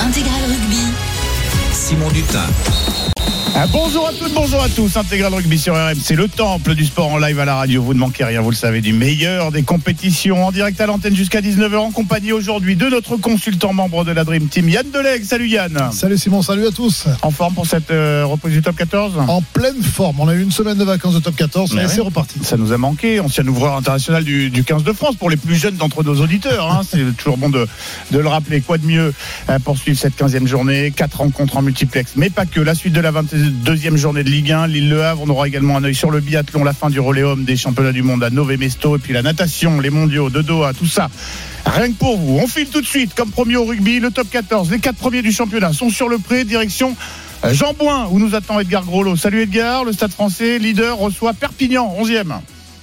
Intégral Rugby. Simon Dutin. Ah, bonjour à toutes, bonjour à tous. Intégral Rugby sur RMC, le temple du sport en live à la radio. Vous ne manquez rien, vous le savez, du meilleur des compétitions en direct à l'antenne jusqu'à 19h en compagnie aujourd'hui de notre consultant membre de la Dream Team, Yann Deleg. Salut Yann. Salut Simon, salut à tous. En forme pour cette euh, reprise du top 14 En pleine forme. On a eu une semaine de vacances de top 14 Mais c'est reparti. Ça nous a manqué, ancien ouvreur international du, du 15 de France pour les plus jeunes d'entre nos auditeurs. hein. C'est toujours bon de, de le rappeler. Quoi de mieux euh, pour suivre cette 15e journée? Quatre rencontres en multiplex, mais pas que. La suite de la 22e journée de Ligue 1, Lille-Le Havre. On aura également un œil sur le biathlon, la fin du relais des championnats du monde à Nové Mesto, et puis la natation, les mondiaux de Doha, tout ça. Rien que pour vous. On file tout de suite, comme promis au rugby, le top 14. Les quatre premiers du championnat sont sur le pré, direction. euh, Jean Bouin, où nous attend Edgar Groslo. Salut Edgar, le stade français, leader, reçoit Perpignan, 11e.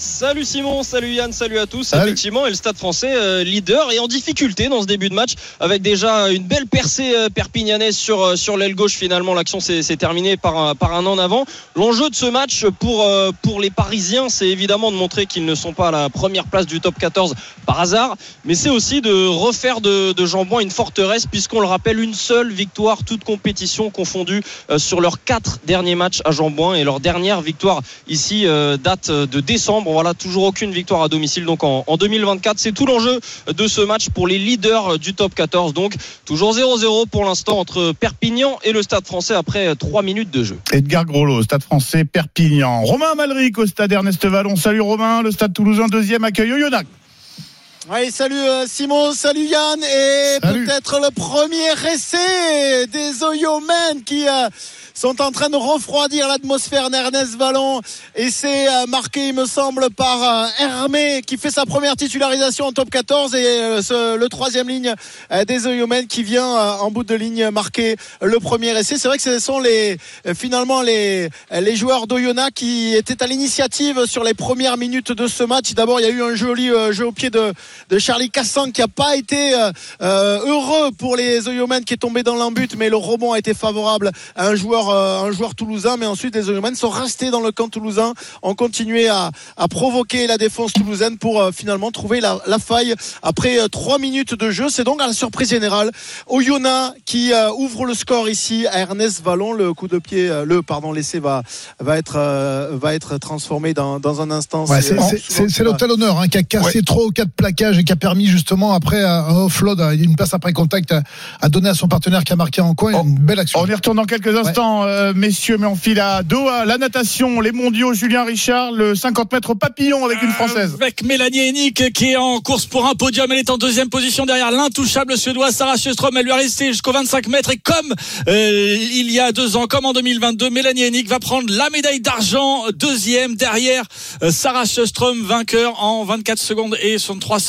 Salut Simon, salut Yann, salut à tous. Salut. Effectivement, et le Stade français euh, leader et en difficulté dans ce début de match avec déjà une belle percée euh, perpignanaise sur, euh, sur l'aile gauche. Finalement, l'action s'est terminée par un, par un en avant. L'enjeu de ce match pour, euh, pour les Parisiens, c'est évidemment de montrer qu'ils ne sont pas à la première place du top 14 par hasard, mais c'est aussi de refaire de, de Jambon une forteresse puisqu'on le rappelle, une seule victoire, toute compétition confondue euh, sur leurs quatre derniers matchs à Jambouin et leur dernière victoire ici euh, date de décembre. Voilà, toujours aucune victoire à domicile. Donc en, en 2024, c'est tout l'enjeu de ce match pour les leaders du top 14. Donc toujours 0-0 pour l'instant entre Perpignan et le Stade français après 3 minutes de jeu. Edgar Groslo, stade français, Perpignan. Romain Malric au stade Ernest Vallon. Salut Romain, le stade toulousain, deuxième accueil Oyonnax. Oui, salut euh, Simon, salut Yann et peut-être le premier essai des Oyomen qui euh, sont en train de refroidir l'atmosphère d'Ernest Vallon et c'est euh, marqué il me semble par Hermé qui fait sa première titularisation en top 14 et ce- le troisième ligne des Oyomen qui vient en bout de ligne marquer le premier essai. C'est vrai que ce sont les finalement les les joueurs d'Oyonnax qui étaient à l'initiative sur les premières minutes de ce match. D'abord, il y a eu un joli jeu au pied de de Charlie Cassan qui a pas été euh, euh, heureux pour les Oyomen qui est tombé dans l'embut mais le rebond a été favorable à un joueur euh, un joueur toulousain. Mais ensuite les Oyomen sont restés dans le camp toulousain ont continué à, à provoquer la défense toulousaine pour euh, finalement trouver la, la faille après trois minutes de jeu. C'est donc à la surprise générale. Oyonnax qui ouvre le score ici à Ernest Vallon. Le coup de pied le pardon l'essai va va être va être transformé dans, dans un instant. Ouais, C'est, l'hôtel honneur hein, qui a cassé trois ou quatre et qui a permis justement après un offload, une passe après contact à donner à son partenaire qui a marqué en coin. Oh, une belle action. On y retourne dans quelques instants, euh, messieurs, mais on file à Doha, la natation, les mondiaux, Julien Richard, le 50 mètres papillon avec une Française. Avec Mélanie Hennick qui est en course pour un podium. Elle est en deuxième position derrière l'intouchable Suédois Sarah Sjöström. Elle lui a resté jusqu'aux 25 mètres et comme euh, il y a deux ans, comme en 2022, Mélanie Hennick va prendre la médaille d'argent, deuxième derrière euh, Sarah Sjöström, vainqueur en 24 secondes et 63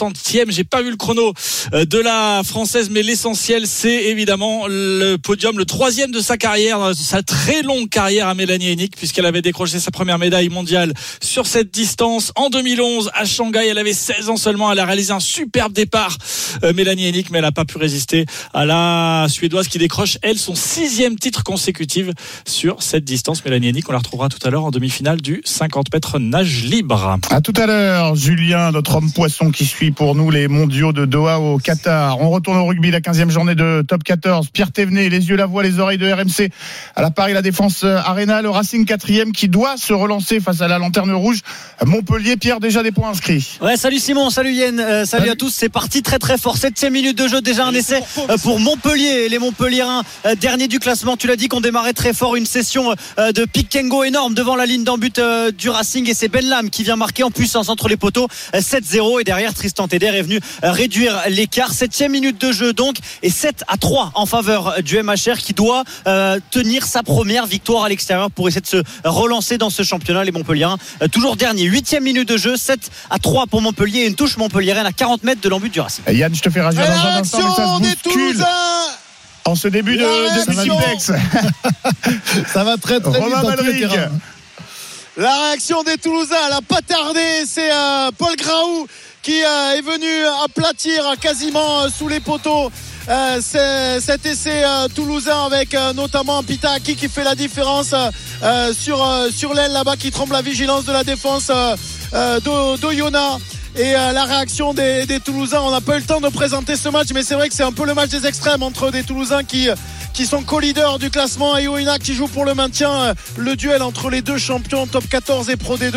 j'ai pas vu le chrono euh, de la française, mais l'essentiel, c'est évidemment le podium, le troisième de sa carrière, euh, sa très longue carrière à Mélanie Hennig, puisqu'elle avait décroché sa première médaille mondiale sur cette distance en 2011 à Shanghai. Elle avait 16 ans seulement. Elle a réalisé un superbe départ, euh, Mélanie Hennig, mais elle n'a pas pu résister à la Suédoise qui décroche, elle, son sixième titre consécutif sur cette distance. Mélanie Hennig, on la retrouvera tout à l'heure en demi-finale du 50 mètres nage libre. À tout à l'heure, Julien, notre homme poisson qui suit pour nous les mondiaux de Doha au Qatar. On retourne au rugby, la 15e journée de top 14. Pierre Thévenet, les yeux, la voix, les oreilles de RMC. À la Paris, la défense euh, Arena, le Racing 4e qui doit se relancer face à la lanterne rouge. Montpellier, Pierre, déjà des points inscrits. Ouais, salut Simon, salut Yann, euh, salut, Salut. à tous. C'est parti très très fort. Septième minute de jeu, déjà un essai euh, pour Montpellier. Les Montpelliérains, euh, dernier du classement. Tu l'as dit qu'on démarrait très fort une session euh, de pick and go énorme devant la ligne d'embut euh, du Racing et c'est Ben Lam qui vient marquer en puissance entre les poteaux euh, 7-0 et derrière Tristan Est venu euh, réduire l'écart. Septième minute de jeu donc et 7 à 3 en faveur du MHR qui doit euh, tenir sa première victoire à l'extérieur pour essayer de se relancer dans ce championnat. Les Montpelliérains euh, toujours dernier. Huitième minute de jeu, 7 à 3 pour Montpellier et une touche montpelliéraine à 40 mètres de l'embut du Racing. Yann, je te fais réagir Et dans la un instant, mais ça réaction se des bouscule Toulousains en ce début de, La de. Ça va très très vite Romain terrains. La réaction des Toulousains, elle n'a pas tardé. C'est euh, Paul Graou qui euh, est venu aplatir quasiment euh, sous les poteaux. euh, cet essai euh, toulousain avec euh, notamment Pita Aki qui fait la différence euh, sur, sur l'aile là-bas qui trompe la vigilance de la défense d'O- d'Oyonnax. Et euh, la réaction des, Toulousains. On n'a pas eu le temps de présenter ce match, mais c'est vrai que c'est un peu le match des extrêmes entre des Toulousains qui qui sont co-leaders du classement et Ioina qui joue pour le maintien euh, le duel entre les deux champions top 14 et Pro D2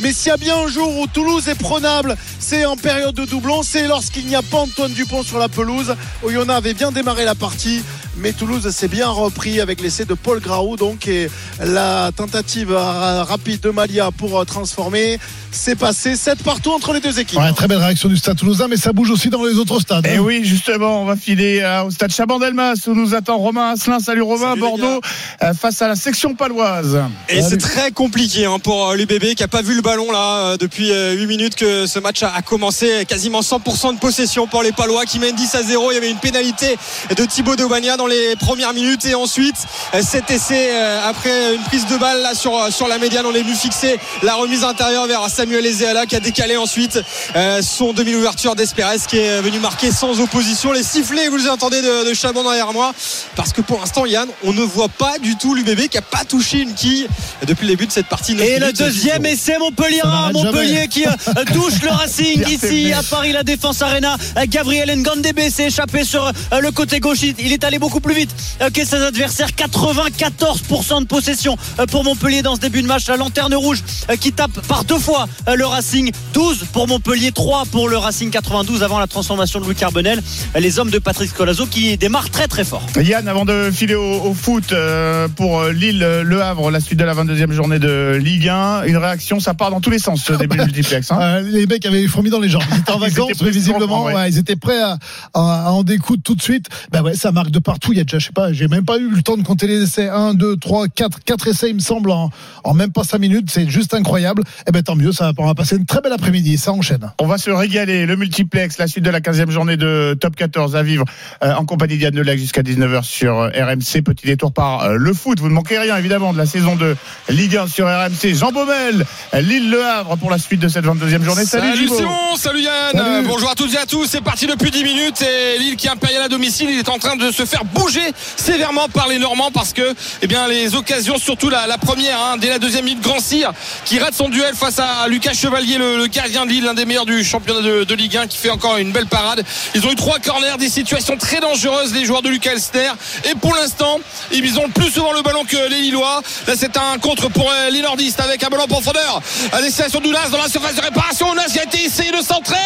mais s'il y a bien un jour où Toulouse est prenable c'est en période de doublon c'est lorsqu'il n'y a pas Antoine Dupont sur la pelouse Oyonnax avait bien démarré la partie mais Toulouse s'est bien repris avec l'essai de Paul Graou donc et la tentative euh, rapide de Malia pour euh, transformer c'est passé 7 partout entre les deux équipes Ouais, très belle réaction du Stade Toulousain, mais ça bouge aussi dans les autres stades. Et hein. oui, justement, on va filer euh, au stade Chabandelmas où nous attend Romain Asselin. Salut Romain, Salut, Bordeaux, euh, face à la section paloise. Et c'est très compliqué hein, pour l'UBB qui a pas vu le ballon là euh, depuis euh, 8 minutes que ce match a, a commencé. Quasiment 100% de possession pour les Palois qui mènent 10 à 0. Il y avait une pénalité de Thibaut Daubagna dans les premières minutes et ensuite euh, cet essai euh, après une prise de balle là sur, euh, sur la médiane. On est venu fixer la remise intérieure vers Samuel Ezeala qui a décalé ensuite euh, son demi-ouverture d'Espérez qui est venu marquer sans opposition. Les sifflets, vous les entendez de, de Chabon derrière moi parce que pour l'instant Yann, on ne voit pas du tout l'UBB qui a pas touché une quille depuis le début de cette partie. Et le deuxième essai Montpellier, n'arrête Montpellier jamais. qui euh, touche le Racing ici à Paris, la défense Arena. Euh, Gabriel Ngandebe s'est échappé sur euh, le côté gauche. Il est allé beaucoup plus vite euh, que ses adversaires. 94% de possession euh, pour Montpellier dans ce début de match. La lanterne rouge euh, qui tape par deux fois euh, le Racing. 12 pour Montpellier, 3 pour le Racing 92 avant la transformation de Louis Carbonel. Les hommes de Patrick Colazo qui démarrent très très fort. Yann, avant de filer au, au foot euh, pour euh, Lille, Le Havre, la suite de la 22e journée de Ligue 1, une réaction, ça part dans tous les sens ce début de multiplex. hein. Euh, les mecs avaient fourmis dans les jambes. Ils étaient en Ils étaient vacances, mais de visiblement, reprendre, ouais. ouais, ils étaient prêts à, à, à en découdre tout de suite. Ben ouais, ça marque de partout. Il y a déjà, je sais pas, j'ai même pas eu le temps de compter les essais. 1, 2, 3, 4, 4 essais, il me semble, en, en même pas 5 minutes. C'est juste incroyable. Et ben tant mieux, ça, on va passer une très belle après-midi. Ça enchaîne. On va se régaler. Le multiplex, la suite de la 15e journée de Top 14 à vivre euh, en compagnie d'Yann Delac jusqu'à 19h sur euh, RMC. Petit détour par euh, le foot. Vous ne manquez rien évidemment de la saison de Ligue 1 sur RMC. Jean Baumel, Lille-Le Havre pour la suite de cette 22e journée. Salut, Salut. Simon, salut Yann, Salut. Bonjour à toutes et à tous, c'est parti depuis 10 minutes et Lille qui est impérial à domicile, il est en train de se faire bouger sévèrement par les Normands parce que eh bien, les occasions, surtout la, la première, hein, dès la deuxième minute, Grand Cyr qui rate son duel face à Lucas Chevalier, le, le gardien de Lille, l'un des meilleurs du championnat de, de Ligue 1 qui fait encore une belle parade. Ils ont eu trois corners, des situations très dangereuses, les joueurs de Lucas Elster et pour l'instant, ils ont plus souvent le ballon que les Lillois. Là c'est un contre pour euh, les nordistes avec un ballon en profondeur. À destination d'Ounas dans la surface de réparation. Ounas qui a été essayé de centrer.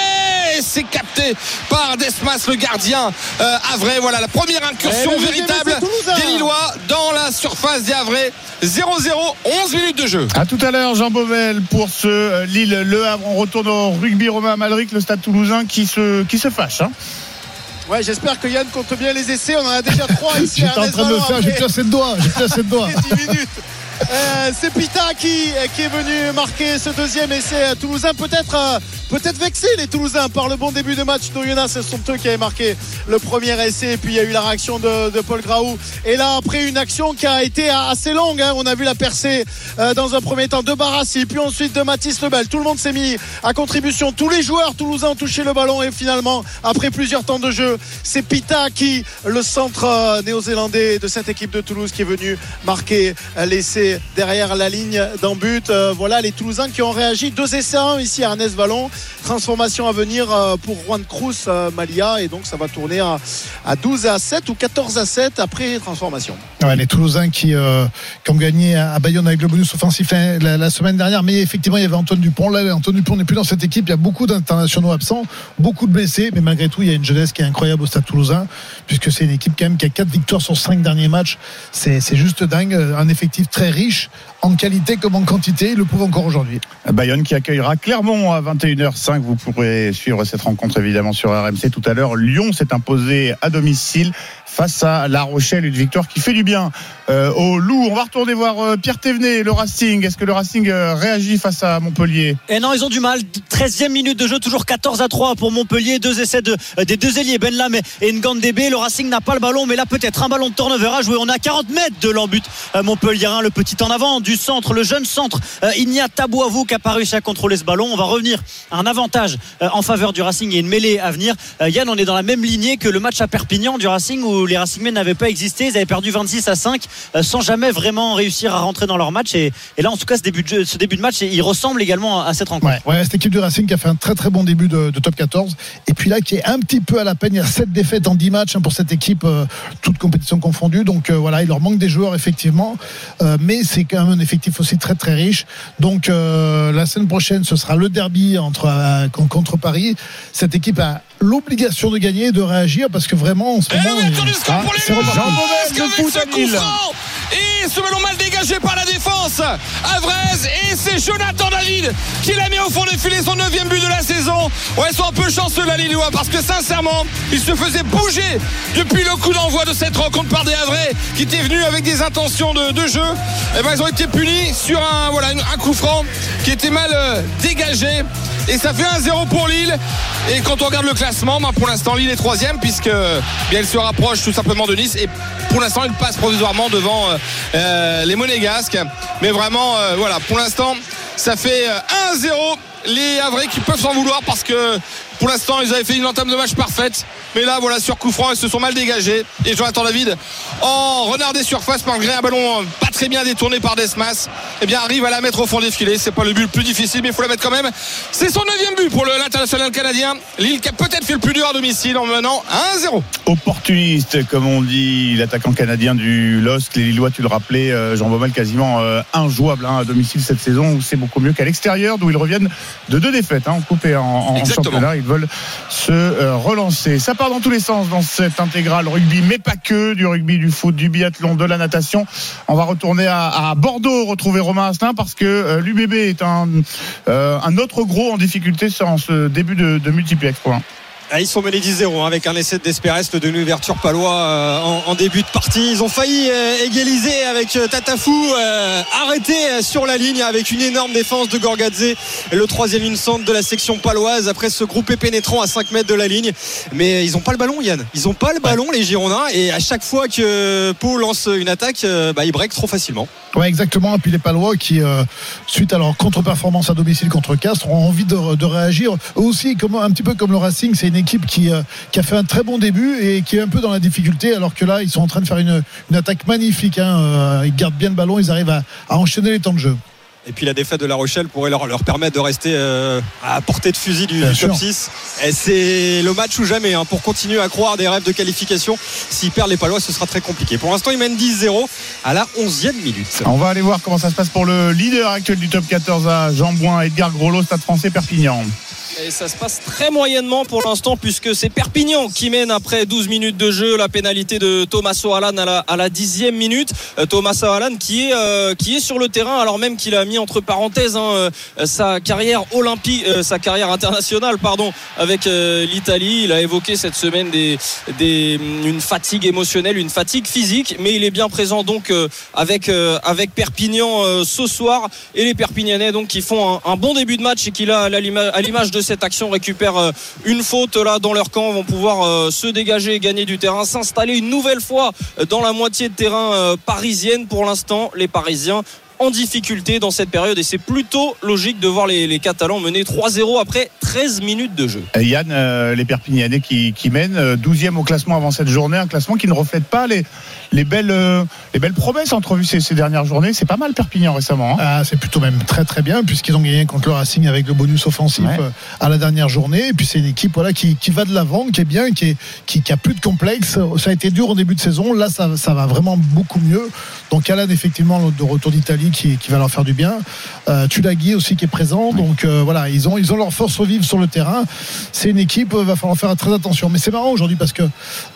Et C'est capté par Desmas, le gardien euh, Havrais. Voilà la première incursion deuxième véritable des Lillois dans la surface des Havrais. 0-0, 11 minutes de jeu. À tout à l'heure, Jean Beauvel, pour ce euh, Lille-Le Havre. On retourne au rugby Romain à Malric, le stade toulousain qui se, qui se fâche. hein. Ouais, j'espère que Yann compte bien les essais. On en a déjà trois ici. J'étais à en train de le Ernest faire, j'ai placé le doigt. J'ai placé le doigt. après 10 minutes. Euh, c'est Pita qui, est venu marquer ce deuxième essai toulousain. Peut-être euh, peut-être vexé les Toulousains par le bon début de match d'Oyonnax. Ce sont eux qui avaient marqué le premier essai. Et puis il y a eu la réaction de, Paul Graou. Et là, après une action qui a été assez longue, hein, on a vu la percée euh, dans un premier temps de Barassi, puis ensuite de Mathis Lebel. Tout le monde s'est mis à contribution. Tous les joueurs toulousains ont touché le ballon. Et finalement, après plusieurs temps de jeu, c'est Pita qui, le centre euh, néo-zélandais de cette équipe de Toulouse, qui est venu marquer euh, derrière la ligne d'en but. Euh, voilà les Toulousains qui ont réagi. Deux essais à ici à Ernest Vallon. Transformation à venir euh, pour Juan Cruz euh, Malia. Et donc ça va tourner à, à 12 à 7 ou 14 à 7 après transformation. Les Toulousains qui, ont gagné à Bayonne avec le bonus offensif la, la semaine dernière. Mais effectivement, il y avait Antoine Dupont. Là, Antoine Dupont n'est plus dans cette équipe. Il y a beaucoup d'internationaux absents, beaucoup de blessés. Mais malgré tout, il y a une jeunesse qui est incroyable au Stade Toulousain, puisque c'est une équipe quand même qui a quatre victoires sur cinq derniers matchs. C'est juste dingue. Un effectif très riche en qualité comme en quantité. Il le prouve encore aujourd'hui. Bayonne qui accueillera Clermont à 21h05. Vous pourrez suivre cette rencontre évidemment sur RMC tout à l'heure. Lyon s'est imposé à domicile face à La Rochelle, une victoire qui fait du bien euh, au Loup. On va retourner voir euh, Pierre Thévenet, le Racing. Est-ce que le Racing euh, réagit face à Montpellier? Et non, ils ont du mal. 13e minute de jeu, toujours 14 à 3 pour Montpellier. Deux essais de, des deux ailiers, Ben Lam et Ngandebe. Le Racing n'a pas le ballon, mais là, peut-être un ballon de turnover à jouer. On est à 40 mètres de l'embut Montpellier. Le petit en avant du centre, le jeune centre. Euh, Igna Tabouavou qui a pas réussi à contrôler ce ballon. On va revenir à un avantage en faveur du Racing et une mêlée à venir. Yann, on est dans la même lignée que le match à Perpignan du Racing où où les Racingmen n'avaient pas existé. Ils avaient perdu 26 à 5 euh, sans jamais vraiment réussir à rentrer dans leur match. Et, là, en tout cas, ce début de, match, il ressemble également à cette rencontre. Ouais, ouais, cette équipe du Racing qui a fait un très très bon début de, top 14 et puis là qui est un petit peu à la peine. Il y a 7 défaites en 10 matchs hein, pour cette équipe, euh, toutes compétitions confondues. Donc euh, voilà, il leur manque des joueurs effectivement, mais c'est quand même un effectif aussi très très riche. Donc la semaine prochaine, ce sera le derby contre Paris. Cette équipe a l'obligation de gagner et de réagir parce que vraiment en ce Et moment, l'ouverture il- du score Ah, pour les le ce à coup et ce ballon mal dégagé par la défense. Avrez et c'est Jonathan David qui l'a mis au fond des filets son neuvième but de la saison. Ouais ils sont un peu chanceux la Lillois parce que sincèrement ils se faisaient bouger depuis le coup d'envoi de cette rencontre par des Havrais qui étaient venus avec des intentions de, de jeu. Et ben ils ont été punis sur un, voilà, un coup franc qui était mal euh, dégagé et ça fait 1-0 pour Lille. Et quand on regarde le classement ben, pour l'instant Lille est troisième puisque bien elle se rapproche tout simplement de Nice. Et pour l'instant elle passe provisoirement devant euh, euh, les Monégasques. Mais vraiment euh, voilà. Pour l'instant ça fait euh, 1-0 les Havrais qui peuvent s'en vouloir parce que pour l'instant ils avaient fait une entame de match parfaite. Mais là voilà sur coup franc ils se sont mal dégagés. Et Jonathan David en renard des surfaces malgré un ballon pas très bien détourné par Desmas eh bien arrive à la mettre au fond des filets. C'est pas le but le plus difficile mais il faut la mettre quand même. C'est son neuvième but pour l'international canadien. Lille qui a peut-être fait le plus dur à domicile en menant 1-0 opportuniste, comme on dit, l'attaquant canadien du LOSC. Les Lillois, tu le rappelais, euh, Jean Baumel, quasiment euh, injouable hein, à domicile cette saison, où c'est beaucoup mieux qu'à l'extérieur, d'où ils reviennent de deux défaites, hein, en coupe et en, championnat. Ils veulent se euh, relancer. Ça part dans tous les sens dans cette intégrale rugby, mais pas que du rugby, du foot, du biathlon, de la natation. On va retourner à, Bordeaux, retrouver Romain Asselin, parce que euh, l'UBB est un, euh, un autre gros en difficulté en ce début de, de multiplex. Ah, ils sont menés 10-0 hein, avec un essai de Desperes de l'ouverture palois euh, en, début de partie. Ils ont failli euh, égaliser avec euh, Tatafou, arrêté sur la ligne avec une énorme défense de Gorgadze, le troisième ligne centre de la section paloise après ce groupé pénétrant à 5 mètres de la ligne. Mais ils n'ont pas le ballon, Yann. Ils n'ont pas le ballon, les Girondins. Et à chaque fois que Pau lance une attaque, bah, ils break trop facilement. Ouais, exactement. Et puis les Palois qui, suite à leur contre-performance à domicile contre Castres, ont envie de, réagir. Aussi, comme, un petit peu comme le Racing, c'est une équipe qui, euh, qui a fait un très bon début et qui est un peu dans la difficulté, alors que là, ils sont en train de faire une, une attaque magnifique. hein. Euh, Ils gardent bien le ballon, ils arrivent à, à enchaîner les temps de jeu. Et puis la défaite de La Rochelle pourrait leur, leur permettre de rester euh, à portée de fusil du, top sûr. 6. Et c'est le match ou jamais hein, pour continuer à croire des rêves de qualification. S'ils perdent les Palois, ce sera très compliqué. Pour l'instant, ils mènent 10-0 à la 11e minute. On va aller voir comment ça se passe pour le leader actuel du top 14 à Jean Bouin, Edgar Groslo, Stade français Perpignan. Et ça se passe très moyennement pour l'instant puisque c'est Perpignan qui mène après 12 minutes de jeu la pénalité de Thomas O'Hallan à la, dixième minute. Euh, Thomas O'Hallan qui est, euh, qui est sur le terrain alors même qu'il a mis entre parenthèses hein, euh, sa carrière olympique, sa carrière internationale pardon avec l'Italie. Il a évoqué cette semaine des, des, une fatigue émotionnelle, une fatigue physique, mais il est bien présent donc avec, avec Perpignan ce soir et les Perpignanais donc qui font un, un bon début de match et qui là à l'ima- à l'image de cette action récupèrent euh, une faute là dans leur camp vont pouvoir euh, se dégager gagner du terrain s'installer une nouvelle fois dans la moitié de terrain euh, parisienne. Pour l'instant les Parisiens en difficulté dans cette période et c'est plutôt logique de voir les, les Catalans mener 3-0 après 13 minutes de jeu. Et Yann, euh, les Perpignanais qui, qui mènent euh, 12e au classement avant cette journée, un classement qui ne reflète pas les, les, belles, euh, les belles promesses entrevues ces, ces dernières journées. C'est pas mal Perpignan récemment. hein. Ah, c'est plutôt même très très bien puisqu'ils ont gagné contre le Racing avec le bonus offensif Ouais. euh, à la dernière journée. Et puis c'est une équipe voilà qui, qui va de l'avant, qui est bien, qui, est, qui, qui a plus de complexe. Ça a été dur au début de saison. Là, ça, ça va vraiment beaucoup mieux. Donc Alan effectivement de retour d'Italie qui, qui va leur faire du bien. Euh, Tulagi aussi qui est présent. Donc euh, voilà, ils ont ils ont leur force vive sur le terrain. C'est une équipe, euh, va falloir faire très attention. Mais c'est marrant aujourd'hui parce que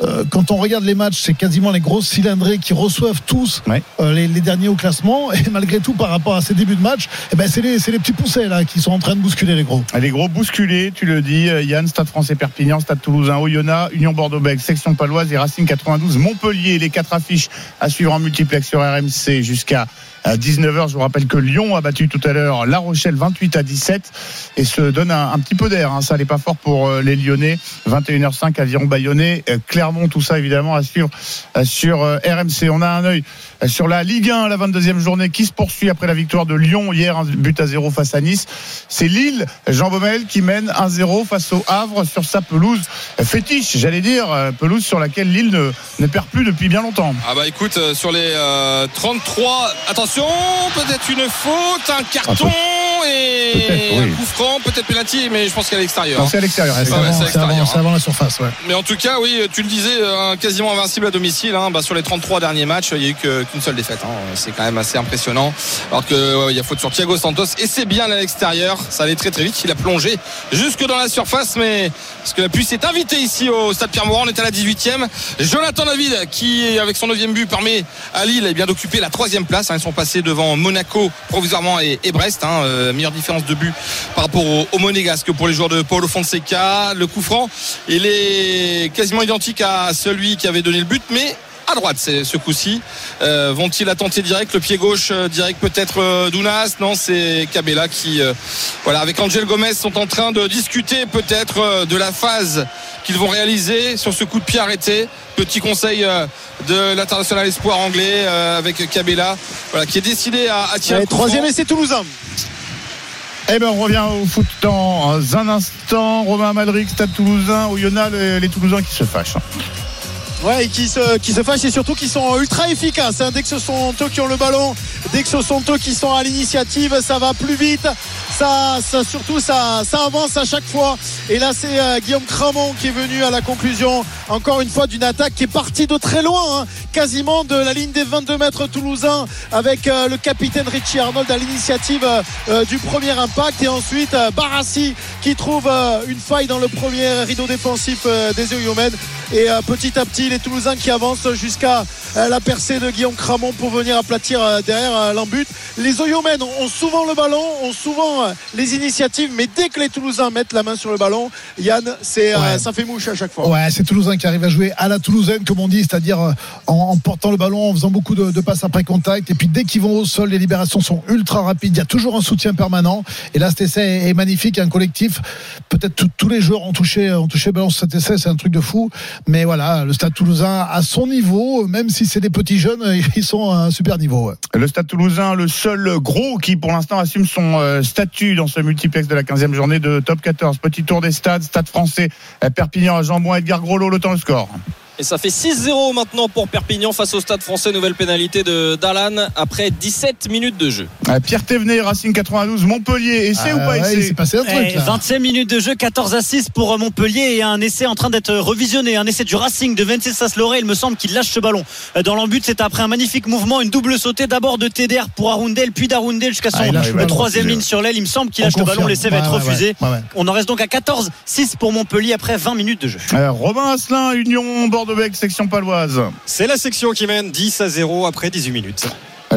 euh, quand on regarde les matchs, c'est quasiment les grosses cylindrées qui reçoivent tous Ouais. les, les derniers au classement. Et malgré tout, par rapport à ces débuts de match, eh ben, c'est les, les petits poussets là qui sont en train de bousculer les gros. Les gros bousculés, tu le dis, Yann, Stade français Perpignan, Stade toulousain, Oyonnax, Union Bordeaux-Bègles, Section Paloise et Racing 92, Montpellier. Les quatre affiches à suivre en multiplex sur RMC jusqu'à à 19h. Je vous rappelle que Lyon a battu tout à l'heure La Rochelle 28 à 17 et se donne un, petit peu d'air. hein. Ça n'est pas fort pour euh, les Lyonnais. 21h05 Aviron Bayonnais, Clermont, tout ça évidemment à euh, sur euh, RMC. On a un œil sur la Ligue 1, la 22e journée qui se poursuit après la victoire de Lyon hier, un but à 0 face à Nice. C'est Lille, Jean Baumel qui mène 1-0 face au Havre sur sa pelouse fétiche, j'allais dire, pelouse sur laquelle Lille ne, perd plus depuis bien longtemps. Ah bah écoute, sur les euh, 33, attention, peut-être une faute, un carton et oui. un coup franc, peut-être penalty, mais je pense qu'elle est extérieure. Non, hein. c'est à l'extérieur. C'est avant, avant- hein. avant la surface, ouais. Mais en tout cas, oui, tu le disais, euh, quasiment invincible à domicile. hein. Bah, sur les 33 derniers matchs, il n'y a eu qu'une seule défaite. hein. C'est quand même assez impressionnant. Alors que ouais, il y a faute sur Thiago Santos et c'est bien à l'extérieur. Ça allait très très vite. Il a plongé jusque dans la surface, mais parce que la pluie s'est invitée ici au Stade Pierre-Mauroy. On est à la 18e. Jonathan David, qui avec son 9 but permet à Lille eh bien d'occuper la troisième place. Ils sont passés devant Monaco provisoirement et, et Brest. hein. Euh, meilleure différence de but par rapport au, au Monégasque pour les joueurs de Paulo Fonseca. Le coup franc, il est quasiment identique à celui qui avait donné le but, mais à droite c'est ce coup-ci. Euh, Vont-ils la tenter direct Le pied gauche euh, direct peut-être euh, Dounas? Non, c'est Cabella qui, euh, voilà, avec Angel Gomez sont en train de discuter peut-être euh, de la phase qu'ils vont réaliser sur ce coup de pied arrêté. Petit conseil euh, de l'international espoir anglais euh, avec Cabella, voilà, qui est décidé à, à tirer. Allez, troisième essai toulousain. Eh ben, on revient au foot dans un instant. Romain Malric, Stade Toulousain, où il les Toulousains qui se fâchent. Ouais, et qui se, qui se fâchent et surtout qui sont ultra efficaces. hein. Dès que ce sont eux qui ont le ballon, dès que ce sont eux qui sont à l'initiative, ça va plus vite. Ça, ça surtout, ça, ça avance à chaque fois. Et là, c'est euh, Guillaume Cramon qui est venu à la conclusion, encore une fois, d'une attaque qui est partie de très loin, hein. quasiment de la ligne des 22 mètres toulousains, avec euh, le capitaine Richie Arnold à l'initiative euh, euh, du premier impact. Et ensuite, euh, Barassi qui trouve euh, une faille dans le premier rideau défensif des Oyomènes. Et petit à petit, les Toulousains qui avancent jusqu'à euh, la percée de Guillaume Cramon pour venir aplatir euh, derrière euh, l'embut. Les Oyomènes ont souvent le ballon, ont souvent les initiatives, mais dès que les Toulousains mettent la main sur le ballon, Yann, c'est, Ouais. ça fait mouche à chaque fois. Ouais, c'est Toulousain qui arrive à jouer à la Toulousaine, comme on dit, c'est-à-dire en, en portant le ballon, en faisant beaucoup de, de passes après contact. Et puis dès qu'ils vont au sol, les libérations sont ultra rapides. Il y a toujours un soutien permanent. Et là, cet essai est, magnifique, un collectif. Peut-être tous les joueurs ont touché, ont touché ballon cet essai, c'est un truc de fou. Mais voilà, le Stade Toulousain à son niveau, même si c'est des petits jeunes, ils sont à un super niveau. Le Stade Toulousain, le seul gros qui pour l'instant assume son euh, statut dans ce multiplex de la 15e journée de top 14. Petit tour des stades, Stade français, euh, Perpignan à Jambon, Edgar Groslo, le temps le score. Et ça fait 6-0 maintenant pour Perpignan face au Stade français. Nouvelle pénalité de Dalan après 17 minutes de jeu. Euh, Pierre Thévenet, Racing 92, Montpellier, essai Ah ou pas ouais, il essai s'est passé un truc là. 25 minutes de jeu, 14 à 6 pour Montpellier et un essai en train d'être revisionné. Un essai du Racing de Venceslas Loré. Il me semble qu'il lâche ce ballon Euh, dans l'embut. C'est après un magnifique mouvement, une double sautée d'abord de TDR pour Arundel, puis d'Arundel jusqu'à son Ah, euh, troisième ligne sur l'aile. Il me semble qu'il On lâche le ballon. L'essai va être ouais, refusé. ouais, ouais. On en reste donc à 14-6 pour Montpellier après 20 minutes de jeu. Euh, Robin Asselin, Union Section paloise. C'est la section qui mène 10 à 0 après 18 minutes.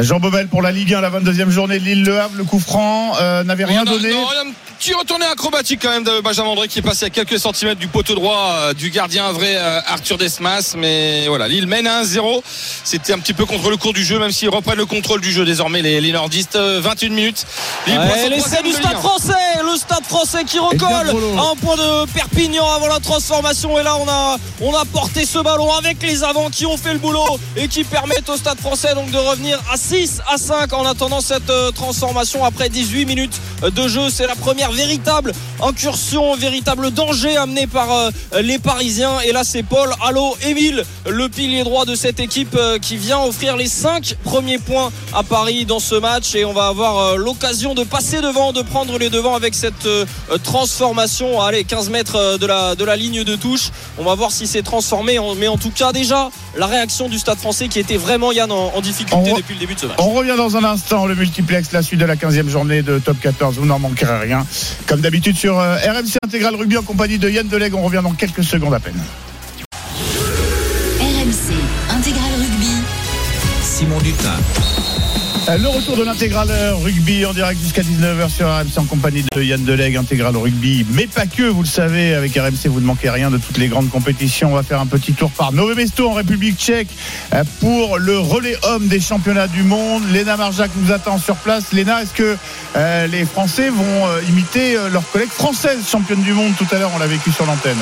Jean Bobel pour la Ligue 1, la 22e journée, Lille-Le Havre, le coup franc euh, n'avait rien Non, donné. non, il y a un petit retourné acrobatique quand même de Benjamin André qui est passé à quelques centimètres du poteau droit euh, du gardien vrai euh, Arthur Desmas. Mais voilà, Lille mène à 1-0. C'était un petit peu contre le cours du jeu, même s'ils reprennent le contrôle du jeu désormais, les, les nordistes. Euh, 21 minutes. Lille Ouais, L'essai du de Stade français, le Stade français qui recolle à un point de Perpignan avant la transformation. Et là, on a, on a porté ce ballon avec les avants qui ont fait le boulot et qui permettent au Stade français donc de revenir à 6 à 5 en attendant cette euh, transformation après 18 minutes de jeu. C'est la première véritable incursion, véritable danger amené par euh, les Parisiens. Et là, c'est Paul Allo Émile, le pilier droit de cette équipe euh, qui vient offrir les 5 premiers points à Paris dans ce match. Et on va avoir l'occasion de passer devant, de prendre les devants avec cette transformation. Allez, 15 mètres de la, de la ligne de touche. On va voir si c'est transformé. Mais en tout cas, déjà, la réaction du Stade français qui était vraiment, Yann, en, en difficulté On depuis le début de ce match. On revient dans un instant, le multiplex, la suite de la 15e journée de Top 14. Vous n'en manquerez rien. Comme d'habitude sur euh, RMC Intégral Rugby en compagnie de Yann Delegue. On revient dans quelques secondes à peine. RMC Intégral Rugby. Simon Dutin. Euh, Le retour de l'intégral rugby en direct jusqu'à 19h sur RMC en compagnie de Yann Delegue, intégral rugby, mais pas que, vous le savez, avec RMC vous ne manquez rien de toutes les grandes compétitions. On va faire un petit tour par Nové Mesto en République tchèque euh, pour le relais homme des championnats du monde. Léna Marjac nous attend sur place. Léna, est-ce que euh, les Français vont euh, imiter euh, leurs collègues françaises championnes du monde? Tout à l'heure, on l'a vécu sur l'antenne.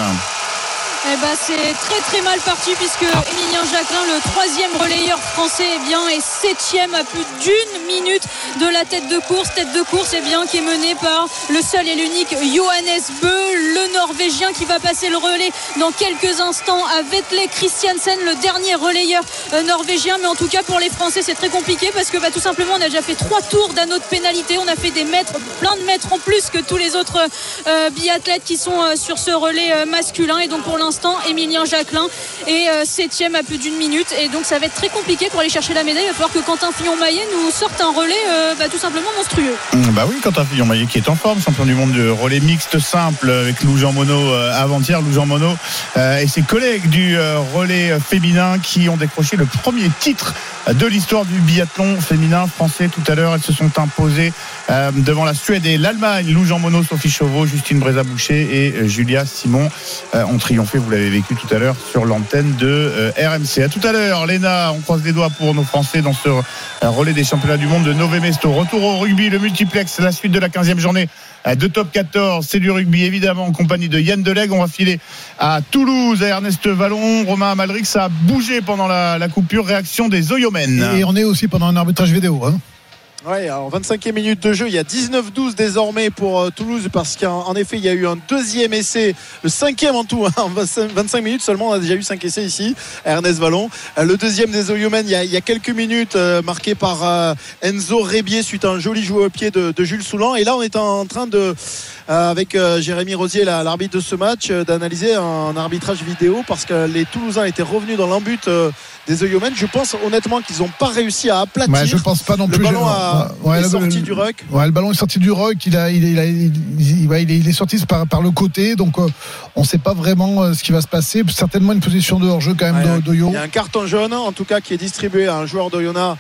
Eh ben, c'est très très mal parti puisque Emilien Jacquelin, le troisième relayeur français, eh bien, est septième à plus d'une minute de la tête de course. Tête de course eh bien, qui est menée par le seul et l'unique Johannes Bö, le Norvégien qui va passer le relais dans quelques instants à Vetle Christiansen, le dernier relayeur euh, norvégien. Mais en tout cas pour les Français c'est très compliqué parce que bah, tout simplement on a déjà fait trois tours d'anneau de pénalité. On a fait des mètres, plein de mètres en plus que tous les autres euh, biathlètes qui sont euh, sur ce relais masculin. Et donc pour l'instant Emilien Jacquelin est euh, septième à plus d'une minute. Et donc ça va être très compliqué pour aller chercher la médaille. Il va falloir que Quentin Fillon-Maillet nous sorte un relais euh, bah, tout simplement monstrueux. Mmh, Bah oui, Quentin Fillon-Maillet qui est en forme, champion du monde de relais mixte simple avec Lou Jean Monod euh, avant-hier. Lou Jean Monod euh, et ses collègues du euh, relais féminin qui ont décroché le premier titre de l'histoire du biathlon féminin français tout à l'heure. Elles se sont imposées euh, devant la Suède et l'Allemagne. Lou Jean Monod, Sophie Chauveau, Justine Brézaboucher et euh, Julia Simon euh, ont triomphé. Vous l'avez vécu tout à l'heure sur l'antenne de RMC. À tout à l'heure, Léna. On croise les doigts pour nos Français dans ce relais des championnats du monde de Nové Mesto. Retour au rugby, le multiplex, la suite de la 15e journée de top 14. C'est du rugby, évidemment, en compagnie de Yann Delegue. On va filer à Toulouse, à Ernest Vallon. Romain Amalric, ça a bougé pendant la, coupure. Réaction des Oyomen. Et on est aussi pendant un arbitrage vidéo. Hein. Ouais, alors 25e minute de jeu, il y a 19-12 désormais pour euh, Toulouse parce qu'en en effet il y a eu un deuxième essai, le cinquième en tout, hein, en 25 25 minutes seulement, on a déjà eu cinq essais ici, Ernest Vallon. Euh, le deuxième des Oyumen, il, y a- quelques minutes, euh, marqué par Enzo Rébier suite à un joli jouet au pied de, Jules Soulan. Et là on est en train de, avec Jérémy Rosier, la- l'arbitre de ce match, d'analyser un arbitrage vidéo parce que les Toulousains étaient revenus dans l'embut des Oyumen. Je pense honnêtement qu'ils n'ont pas réussi à aplatir. Ouais, je pense pas non Le plus. ballon a- ouais, est le- sorti le- du ruck. Ouais, le ballon est sorti du rock. Il a, il, il a- il- il- ouais, il est, sorti par, par le côté, donc euh, on ne sait pas vraiment euh, ce qui va se passer. Certainement une position de hors-jeu quand même de. Il y a un carton jaune, en tout cas, qui est distribué à un joueur d'Oyonnax.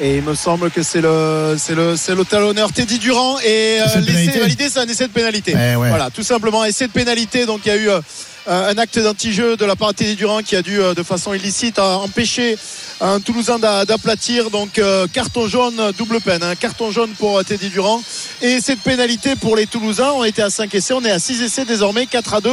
Et il me semble que c'est le, c'est le, c'est le talonneur Teddy Durand. Et euh, l'essai validé, c'est un essai de pénalité. Eh ouais. Voilà, tout simplement, essai de pénalité. Donc il y a eu euh, un acte d'anti-jeu de la part de Teddy Durand qui a dû, euh, de façon illicite, euh, empêcher un Toulousain d'a- d'aplatir. Donc euh, carton jaune, double peine. hein. Carton jaune pour euh, Teddy Durand. Et de pénalité pour les Toulousains. On était à 5 essais, on est à 6 essais désormais, 4 à 2.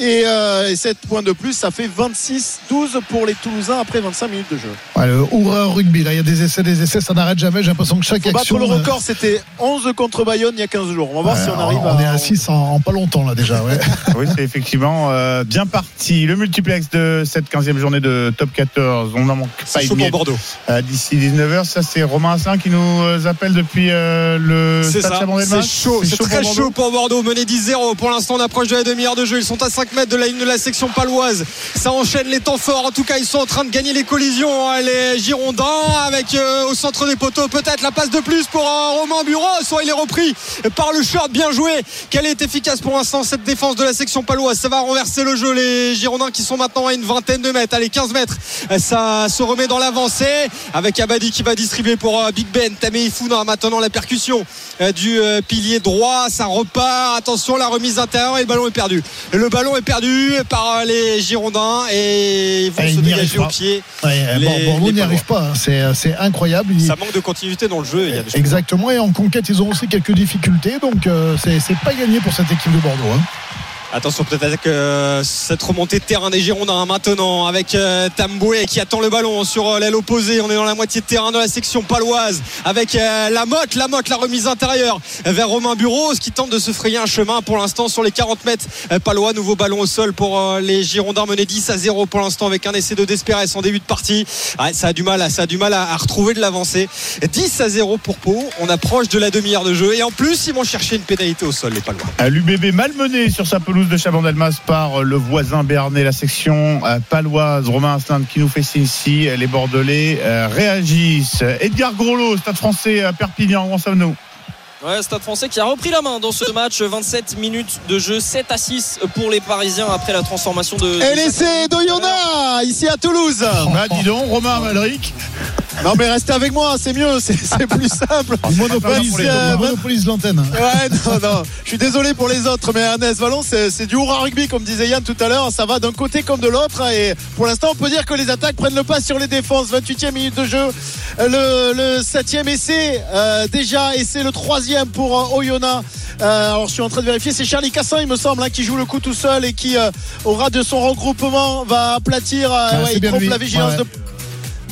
Et, euh, et 7 points de plus, ça fait 26-12 pour les Toulousains après 25 minutes de jeu. Ouais, le Oura rugby, là, il y a des essais, des essais, ça n'arrête jamais. J'ai l'impression que chaque Pour battre action. le euh, record, c'était 11 contre Bayonne il y a 15 jours. On va voir ouais, si on arrive on à. est à 6 en, en pas longtemps là déjà. Ouais. Oui, c'est effectivement euh, bien parti. Le multiplex de cette 15e journée de top 14. On n'en manque pas C'est une chaud pour miette. Bordeaux. Euh, D'ici 19h, ça c'est Romain Asselin qui nous euh, appelle depuis euh, le C'est stade c'est chaud, c'est pour très Bordeaux. chaud pour Bordeaux. Mené 10-0 pour l'instant, on approche de la demi-heure de jeu. Ils sont à 5 mètres de la ligne de la section paloise. Ça enchaîne les temps forts. En tout cas, ils sont en train de gagner les collisions. hein, Les Girondins avec euh, au centre des poteaux peut-être la passe de plus pour euh, Romain Bureau. Soit il est repris par le short. Bien joué. Quelle est efficace pour l'instant cette défense de la section paloise? Ça va renverser le jeu. Les Girondins qui sont maintenant à une vingtaine de mètres. Allez, 15 mètres. Ça se remet dans l'avancée avec Abadi qui va distribuer pour euh, Big Ben. Tamei Founa maintenant la percussion euh, du pilier droit. Ça repart. Attention, la remise intérieure et le ballon est perdu. Le ballon est perdu par euh, les Girondins et ils vont Et se il dégager au pied. Ouais, Les- bon, Bordeaux n'y arrive pas. hein. C'est, c'est incroyable. Il- Ça manque de continuité dans le jeu. Il y a des Exactement. Et en conquête, ils ont aussi quelques difficultés. Donc, euh, c'est, c'est pas gagné pour cette équipe de Bordeaux. hein. Attention peut-être avec euh, cette remontée de terrain des Girondins hein, maintenant avec euh, Tamboué qui attend le ballon sur euh, l'aile opposée. On est dans la moitié de terrain de la section paloise avec la motte, la motte, la remise intérieure vers Romain Bureau qui tente de se frayer un chemin pour l'instant sur les 40 mètres palois. Nouveau ballon au sol pour les Girondins menés 10 à 0 pour l'instant avec un essai de Despérès en début de partie. Ça a du mal, ça a du mal à, retrouver de l'avancée. 10 à 0 pour Pau. On approche de la demi-heure de jeu et en plus ils vont chercher une pénalité au sol les palois. L'UBB malmené sur sa de Chabandelmas par le voisin béarnais, la section euh, paloise. Romain Asselin qui nous fait signe ici. Les Bordelais euh, réagissent. Edgar Groslo, Stade français à Perpignan, où en sommes-nous? Ouais, Stade français qui a repris la main dans ce match. 27 minutes de jeu, 7 à 6 pour les Parisiens après la transformation de. Et l'essai d'Oyonnax ici à Toulouse. Bah dis donc, Romain Amalric. Non mais restez avec moi, c'est mieux, c'est plus simple. Monopolise, euh, l'antenne. Ouais, non, non. Je suis désolé pour les autres, mais Ernest Vallon, c'est du hurrah rugby, comme disait Yann tout à l'heure. Ça va d'un côté comme de l'autre. Et pour l'instant, on peut dire que les attaques prennent le pas sur les défenses. 28e minute de jeu. Le, le 7e essai, euh, déjà, et c'est le troisième pour euh, Oyonnax. Euh, alors, je suis en train de vérifier. C'est Charlie Cassin, il me semble, hein, qui joue le coup tout seul et qui, euh, au ras de son regroupement, va aplatir. euh, Ouais, il trompe lui. la vigilance Ouais. de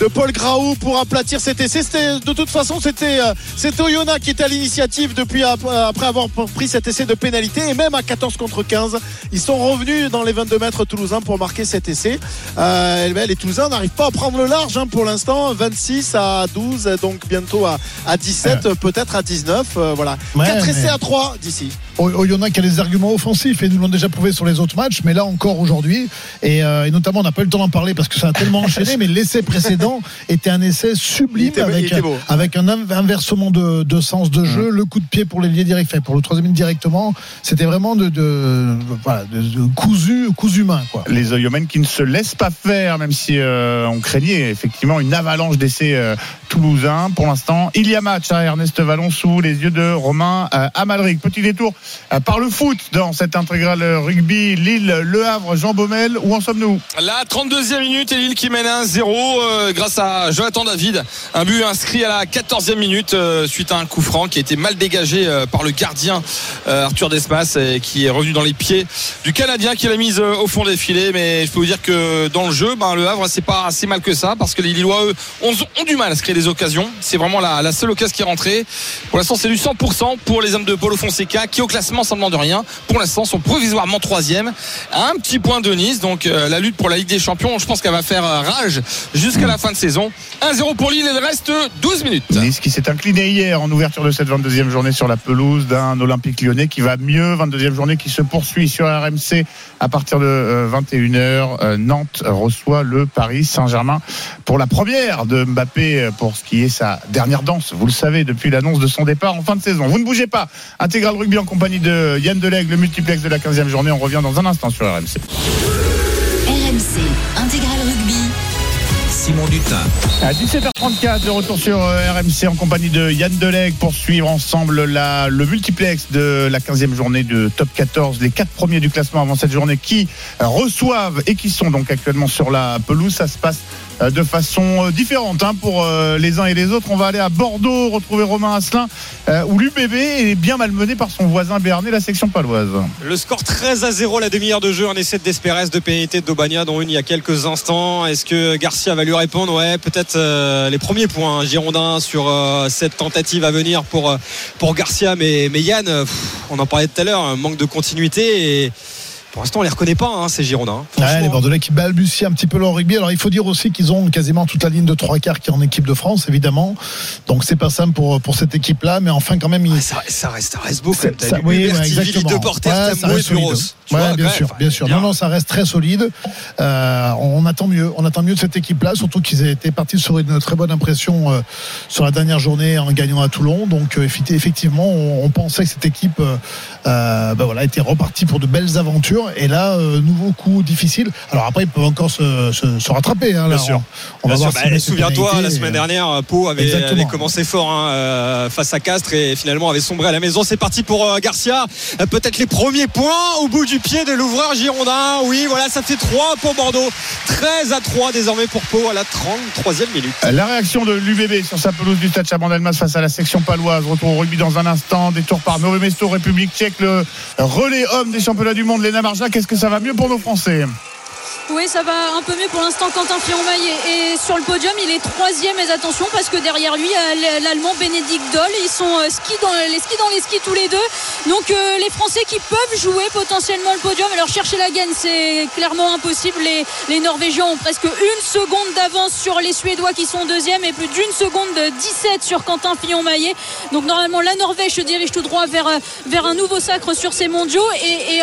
de Paul Graou pour aplatir cet essai. C'était de toute façon c'était euh, c'était Oyonnax qui était à l'initiative depuis ap- après avoir pris cet essai de pénalité et même à 14 contre 15 ils sont revenus dans les 22 mètres toulousains pour marquer cet essai. Euh, et ben, les Toulousains n'arrivent pas à prendre le large hein, pour l'instant 26 à 12 donc bientôt à, à 17 peut-être à 19 euh, voilà Ouais, 4 mais- essais à 3 d'ici. Oyonnax qui a des arguments offensifs et nous l'ont déjà prouvé sur les autres matchs, mais là encore aujourd'hui, et, euh, et notamment on n'a pas eu le temps d'en parler parce que ça a tellement enchaîné, mais l'essai précédent était un essai sublime était- il avec, un inv- inversement de, de sens de jeu, le coup de pied pour l'ailier direct, enfin, pour le troisième directement, c'était vraiment de, de, voilà, de, de cousu, cousu humain quoi. les Oyomens qui ne se laissent pas faire, même si euh, on craignait effectivement une avalanche d'essais euh, toulousains. Pour l'instant, il y a match à Ernest Vallon sous les yeux de Romain euh, Amalric. Petit détour euh, par le foot dans cette intégrale rugby. Lille, Le Havre, Jean Baumel. Où en sommes-nous? La 32e minute et Lille qui mène 1-0 euh, grâce à Jonathan David. Un but inscrit à la 14e minute euh, suite à un coup franc qui a été mal dégagé euh, par le gardien euh, Arthur Desmas et qui est revenu dans les pieds du Canadien qui l'a mise au fond des filets. Mais je peux vous dire que dans le jeu, ben, le Havre c'est pas assez mal que ça parce que les Lillois eux ont, du mal à se créer des occasions. C'est vraiment la, seule occasion qui est rentrée. Pour l'instant c'est du 100% pour les hommes de Paulo Fonseca qui au classement ça ne demande rien. Pour l'instant sont provisoirement troisième. Un petit point de Nice. Donc la lutte pour la Ligue des Champions, je pense qu'elle va faire rage jusqu'à la fin de saison. 1-0 pour Lille et il reste 12 minutes. Nice qui s'est incliné hier en ouverture de cette 22e journée sur la pelouse d'un Olympique lyonnais qui va mieux. 22e journée qui se poursuit sur RMC à partir de euh, 21h. Euh, Nantes reçoit le Paris Saint-Germain pour la première de Mbappé euh, pour ce qui est sa dernière danse. Vous le savez depuis l'annonce de son départ en fin de saison. Vous ne bougez pas. Intégral rugby en compagnie de Yann Deleg, le multiplex de la 15e journée. On revient dans un instant sur RMC. RMC Intégral Rugby. À 17h34, de retour sur euh, RMC en compagnie de Yann Deleg pour suivre ensemble le multiplex de la 15e journée de Top 14. Les quatre premiers du classement avant cette journée qui reçoivent et qui sont donc actuellement sur la pelouse. Ça se passe de façon euh, différente hein, pour euh, les uns et les autres. On va aller à Bordeaux retrouver Romain Asselin euh, où l'UBB est bien malmené par son voisin Béarnais, la section paloise. Le score 13 à 0, la demi-heure de jeu, un essai de Desperes, de pénalité de Dobania, dont une il y a quelques instants. Est-ce que Garcia va lui répondre? Ouais, peut-être euh, les premiers points hein, Girondins sur euh, cette tentative à venir pour, euh, pour Garcia. Mais, mais Yann, euh, on en parlait tout à l'heure, un manque de continuité. Et pour l'instant, on les reconnaît pas, hein, ces Girondins. Ouais, Franchement. les Bordelais qui balbutient un petit peu leur rugby. Alors il faut dire aussi qu'ils ont quasiment toute la ligne de trois quarts qui est en équipe de France, évidemment. Donc c'est pas simple pour, pour cette équipe-là, mais enfin quand même ils. Ouais, ça, ça reste, ça reste beau quand même. Oui, ouais, exactement. De Porter, Ouais, et. Buros. Vois, bien sûr, bien sûr. bien. Non, non, ça reste très solide. Euh, on attend mieux. On attend mieux de cette équipe-là, surtout qu'ils étaient partis sur une très bonne impression euh, sur la dernière journée en gagnant à Toulon. Donc euh, effectivement, on, on pensait que cette équipe, ben voilà, était repartie pour de belles aventures. Et là, euh, nouveau coup difficile. Alors après, ils peuvent encore se, se, se rattraper. Hein, là. Bien sûr. On, va Bien voir. sûr, s'ils bah, Souviens-toi, la semaine dernière, Pau avait, commencé fort hein, euh, face à Castres et finalement avait sombré à la maison. C'est parti pour euh, Garcia. Euh, Peut-être les premiers points au bout du pied de l'ouvreur girondin. Oui, voilà, ça fait 3 pour Bordeaux. 13 à 3 désormais pour Pau à la 33e minute. La réaction de l'UBB sur sa pelouse du stade Chabandelmas face à la section paloise. Retour au rugby dans un instant. Détour par Nové Mesto, République tchèque, le relais homme des championnats du monde, Léna Marja. Qu'est-ce que ça va mieux pour nos Français? Oui, ça va un peu mieux pour l'instant. Quentin Fillon-Maillet est sur le podium. Il est troisième, mais attention parce que derrière lui, a l'Allemand Bénédicte Doll. Ils sont euh, ski dans les skis dans les skis tous les deux. Donc euh, les Français qui peuvent jouer potentiellement le podium. Alors chercher la gagne, c'est clairement impossible. Les, Norvégiens ont presque une seconde d'avance sur les Suédois qui sont deuxième et plus d'une seconde de 17 sur Quentin Fillon-Maillet. Donc normalement, la Norvège se dirige tout droit vers, euh, vers un nouveau sacre sur ces mondiaux. Et,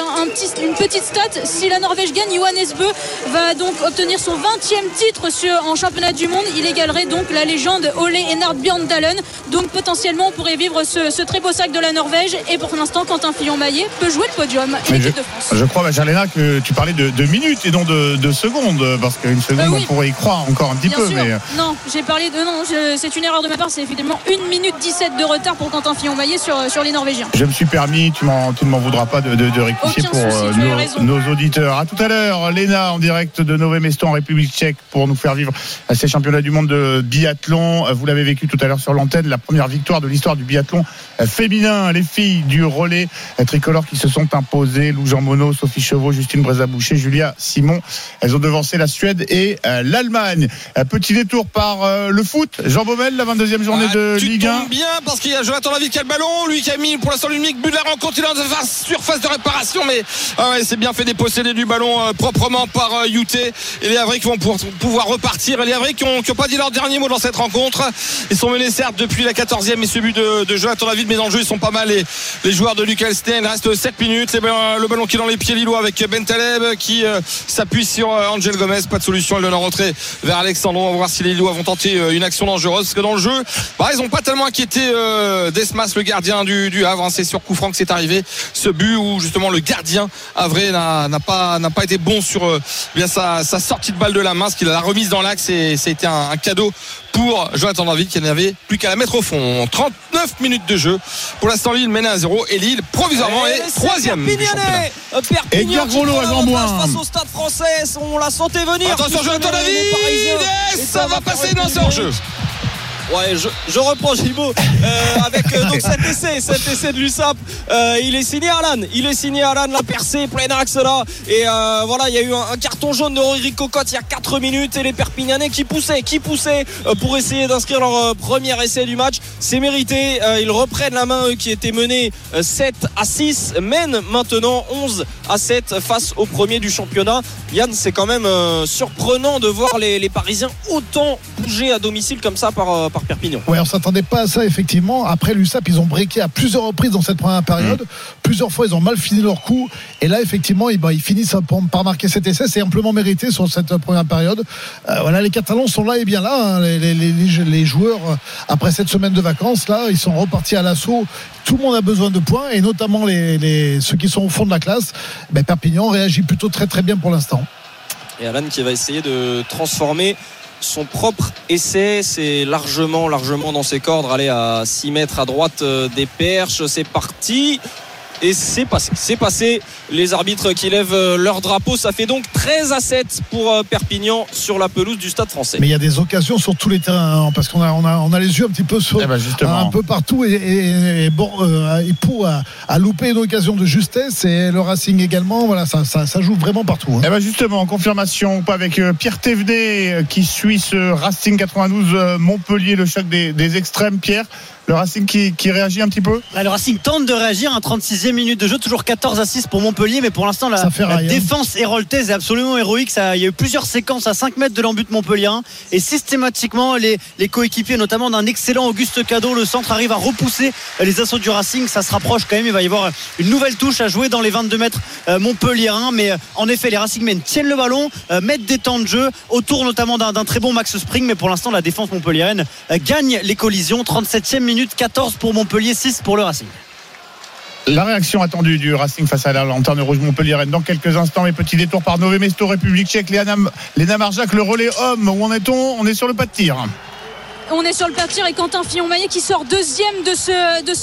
une petite stat si la Norvège gagne, Johannes Bö va donc obtenir son 20e titre sur, en championnat du monde. Il égalerait donc la légende Ole Ennard Bjørndalen. Donc potentiellement, on pourrait vivre ce, ce très beau sac de la Norvège. Et pour l'instant, Quentin Fillon-Maillet peut jouer le podium et je, de France. je crois, Vajalena, que tu parlais de, de minutes et non de, de secondes, parce qu'une seconde, Euh, oui. on pourrait y croire encore un petit Bien peu. sûr. Mais euh, Non, j'ai parlé de. Non, c'est une erreur de ma part. C'est effectivement 1 minute 17 de retard pour Quentin Fillon-Maillet sur, sur les Norvégiens. je me suis permis, tu, ne m'en voudras pas de, de, de rectifier Aucun pour souci, euh, nos auditeurs. À tout à l'heure, Léna en direct de Nové Mesto en République tchèque pour nous faire vivre ces championnats du monde de biathlon. Vous l'avez vécu tout à l'heure sur l'antenne, la première victoire de l'histoire du biathlon féminin. Les filles du relais tricolore qui se sont imposées. Lou Jean Monod, Sophie Chevaux, Justine Brézaboucher, Julia Simon. Elles ont devancé la Suède et euh, l'Allemagne. Petit détour par euh, le foot. Jean Baumel, la 22e journée Ah, de tu Ligue 1. tombes bien parce qu'il y a Jonathan David qui a le ballon, lui qui a mis pour l'instant l'unique but de la rencontre, il est en face- surface de réparation, mais ah ouais, c'est bien fait déposséder du ballon euh, proprement par euh, UT. Et les Havrais qui vont pouvoir repartir. Et les Havrais qui ont, qui ont pas dit leur dernier mot dans cette rencontre. Ils sont menés certes depuis la 14e et ce but de, de Jonathan David, mais dans le jeu ils sont pas mal les, les joueurs de Lucas Elstein. Il reste 7 minutes. Bien, le ballon qui est dans les pieds lillois avec Ben Taleb qui euh, s'appuie sur euh, Angel Gomez. Pas de solution. Il donne en rentrée vers Alexandre. On va voir si les Lillois vont tenter une action dangereuse. Parce que dans le jeu, bah, ils n'ont pas tellement inquiété Desmas, le gardien du, du Havre. hein. C'est sur coup que c'est arrivé. Ce but où justement le gardien Havre n'a pas, n'a pas été bon sur bien sa, sa sortie de balle de la main. Ce qu'il a la remise dans l'axe et ça a été un, un cadeau pour Jonathan David qui n'avait plus qu'à la mettre au fond. 39 minutes de jeu. Pour l'instant, Lille mène à 1 0 et Lille provisoirement est troisième. Perpignanais Perpignan prend à Jean-Bouin. face au stade français on l'a senti venir Attention, Jonathan David et ça va passer dans ce hors-jeu. Ouais, je, je reprends Gilbo euh, avec euh, donc cet essai, cet essai de l'USAP. Euh, il est signé Alan, il est signé Alan, la percée plein axe là. Et euh, voilà, il y a eu un, carton jaune de Rodrigue Cocotte il y a 4 minutes et les Perpignanais qui poussaient, qui poussaient euh, pour essayer d'inscrire leur euh, premier essai du match. C'est mérité. Ils reprennent la main eux qui étaient menés euh, 7 à 6, mènent maintenant 11 à 7 face au premier du championnat. Yann, c'est quand même surprenant de voir les, les Parisiens autant bouger à domicile comme ça par, par Perpignan. Ouais, on s'attendait pas à ça effectivement. Après l'USAP, ils ont breaké à plusieurs reprises dans cette première période. Plusieurs fois, ils ont mal fini leur coup. Et là, effectivement, ils, bah, ils finissent par, marquer cet essai. C'est amplement mérité sur cette première période. Euh, voilà, les Catalans sont là et bien là. hein. Les, les- les- les joueurs, euh, après cette semaine de vacances, là, ils sont repartis à l'assaut. Tout le monde a besoin de points et notamment les, ceux qui sont au fond de la classe. Ben, Perpignan réagit plutôt très très bien pour l'instant. Et Alan qui va essayer de transformer son propre essai. C'est largement, largement dans ses cordes. Aller à 6 mètres à droite euh, des perches. C'est parti. Et c'est passé. C'est passé. Les arbitres qui lèvent euh, leur drapeau. Ça fait donc 13 à 7 pour euh, Perpignan sur la pelouse du stade français. Mais il y a des occasions sur tous les terrains hein, parce qu'on a, on a, on a les yeux un petit peu sur, Eh ben, un peu partout et, et, et bon, euh, et pour a, a loupé une occasion de justesse et le Racing également. Voilà, ça, ça, ça joue vraiment partout. hein. Eh ben justement, en confirmation, pas avec Pierre Thévenet qui suit ce Racing 92 euh, Montpellier, le choc des, des extrêmes. Pierre, le Racing qui, qui réagit un petit peu le Racing tente de réagir, un 36e minute de jeu, toujours 14 à 6 pour Montpellier, mais pour l'instant la, hein. défense héroltaise est absolument héroïque. Ça, il y a eu plusieurs séquences à 5 mètres de l'embut Montpellier et systématiquement les, les coéquipiers, notamment d'un excellent Auguste Cadeau, le centre arrive à repousser les assauts du Racing. Ça se rapproche quand même. Il va y avoir une nouvelle touche à jouer dans les 22 mètres euh, Montpellier. Mais euh, en effet, les Racingmen tiennent le ballon, euh, mettent des temps de jeu autour notamment d'un très bon Max Spring. Mais pour l'instant, la défense montpelliéraine gagne les collisions. 37e minute, 14 pour Montpellier, 6 pour le Racing. La réaction attendue du Racing face à la lanterne rouge Montpellier dans quelques instants. Mais petit détour par Nové Mesto, République tchèque, Léna Marjac, le relais homme. Où en est-on? On est sur le pas de tir. On est sur le pas de tir et Quentin Fillon-Maillet qui sort deuxième de ce, de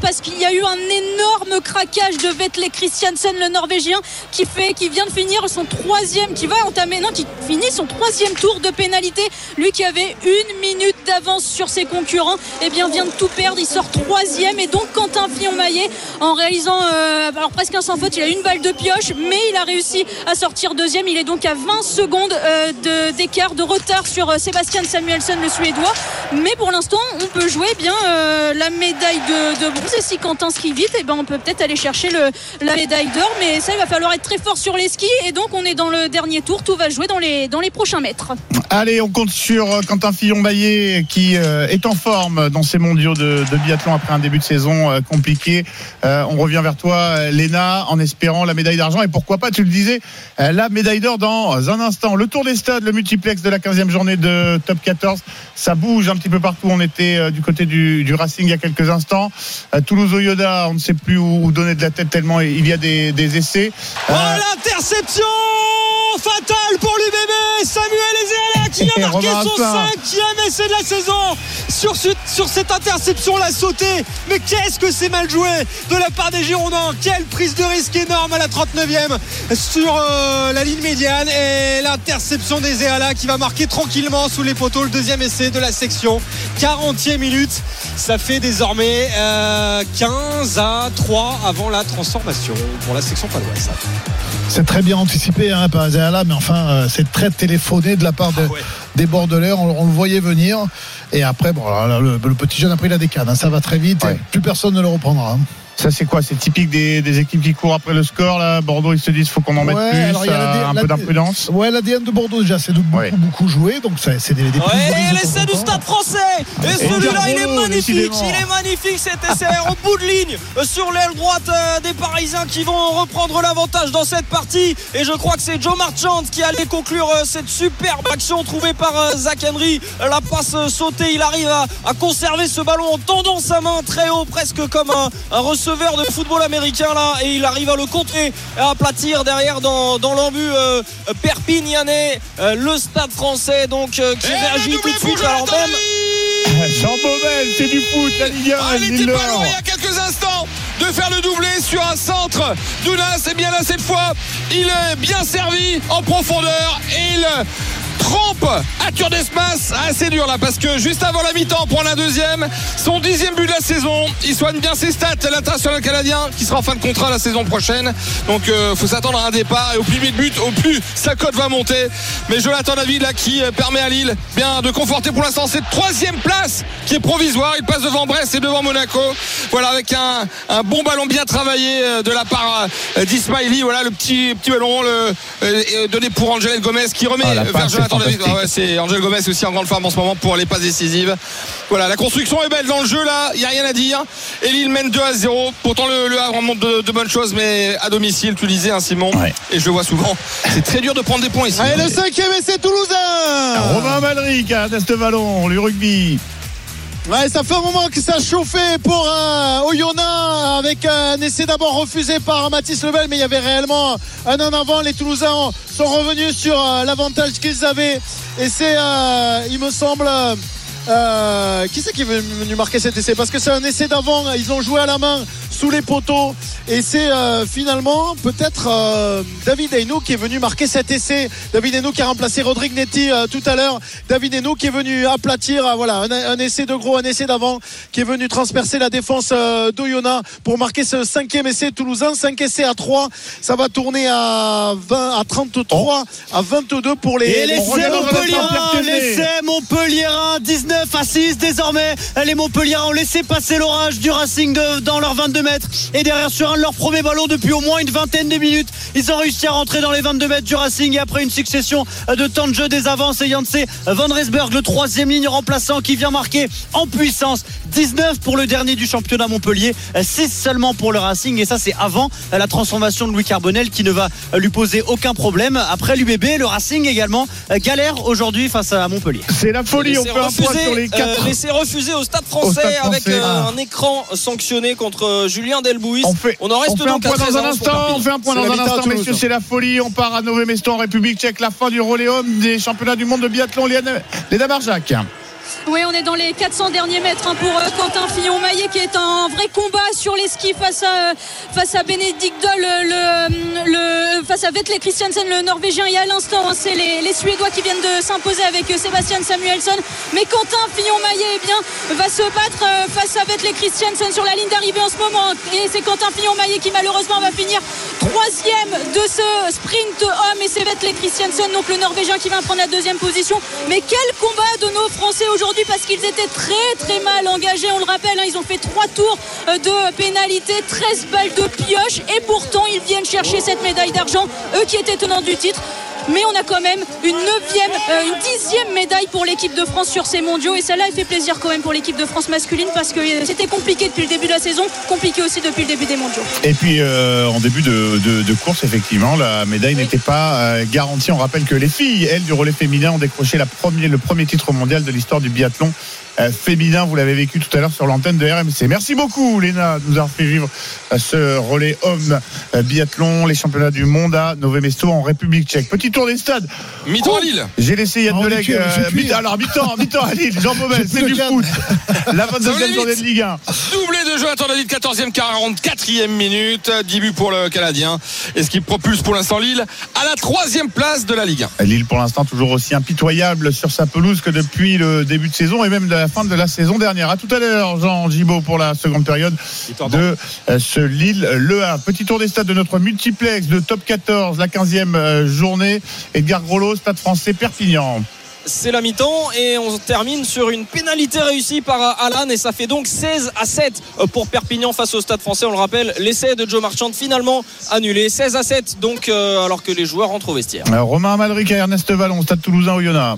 parce qu'il y a eu un énorme craquage de Vetle Christiansen, le Norvégien, qui fait, qui vient de finir son troisième, qui va entamer, non, qui finit son troisième tour de pénalité. Lui qui avait une minute d'avance sur ses concurrents, eh bien vient de tout perdre. Il sort troisième et donc Quentin Fillon-Maillet, en réalisant, euh, alors presque un sans faute, il a une balle de pioche, mais il a réussi à sortir deuxième. Il est donc à 20 secondes euh, d'écart, de, retard sur euh, Sébastien Samuelson, le Suédois. Mais pour l'instant, on peut jouer bien euh, la médaille de, bronze. Et si Quentin skie vite, eh ben, on peut peut-être aller chercher la médaille d'or. Mais ça, il va falloir être très fort sur les skis. Et donc, on est dans le dernier tour. Tout va jouer dans les, prochains mètres. Allez, on compte sur euh, Quentin Fillon-Maillet qui euh, est en forme dans ces mondiaux de, biathlon après un début de saison compliqué. On revient vers toi, Léna, en espérant la médaille d'argent et pourquoi pas, tu le disais, la médaille d'or dans un instant. Le tour des stades, le multiplex de la 15e journée de top 14, ça bouge un petit peu partout. On était euh, du côté du, Racing il y a quelques instants. Euh, Toulouse-Oyoda, on ne sait plus où, donner de la tête tellement il y a des, essais. Oh, l'interception fatale pour l'UBB Samuel Ezerla Et a marqué Romain son Asselin. cinquième essai de la saison. Sur, ce- sur cette interception l'a sauté. Mais qu'est-ce que c'est mal joué de la part des Girondins. Quelle prise de risque énorme à la 39e sur euh, la ligne médiane et l'interception des Zéala qui va marquer tranquillement sous les poteaux le deuxième essai de la section. 40e minute. Ça fait désormais euh, 15 à 3 avant la transformation pour la section paloise. C'est très bien anticipé hein, par Zéala, mais enfin, euh, c'est très téléphoné de la part de- Ah ouais. Des Bordelais. On, on le voyait venir. Et après, bon, le, le petit jeune a pris la décane. hein, ça va très vite. Ouais. et plus personne ne le reprendra. hein. Ça, c'est quoi? C'est typique des, des équipes qui courent après le score. Là? Bordeaux, ils se disent faut qu'on en mette Ouais, plus. il y a la- un peu d'imprudence. Ouais, l'ADN de Bordeaux déjà, c'est de beaucoup, Ouais. beaucoup joué. Donc ça, c'est des, des Ouais, de l'essai du stade français Et Et celui-là il est magnifique. Il est magnifique cet essai au bout de ligne euh, sur l'aile droite euh, des Parisiens qui vont reprendre l'avantage dans cette partie et je crois que c'est Joe Marchand qui allait conclure euh, cette superbe action trouvée par euh, Zach Henry Euh, la passe euh, sautée il arrive à, à conserver ce ballon en tendant sa main très haut presque comme un, un receveur de football américain là et il arrive à le contrer et à aplatir derrière dans, dans l'embut euh, Perpignanais Euh, le stade français donc euh, qui Et réagit tout de suite alors même Jean Baumel, c'est du foot, la Ligue 1. Ah, il était dis-le. pas loin il y a quelques instants de faire le doublé sur un centre d'Ounas. Et bien là, cette fois, il est bien servi en profondeur et il trempe Arthur Desmas. Ah, c'est dur là parce que juste avant la mi-temps, pour la deuxième, son dixième but de la saison. Il soigne bien ses stats, l'international canadien qui sera en fin de contrat la saison prochaine. Donc, il faut s'attendre à un départ et au plus vite but, au plus sa cote va monter. Mais Jonathan David là qui euh, permet à Lille bien de conforter pour l'instant cette troisième place qui est provisoire. Il passe devant Brest et devant Monaco. Voilà avec un, un bon ballon bien travaillé euh, de la part euh, d'Ismaili. Voilà le petit petit ballon le, euh, euh, donné pour Angel Gomez qui remet Ah, vers Jonathan David. Ah ouais, c'est Angel Gomez aussi en grande forme en ce moment pour les passes décisives. Voilà, la construction est belle dans le jeu là, il n'y a rien à dire. Et Lille mène 2 à 0. Pourtant le, le Havre montre de, de bonnes choses, mais à domicile, tu le disais, hein, Simon. Ouais. Et je le vois souvent. C'est très dur de prendre des points ici. Allez, le cinquième essai toulousain Romain Malric à Test Vallon, le rugby. Ouais, ça fait un moment que ça chauffait pour euh, Oyonnax avec un essai d'abord refusé par Mathis Lebel, mais il y avait réellement un en avant. Les Toulousains sont revenus sur euh, l'avantage qu'ils avaient. Et c'est, euh, il me semble, euh, qui c'est qui est venu marquer cet essai? Parce que c'est un essai d'avant. Ils ont joué à la main sous les poteaux. Et c'est euh, finalement peut-être euh, David Heino qui est venu marquer cet essai. David Heino qui a remplacé Rodrigue Netti euh, tout à l'heure. David Heino qui est venu aplatir, euh, voilà, un, un essai de gros, un essai d'avant, qui est venu transpercer la défense d'Oyonnax pour marquer ce cinquième essai toulousain. 5 essais à 3. Ça va tourner à 20, à 33, à 22 pour les. Et les l'essai Thévenet. l'essai Montpellierin, 19 à 6 désormais. Les Montpellierins ont laissé passer l'orage du Racing de- dans leurs 22 mètres. Et derrière sur un de leurs premiers ballons depuis au moins une vingtaine de minutes, ils ont réussi à rentrer dans les 22 mètres du Racing. Et après une succession de temps de jeu des avances, et Janse Van Resberg, le troisième ligne remplaçant qui vient marquer en puissance. 19 pour le dernier du championnat Montpellier, 6 seulement pour le Racing. Et ça, c'est avant la transformation de Louis Carbonel qui ne va lui poser aucun problème. Après l'UBB, le Racing également galère aujourd'hui face à Montpellier. C'est la folie, on fait un point sur les euh, quatre. laissez refuser au Stade français, Au Stade avec français. euh, Ah. un écran sanctionné contre euh, Julien Delbouis. On fait, On en reste on fait un donc à point 13 dans un instant. On fait un point dans un à instant, messieurs. C'est la folie. On part à Nové Mesto en République tchèque. La fin du Roléum des championnats du monde de biathlon. Léna Barjac. Oui, on est dans les 400 derniers mètres hein, pour euh, Quentin Fillon-Maillet qui est un vrai combat sur les skis face à, euh, face Benedikt Doll, le, le, face à Vetle Christiansen, le Norvégien. Et à l'instant, hein, c'est les, Suédois qui viennent de s'imposer avec euh, Sébastien Samuelsson. Mais Quentin Fillon-Maillet eh bien, va se battre euh, face à Vetle Christiansen sur la ligne d'arrivée en ce moment. Et c'est Quentin Fillon-Maillet qui malheureusement va finir troisième de ce sprint homme. Et c'est Vetle Christiansen, donc le Norvégien qui va prendre la deuxième position. Mais quel combat de nos Français aujourd'hui parce qu'ils étaient très très mal engagés. On le rappelle, hein, ils ont fait trois tours euh, de pénalité, 13 balles de pioche. Et pourtant ils viennent chercher cette médaille d'argent, eux qui étaient tenants du titre mais on a quand même une neuvième, euh, une dixième médaille pour l'équipe de France sur ces mondiaux et celle-là elle fait plaisir quand même pour l'équipe de France masculine parce que euh, c'était compliqué depuis le début de la saison, compliqué aussi depuis le début des mondiaux. Et puis euh, en début de, course, effectivement, la médaille n'était pas garantie. On rappelle que les filles, elles, du relais féminin, ont décroché le premier titre mondial de l'histoire du biathlon féminin. Vous l'avez vécu tout à l'heure sur l'antenne de RMC. Merci beaucoup, Léna, de nous avoir fait vivre euh, ce relais homme euh, biathlon, les championnats du monde à Nové Mesto en République tchèque. Petit tour des stades. Mi-temps à Lille. J'ai laissé Yann Oh, Deleg. Alors, mi-temps, mi-temps à Lille. Jean Baumel, c'est du foot. La Ça va 22e vite. journée de Ligue 1. Doublé de Jonathan David, 14e, 44e minute. 10 buts pour le Canadien. Et ce qui propulse pour l'instant Lille à la troisième place de la Ligue 1. Lille pour l'instant toujours aussi impitoyable sur sa pelouse que depuis le début de saison et même de la fin de la saison dernière. À tout à l'heure, Jean Gibaud pour la seconde période de euh, ce Lille Le Havre. Petit tour des stades de notre multiplex de top 14, la 15e euh, journée. Edgar Groslo, Stade français Perpignan. C'est la mi-temps et on termine sur une pénalité réussie par Alan et ça fait donc 16 à 7 pour Perpignan face au Stade français. On le rappelle, l'essai de Joe Marchand finalement annulé. 16 à 7 donc euh, alors que les joueurs rentrent au vestiaire. Euh, Romain Amalric à Ernest Vallon, Stade Toulousain au Yona.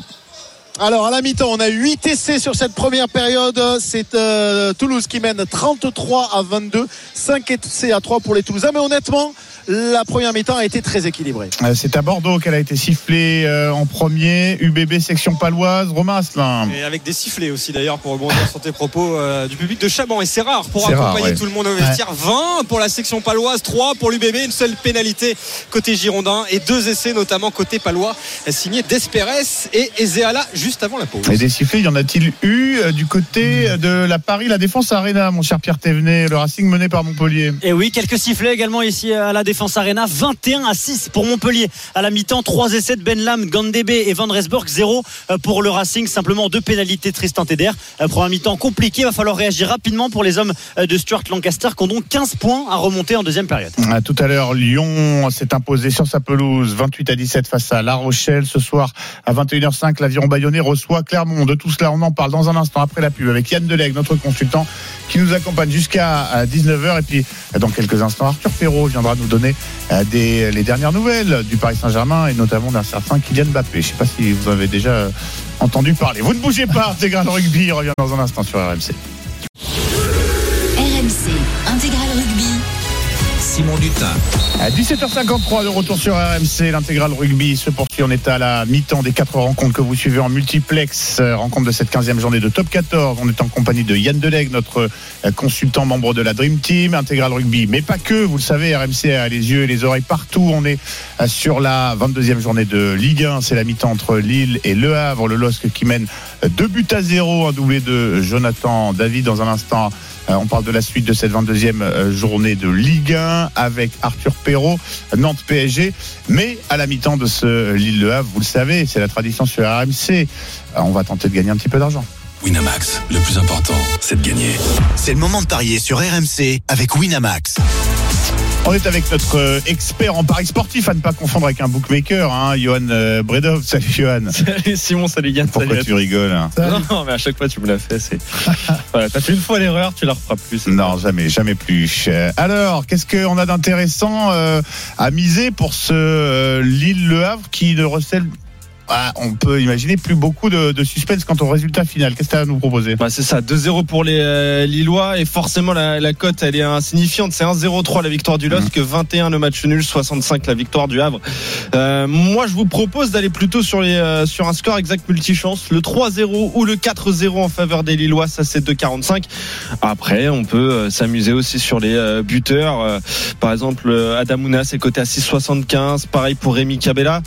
Alors à la mi-temps, on a 8 essais sur cette première période. C'est euh, Toulouse qui mène 33 à 22, 5 essais à 3 pour les Toulousains. Mais honnêtement, la première mi-temps a été très équilibrée. Euh, C'est à Bordeaux qu'elle a été sifflée euh, en premier. UBB section paloise. Romain Asselin. Et avec des sifflets aussi d'ailleurs pour rebondir sur tes propos euh, du public de Chaban et c'est rare pour accompagner rare, ouais. tout le monde au vestiaire 20 pour la section paloise 3 pour l'UBB une seule pénalité côté Girondin et deux essais notamment côté palois signé Desperes et Ezeala juste avant la pause Et des sifflets, y en a-t-il eu euh, du côté de la Paris, la Défense Arena, mon cher Pierre Thévenet, le Racing mené par Montpellier Et oui, quelques sifflets également ici à la Défense Arena. 21 à 6 pour Montpellier. À la mi-temps, 3 essais de Benlam, Gandebe et Van Resborg. 0 pour le Racing. Simplement deux pénalités Tristan Teder. Pour un mi-temps compliqué, il va falloir réagir rapidement pour les hommes de Stuart Lancaster qui ont donc 15 points à remonter en deuxième période. À tout à l'heure, Lyon s'est imposé sur sa pelouse 28 à 17 face à La Rochelle. Ce soir, à 21h05, l'aviron bayonnais reçoit Clermont. De tout cela, on en parle dans un instant après la pub avec Yann Deleg, notre consultant, qui nous accompagne jusqu'à 19h. Et puis, dans quelques instants, Arthur Perrault viendra nous donner euh, les dernières nouvelles du Paris Saint-Germain et notamment d'un certain Kylian Mbappé. Je ne sais pas si vous avez déjà euh, entendu parler. Vous ne bougez pas, Intégral Rugby revient dans un instant sur. RMC À 17h53 de retour sur RMC, l'intégral rugby se poursuit. On est à la mi-temps des quatre rencontres que vous suivez en multiplex. Euh, Rencontre de cette 15e journée de top 14. On est en compagnie de Yann Deleg, notre euh, consultant membre de la Dream Team, intégral rugby. Mais pas que, vous le savez, RMC a les yeux et les oreilles partout. On est euh, sur la 22e journée de Ligue 1. C'est la mi-temps entre Lille et Le Havre. Le LOSC qui mène 2 buts à 0, un doublé de Jonathan David dans un instant. Euh, On parle de la suite de cette 22e euh, journée de Ligue 1 avec Arthur Perrault, Nantes PSG. Mais à la mi-temps de ce Lille-Le Havre, vous le savez, c'est la tradition sur RMC. Euh, On va tenter de gagner un petit peu d'argent. Winamax, le plus important, c'est de gagner. C'est le moment de parier sur RMC avec Winamax. On est avec notre euh, expert en paris sportif, à ne pas confondre avec un bookmaker, hein, Johan euh, Bredov. Salut Johan. Salut Simon, salut Yann. Pourquoi salut tu rigoles hein Non, mais à chaque fois tu me l'as fait. C'est voilà, t'as fait une fois l'erreur, tu la referas plus. Non, jamais, jamais plus. Euh, Alors, qu'est-ce qu'on a d'intéressant euh, à miser pour ce euh, Lille-Le Havre qui ne recèle, ah, on peut imaginer, plus beaucoup de, de suspense quant au résultat final Qu'est-ce que tu as à nous proposer Bah, c'est ça, 2-0 pour les euh, Lillois et forcément la, la cote elle est insignifiante. C'est 1-0-3 la victoire du LOSC, 21 le match nul, 65 la victoire du Havre. Euh, moi je vous propose d'aller plutôt sur, les, euh, sur un score exact multichance, le 3-0 ou le 4-0 en faveur des Lillois, ça c'est 2-45. Après on peut s'amuser aussi sur les euh, buteurs. Euh, par exemple euh, Adamouna c'est coté à 6,75, pareil pour Rémi Cabella.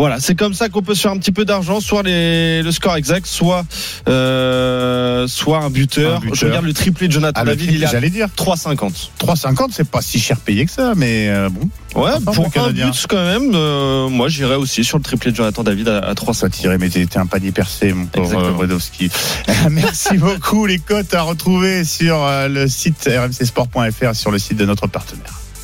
Voilà, c'est comme ça qu'on peut se faire un petit peu d'argent, soit les, le score exact, soit euh, soit un buteur. Un buteur. Je regarde le triplé de Jonathan Ah, David, il est dire. 3,50. 3,50, c'est pas si cher payé que ça, mais euh, bon. Ouais, pour un but quand même, euh, moi j'irais aussi sur le triplé de Jonathan David à, à 3,50. Ça tirait, mais t'es un panier percé, mon pauvre Bredowski. Merci beaucoup. Les cotes à retrouver sur le site rmcsport.fr, sur le site de notre partenaire.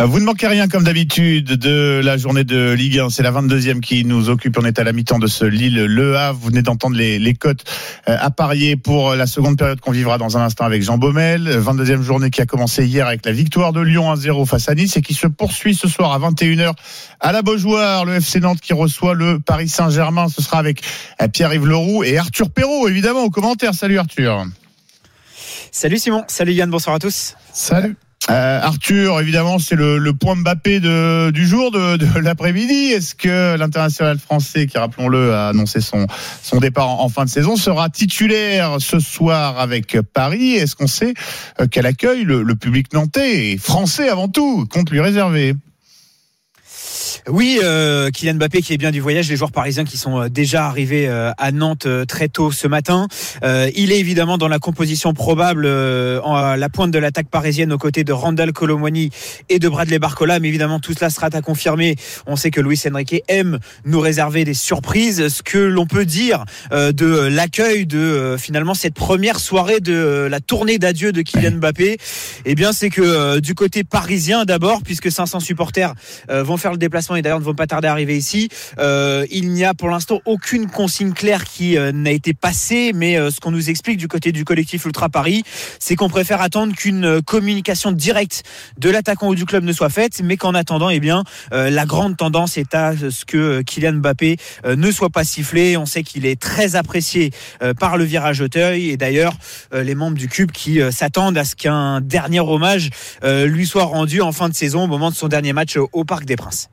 Euh, Vous ne manquez rien comme d'habitude de la journée de Ligue 1. C'est la 22e qui nous occupe. On est à la mi-temps de ce Lille-Le Havre. Vous venez d'entendre les, les cotes euh, à parier pour la seconde période qu'on vivra dans un instant avec Jean Baumel. 22e journée qui a commencé hier avec la victoire de Lyon 1-0 face à Nice et qui se poursuit ce soir à 21h à la Beaujoire. Le FC Nantes qui reçoit le Paris Saint-Germain. Ce sera avec euh, Pierre-Yves Leroux et Arthur Perrault, évidemment, au commentaire. Salut Arthur. Salut Simon, salut Yann, bonsoir à tous. Salut. Euh, Arthur, évidemment, c'est le, point Mbappé du jour, de, l'après-midi. Est-ce que l'international français, qui rappelons-le, a annoncé son, son départ en, en fin de saison, sera titulaire ce soir avec Paris? Est-ce qu'on sait euh, quel accueil le, le public nantais et français avant tout compte lui réserver? Oui, euh, Kylian Mbappé qui est bien du voyage, les joueurs parisiens qui sont euh, déjà arrivés euh, à Nantes euh, très tôt ce matin. Il est évidemment dans la composition probable euh, en- à la pointe de l'attaque parisienne aux côtés de Randall Colomwani et de Bradley Barcola. Mais évidemment, tout cela sera à confirmer. On sait que Luis Enrique aime nous réserver des surprises. Ce que l'on peut dire de l'accueil de finalement cette première soirée de la tournée d'adieu de Kylian Mbappé, eh bien c'est que du côté parisien d'abord, puisque 500 supporters vont faire le déplacement et d'ailleurs ne vont pas tarder à arriver ici. Euh, il n'y a pour l'instant aucune consigne claire qui euh, n'a été passée, mais euh, ce qu'on nous explique du côté du collectif Ultra Paris, c'est qu'on préfère attendre qu'une euh, communication directe de l'attaquant ou du club ne soit faite, mais qu'en attendant, eh bien, la grande tendance est à ce que Kylian Mbappé ne soit pas sifflé. On sait qu'il est très apprécié par le virage Auteuil et d'ailleurs les membres du Cube qui s'attendent à ce qu'un dernier hommage lui soit rendu en fin de saison au moment de son dernier match au Parc des Princes.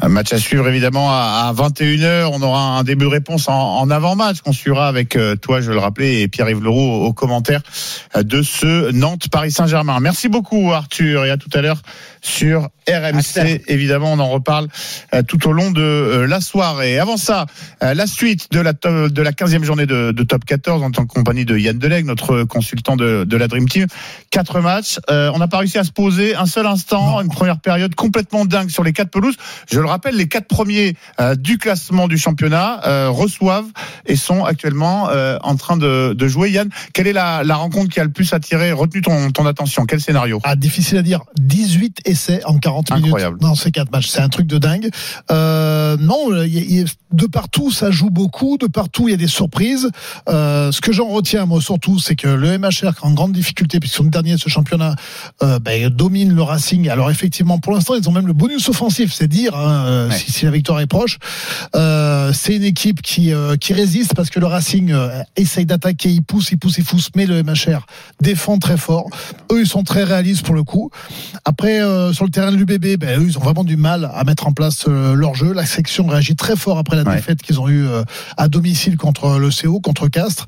Un match à suivre évidemment à, à 21h. On aura un début de réponse en, avant-match qu'on suivra avec euh, toi, je le rappelais, et Pierre-Yves Leroux au, commentaire de ce Nantes-Paris Saint-Germain. Merci beaucoup Arthur et à tout à l'heure sur RMC. Évidemment, on en reparle euh, tout au long de euh, la soirée. Avant ça, euh, la suite de la, de la 15e journée de, de Top 14 en tant que compagnie de Yann Deleg, notre consultant de, de la Dream Team. Quatre matchs. Euh, on n'a pas réussi à se poser un seul instant. Une première période complètement dingue sur les quatre pelouses. Je le rappelle, les quatre premiers euh, du classement du championnat euh, reçoivent et sont actuellement en train de, de jouer. Yann, quelle est la, la rencontre qui a le plus attiré, retenu ton, ton attention? Quel scénario? Ah, difficile à dire. 18 essais en 40 Incroyable. minutes dans ces quatre matchs. C'est un truc de dingue. Euh, non, y y de partout, ça joue beaucoup. De partout, il y a des surprises. Euh, ce que j'en retiens, moi, surtout, c'est que le MHR, en grande difficulté, puisqu'ils sont derniers de ce championnat, euh, ben, domine le Racing. Alors, effectivement, pour l'instant, ils ont même le bonus offensif. C'est dire hein, euh, si, si la victoire est proche. Euh, c'est une équipe qui, euh, qui résiste parce que le Racing euh, essaye d'attaquer, il pousse, il pousse, il pousse, mais le MHR défend très fort. Eux, ils sont très réalistes pour le coup. Après, euh, sur le terrain de l'UBB, ben, eux, ils ont vraiment du mal à mettre en place euh, leur jeu. La section réagit très fort après la défaite qu'ils ont eue euh, à domicile contre le CO, contre Castres.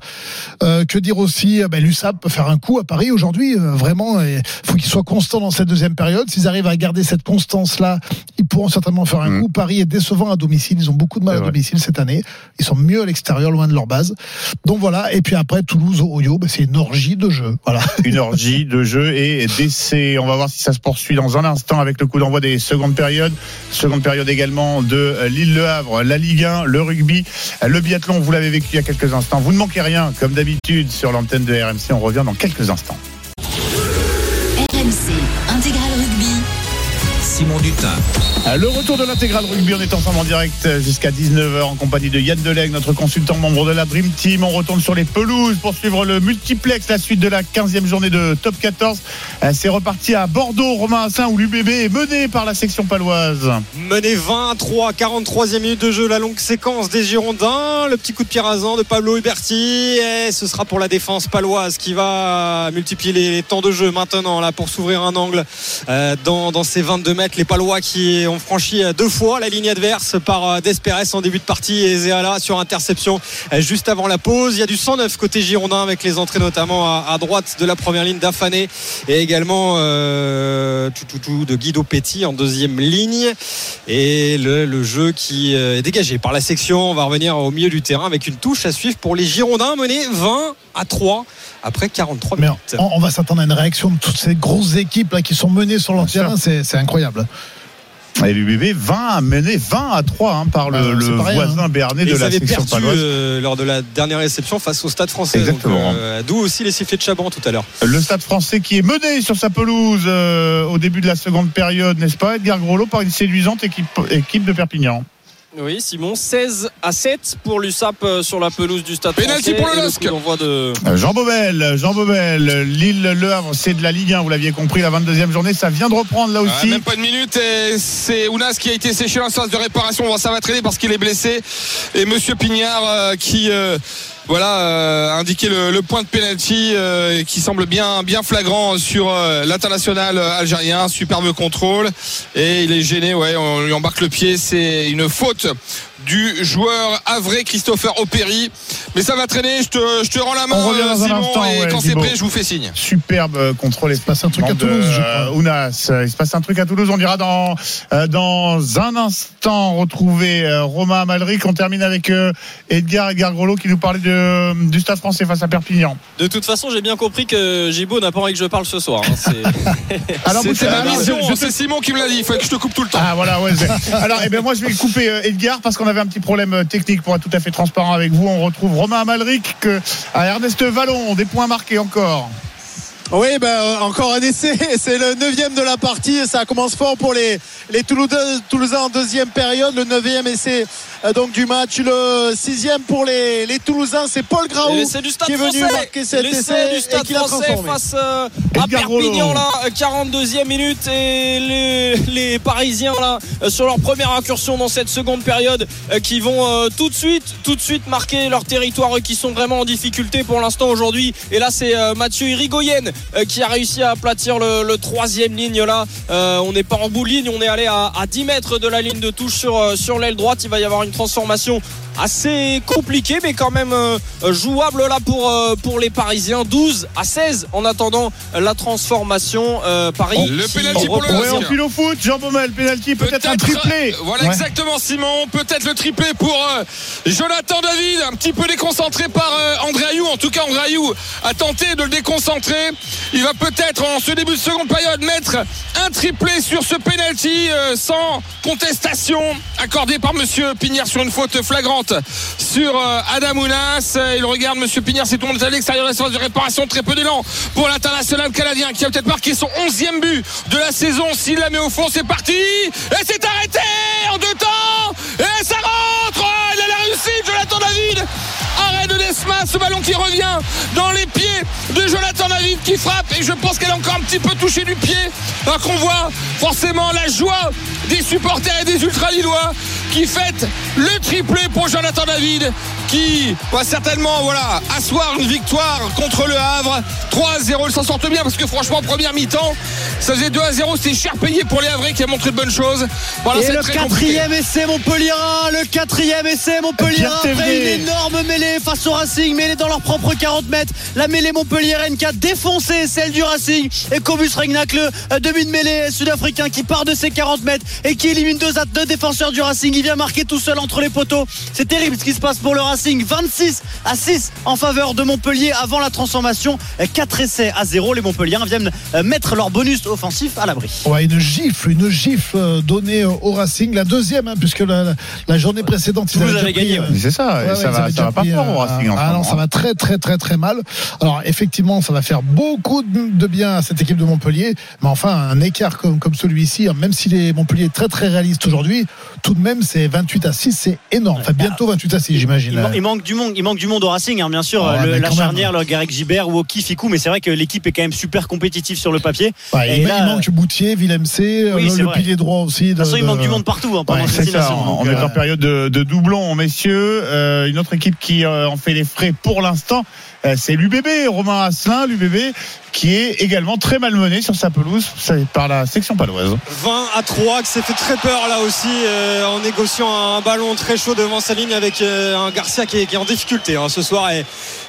Euh, que dire aussi euh, ben, L'USAP peut faire un coup à Paris aujourd'hui. euh, vraiment, il faut qu'ils soient constants dans cette deuxième période. S'ils arrivent à garder cette constance-là, ils pourront certainement faire un coup. Paris est décevant à domicile. Ils ont beaucoup de mal à domicile cette année. Ils sont mieux à l'extérieur, loin de leur base. Donc voilà. Et puis après, Toulouse, Oyo, ben, c'est une orgie de jeu. Voilà. Une orgie de jeu et d'essai. On va voir si ça se poursuit dans un instant avec le coup d'envoi des secondes périodes. Seconde période également de euh, Lille-Le Havre, la Ligue 1, le rugby, euh, le biathlon. Vous l'avez vécu il y a quelques instants. Vous ne manquez rien, comme d'habitude, sur l'antenne de RMC. On revient dans quelques instants. RMC. Simon Dutin. Le retour de l'intégral rugby, on est ensemble en direct jusqu'à 19h en compagnie de Yann Deleg, notre consultant membre de la Dream Team. On retourne sur les pelouses pour suivre le multiplex, la suite de la 15e journée de Top 14. Euh, C'est reparti à Bordeaux, Romain Assin, où l'UBB est mené par la section paloise. Mené 20 à 3, 43e minute de jeu, la longue séquence des Girondins, le petit coup de pied rasant de Pablo Huberti, et ce sera pour la défense paloise qui va multiplier les, les temps de jeu maintenant là pour s'ouvrir un angle euh, dans, dans ces 22 mètres. Les Palois qui ont franchi euh, deux fois la ligne adverse par euh, Desperes en début de partie et Zéala sur interception euh, juste avant la pause. Il y a du 109 côté Girondin avec les entrées notamment à, droite de la première ligne d'Afané et également de Guido Petit en deuxième ligne et le, le jeu qui est dégagé par la section. On va revenir au milieu du terrain avec une touche à suivre pour les Girondins menés 20 à 3 après 43 Mais minutes. on, on va s'attendre à une réaction de toutes ces grosses équipes là qui sont menées sur leur terrain. C'est c'est incroyable. Et l'UBB 20 mené 20 à 3 hein, par le, Ah, rien, voisin hein. béarnais de ils la section perdu euh, lors de la dernière réception face au Stade français. Donc, euh, D'où aussi les sifflets de Chaban tout à l'heure. Le stade français qui est mené sur sa pelouse euh, au début de la seconde période, n'est-ce pas Edgar Groslo par une séduisante équipe, équipe de Perpignan. Oui, Simon, 16 à 7 pour l'USAP euh, sur la pelouse du stade français. pour le LOSC. de. Euh, Jean Bobel, Jean Bobel, Lille-Le Havre, c'est de la Ligue 1, vous l'aviez compris, la 22e journée, ça vient de reprendre là Ouais, aussi. même pas une minute et c'est Ounas qui a été séché en séance de réparation. Bon, ça va traîner parce qu'il est blessé et Monsieur Pignard euh, qui euh, voilà euh, a indiqué le, point de penalty euh, qui semble bien bien flagrant sur euh, l'international algérien. Superbe contrôle et il est gêné. Ouais, on lui embarque le pied. C'est une faute du joueur avré Christopher Opéry. Mais ça va traîner. Je te, je te rends la main, On revient euh, dans un Simon, instant, et ouais, quand c'est prêt, je vous fais signe. Superbe euh, contrôle. Il se passe un truc à Toulouse, je crois. Ounas, il se passe un truc à Toulouse. On dira dans euh, dans un instant retrouver euh, Romain Amalric. On termine avec euh, Edgar Edgar qui nous parlait de, du Stade Français face à Perpignan. De toute façon, j'ai bien compris que Gibo n'a pas envie que je parle ce soir. hein. C'est- Alors, alors, mission. C'est Simon qui me l'a dit. Il faut que je te coupe tout le temps. Ah voilà, ouais. Alors, eh ben moi, je vais couper euh, Edgar parce qu'on avait un petit problème euh, technique pour être tout à fait transparent avec vous. On retrouve Romain Amalric que, à Ernest Vallon, des points marqués encore. Oui, ben, euh, encore un essai. C'est le neuvième de la partie. Ça commence fort pour les, les Toulousains, en deuxième période. Le neuvième essai euh, donc du match. Le sixième pour les, les Toulousains. C'est Paul Graou Et l'essai du Stade qui est venu français. marquer cet essai du et Stade qui l'a français transformé. face euh, à Edgar Perpignan là, 42e minute et les, les Parisiens là euh, sur leur première incursion dans cette seconde période euh, qui vont euh, tout de suite tout de suite marquer leur territoire eux qui sont vraiment en difficulté pour l'instant aujourd'hui et là c'est euh, Mathieu Irigoyen euh, qui a réussi à aplatir le, le troisième ligne là Euh, on n'est pas en bout de ligne on est allé à, à 10 mètres de la ligne de touche sur, euh, sur l'aile droite il va y avoir une transformation assez compliquée mais quand même euh, jouable là pour, euh, pour les Parisiens 12 à 16 en attendant la transformation euh, Paris Le qui penalty pour le on file au foot. Jean Baumel, penalty, peut-être un triplé. euh, Voilà Ouais. exactement Simon. Peut-être le triplé pour euh, Jonathan David, un petit peu déconcentré par euh, André Ayou. En tout cas, André Ayou a tenté de le déconcentrer. Il va peut-être en ce début de seconde période mettre un triplé sur ce penalty euh, sans contestation accordé par Monsieur Sur une faute flagrante sur euh, Adam Ounas. Euh, Il regarde Monsieur Pignard, c'est tourné à l'extérieur de la séance de réparation. Très peu d'élan pour l'international canadien qui a peut-être marqué son 11e but de la saison. S'il la met au fond, c'est parti. Et c'est arrêté en deux temps. Et ça rentre. Oh, il a la réussite, Jonathan David. De Desma, ce ballon qui revient dans les pieds de Jonathan David qui frappe. Et je pense qu'elle a encore un petit peu touché du pied. Alors qu'on voit forcément la joie des supporters et des ultra-lillois qui fêtent le triplé pour Jonathan David qui va certainement voilà, asseoir une victoire contre le Havre. 3 à 0, il s'en sortent bien parce que franchement, première mi-temps, ça faisait 2 à 0, c'était cher payé pour les Havrais qui a montré de bonnes choses. Voilà, Et c'est le très compliqué. quatrième essai Montpellier le quatrième essai Montpellier après une énorme mêlée face au Racing, mêlée dans leurs propres 40 mètres. La mêlée Montpellier qui a défoncé celle du Racing et Cobus Regnac, le euh, demi de mêlée sud-africain qui part de ses 40 mètres et qui élimine deux, deux défenseurs du Racing. Il vient marquer tout seul entre les poteaux. C'est terrible ce qui se passe pour le Racing. 26 à 6 en faveur de Montpellier avant la transformation. 4 essais à 0. Les Montpelliens viennent euh, mettre leur bonus offensif à l'abri. Ouais, une gifle, une gifle euh, donnée au Racing, la deuxième, hein, puisque la, journée précédente, ils avaient gagné, Mais C'est ça, Ouais, ouais, ça va, ça va pas fort au euh, Racing ce Ah non, ça va très très très très mal. Alors effectivement, ça va faire beaucoup de bien à cette équipe de Montpellier, mais enfin un écart comme, comme celui-ci, hein, même si les Montpellier est très très réaliste aujourd'hui, tout de même c'est 28 à 6, c'est énorme. Enfin bientôt 28 à 6, j'imagine. Il, man- il manque du monde, il manque du monde au Racing, hein, bien sûr. Ah Le- mais la quand même. charnière, le Garec Gibert ou Oki Ficou, mais c'est vrai que l'équipe est quand même super compétitive sur le papier. Et il, là, il manque Boutier, Villemc, euh, Oui, le, pilier droit aussi. de toute façon, il de- manque du monde partout hein, pendant Ouais, cette ça, destination. on est euh, en période de, de doublon, messieurs. Euh, une autre équipe qui euh, en fait les frais pour l'instant, euh, c'est l'UBB, Romain Asselin, l'UBB, qui est également très malmené sur sa pelouse par la section paloise. 20 à 3 qui s'est fait très peur là aussi euh, en négociant un ballon très chaud devant sa ligne avec euh, un Garcia qui est, en difficulté hein, ce soir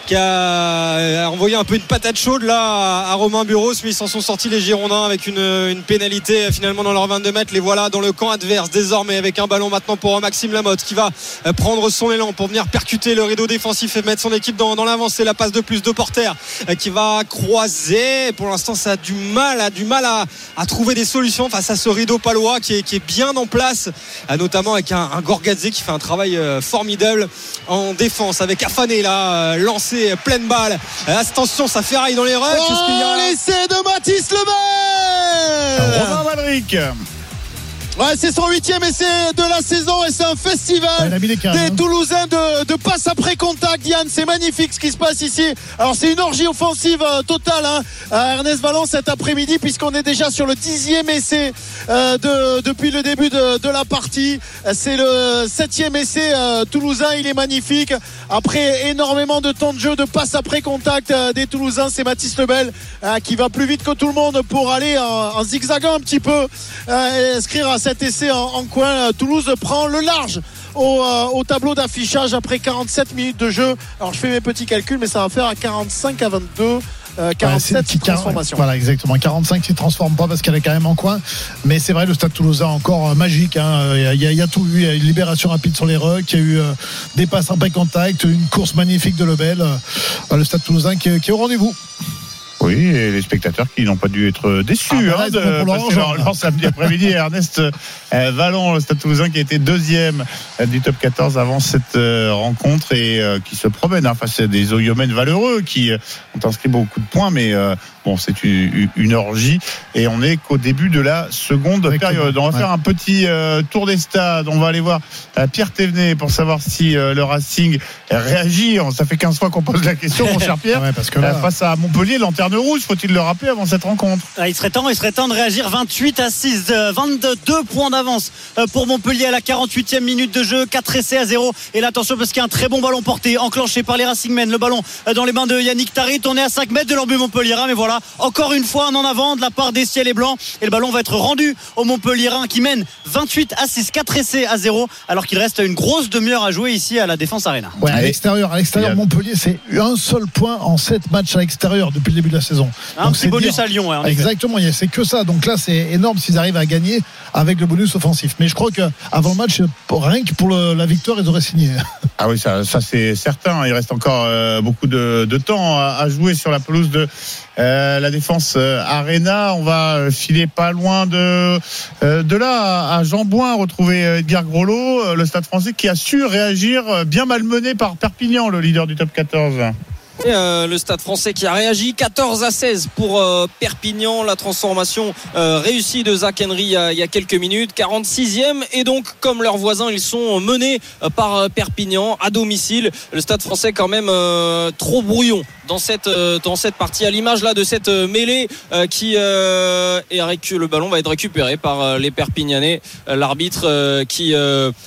qui a envoyé un peu une patate chaude là à Romain Bureau mais ils s'en sont sortis les Girondins avec une, une pénalité euh, finalement dans leurs 22 mètres. Les voilà dans le camp adverse désormais avec un ballon maintenant pour Maxime Lamotte qui va euh, prendre son élan pour venir percuter le rideau défensif et mettre son équipe dans, dans l'avancée la passe de plus de Porter euh, qui va croiser. Pour l'instant ça a du mal du mal à, trouver des solutions face à ce rideau palois qui est, bien en place notamment avec un, un qui fait un travail formidable en défense avec Afané là lancé pleine balle attention ça ferraille dans les rucks Oh, l'essai de Mathis Lebel Romain Valric. Ouais, c'est son huitième essai de la saison et c'est un festival Ouais, des hein. Toulousains de, de passe après contact. Yann, c'est magnifique ce qui se passe ici. Alors c'est une orgie offensive euh, totale hein, à Ernest Vallon cet après-midi puisqu'on est déjà sur le dixième essai euh, de, depuis le début de, de la partie. C'est le septième essai euh, toulousain. Il est magnifique. Après énormément de temps de jeu, de passe après contact euh, des Toulousains, c'est Mathis Lebel euh, qui va plus vite que tout le monde pour aller en, en zigzagant un petit peu euh, et inscrire à cet essai en, en coin. Euh, Toulouse prend le large. Au, euh, au tableau d'affichage après 47 minutes de jeu. Alors je fais mes petits calculs, mais ça va faire à 45 à 22. euh, 47 qui transformations. Voilà, exactement. 45 qui ne transforme pas parce qu'elle est quand même en coin. Mais c'est vrai, le stade toulousain encore euh, magique. hein. Il, y a, il y tout eu. Il y a une libération rapide sur les rucks. Il y a eu des passes après contact, une course magnifique de Lebel. Le stade toulousain qui, qui est au rendez-vous. Oui, et les spectateurs qui n'ont pas dû être déçus. Ah, là, hein, de leur, hein. leur samedi après-midi. Ernest euh, Vallon, le Stade Toulousain, qui a été deuxième euh, du top 14 avant cette euh, rencontre et euh, qui se promène hein, face à des Oyomènes valeureux qui ont inscrit beaucoup de points, mais euh, bon, c'est une, une orgie et on est qu'au début de la seconde Exactement, période. On va ouais. faire un petit euh, tour des stades. On va aller voir euh, Pierre Thévenet pour savoir si euh, le Racing réagit. Ça fait 15 fois qu'on pose la question, mon cher Pierre. Ouais, parce que Euh, là, face à Montpellier, lanterne rouge, faut-il le rappeler avant cette rencontre? Ah, il serait temps, il serait temps de réagir 28 à 6, euh, 22 points d'avance pour Montpellier à la 48e minute de jeu, 4 essais à 0. Et là, attention parce qu'il y a un très bon ballon porté, enclenché par les Racingmen. Le ballon dans les mains de Yannick Tarit. On est à 5 mètres de leur but Montpellierin, mais voilà, encore une fois un en avant de la part des ciels et blancs. Et le ballon va être rendu au Montpellierin qui mène 28 à 6, 4 essais à 0, alors qu'il reste une grosse demi-heure à jouer ici à la Défense Arena. Ouais, à l'extérieur, à l'extérieur, Montpellier, c'est un seul point en 7 matchs à l'extérieur depuis le début de la saison. Un Donc, petit c'est bonus dire- à Lyon, ouais. Exactement, il y a- c'est que ça. Donc là, c'est énorme s'ils arrivent à gagner avec le bonus offensif. Mais je crois que avant le match, rien que pour la victoire, ils auraient signé. Ah oui, ça, c'est certain. Il reste encore euh, beaucoup de, temps à, jouer sur la pelouse de euh, la défense euh, Arena. On va filer pas loin de de là à, Jean Bouin retrouver Edgar Groslo, euh, le Stade Français qui a su réagir bien malmené par Perpignan, le leader du top 14. Euh, le Stade français qui a réagi 14 à 16 pour euh, Perpignan. La transformation euh, réussie de Zach Henry il y, a, quelques minutes. 46e. Et donc, comme leurs voisins, ils sont menés par Perpignan à domicile. Le Stade français, quand même, trop brouillon dans cette, dans cette partie. À l'image là de cette mêlée qui est récu- le ballon va être récupéré par les Perpignanais. L'arbitre qui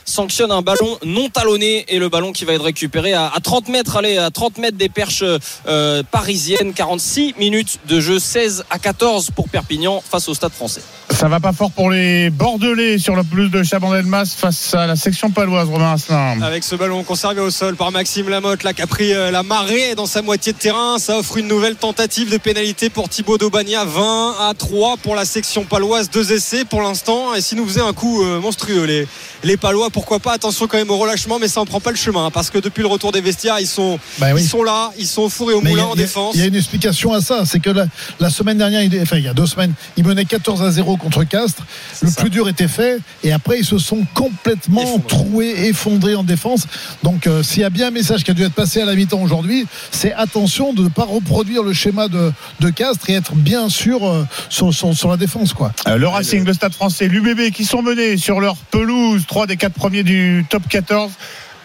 sanctionne un ballon non talonné et le ballon qui va être récupéré à 30 mètres, allez, à 30 mètres des perches euh, parisiennes. 46 minutes de jeu, 16 à 14 pour Perpignan face au Stade français. Ça va pas fort pour les Bordelais sur la pelouse de Chabandelmas face à la section paloise, Romain Asselin. avec ce ballon conservé au sol par Maxime Lamotte là qui a pris euh, la marée dans sa moitié de terrain ça offre une nouvelle tentative de pénalité pour Thibaut Daubagna 20 à 3 pour la section paloise deux essais pour l'instant et si nous faisait un coup euh, monstrueux les, les palois pourquoi pas? Attention quand même au relâchement mais ça en prend pas le chemin hein, parce que depuis le retour des vestiaires ils sont, Bah oui. ils sont là ils sont au four et au Mais moulin a- en défense Il y a une explication à ça. C'est que la, la semaine dernière, il- enfin il y a deux semaines, ils menaient 14 à 0 contre Castres. Le ça. plus dur était fait. Et après, ils se sont complètement Effondrés. troués, effondrés en défense. Donc euh, s'il y a bien un message qui a dû être passé à la mi-temps aujourd'hui, c'est attention de ne pas reproduire le schéma de, de Castres et être bien sûr euh, sur, sur- sur la défense. quoi. Euh, Le Racing, le Stade français, l'UBB qui sont menés sur leur pelouse, trois des quatre premiers du top 14.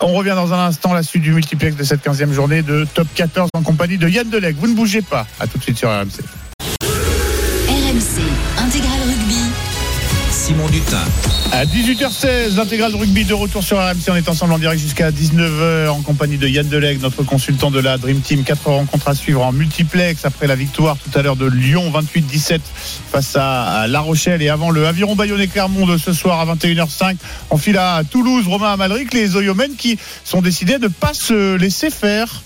On revient dans un instant la suite du multiplex de cette 15e journée de top 14 en compagnie de Yann Delec. Vous ne bougez pas. À tout de suite sur RMC. Simon Dutin. À 18h16, l'intégrale de rugby de retour sur RMC. On est ensemble en direct jusqu'à 19h en compagnie de Yann Deleg, notre consultant de la Dream Team. Quatre rencontres à suivre en multiplex après la victoire tout à l'heure de Lyon 28-17 face à La Rochelle et avant le Aviron Bayonnais Clermont de ce soir à 21h05. On file à Toulouse, Romain Amalric, les Oyomènes qui sont décidés de ne pas se laisser faire.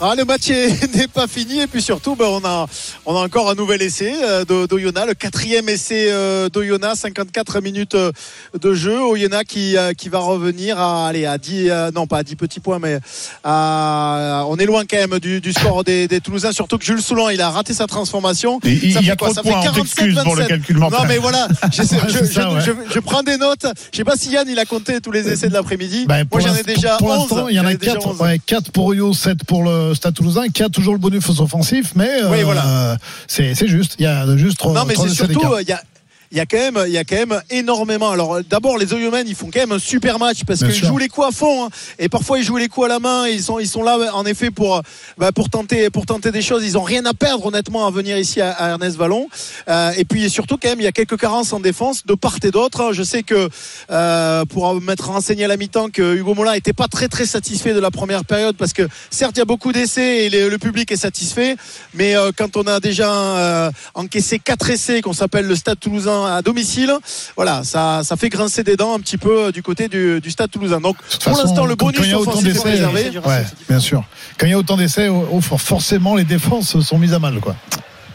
Ah, le match est- n'est pas fini et puis surtout ben, on, a, on a encore un nouvel essai euh, d'Oyonnax, le quatrième essai euh, d'Oyonnax, 54 minutes euh, de jeu. Oyonnax qui, euh, qui va revenir à, allez, à 10, euh, non pas à 10 petits points, mais à- on est loin quand même du, du score des, des Toulousains, surtout que Jules Soulan il a raté sa transformation. Et il Ça y fait a quoi trop de Ça fait points, on 47, t'excuse pour le 27. calcul mental. Non mais voilà, je, ça, je- ouais. je- je prends des notes. Je sais pas si Yann il a compté tous les essais de l'après-midi. Ben, pour Moi j'en ai déjà pour 11. l'instant, il y en a ai déjà 4, 11. ouais, 4 pour Oyo, 7 pour le Stade Toulousain, qui a toujours le bonus offensif, mais euh, Oui, voilà. c'est c'est juste. Il y a juste 3 Non, mais c'est surtout, euh, il y a. Il y a quand même, il y a quand même énormément. Alors euh, d'abord les Oyomens, ils font quand même un super match parce qu'ils jouent les coups à fond hein. et parfois ils jouent les coups à la main. Et ils sont, ils sont là en effet pour, bah, pour tenter, pour tenter des choses. Ils ont rien à perdre honnêtement à venir ici à, à Ernest Vallon. Euh, et puis surtout quand même, il y a quelques carences en défense de part et d'autre. Je sais que euh, pour m'être renseigné à la mi-temps que Hugo Mola était pas très très satisfait de la première période parce que certes il y a beaucoup d'essais et les- le public est satisfait, mais euh, quand on a déjà euh, encaissé quatre essais qu'on s'appelle le Stade Toulousain à domicile, voilà, ça ça fait grincer des dents un petit peu euh, du côté du, du Stade Toulousain. Donc pour l'instant le bonus il y a autant offensif est d'essais, réservé. Ouais, bien sûr. Quand il y a autant d'essais, oh, oh, forcément les défenses sont mises à mal, quoi.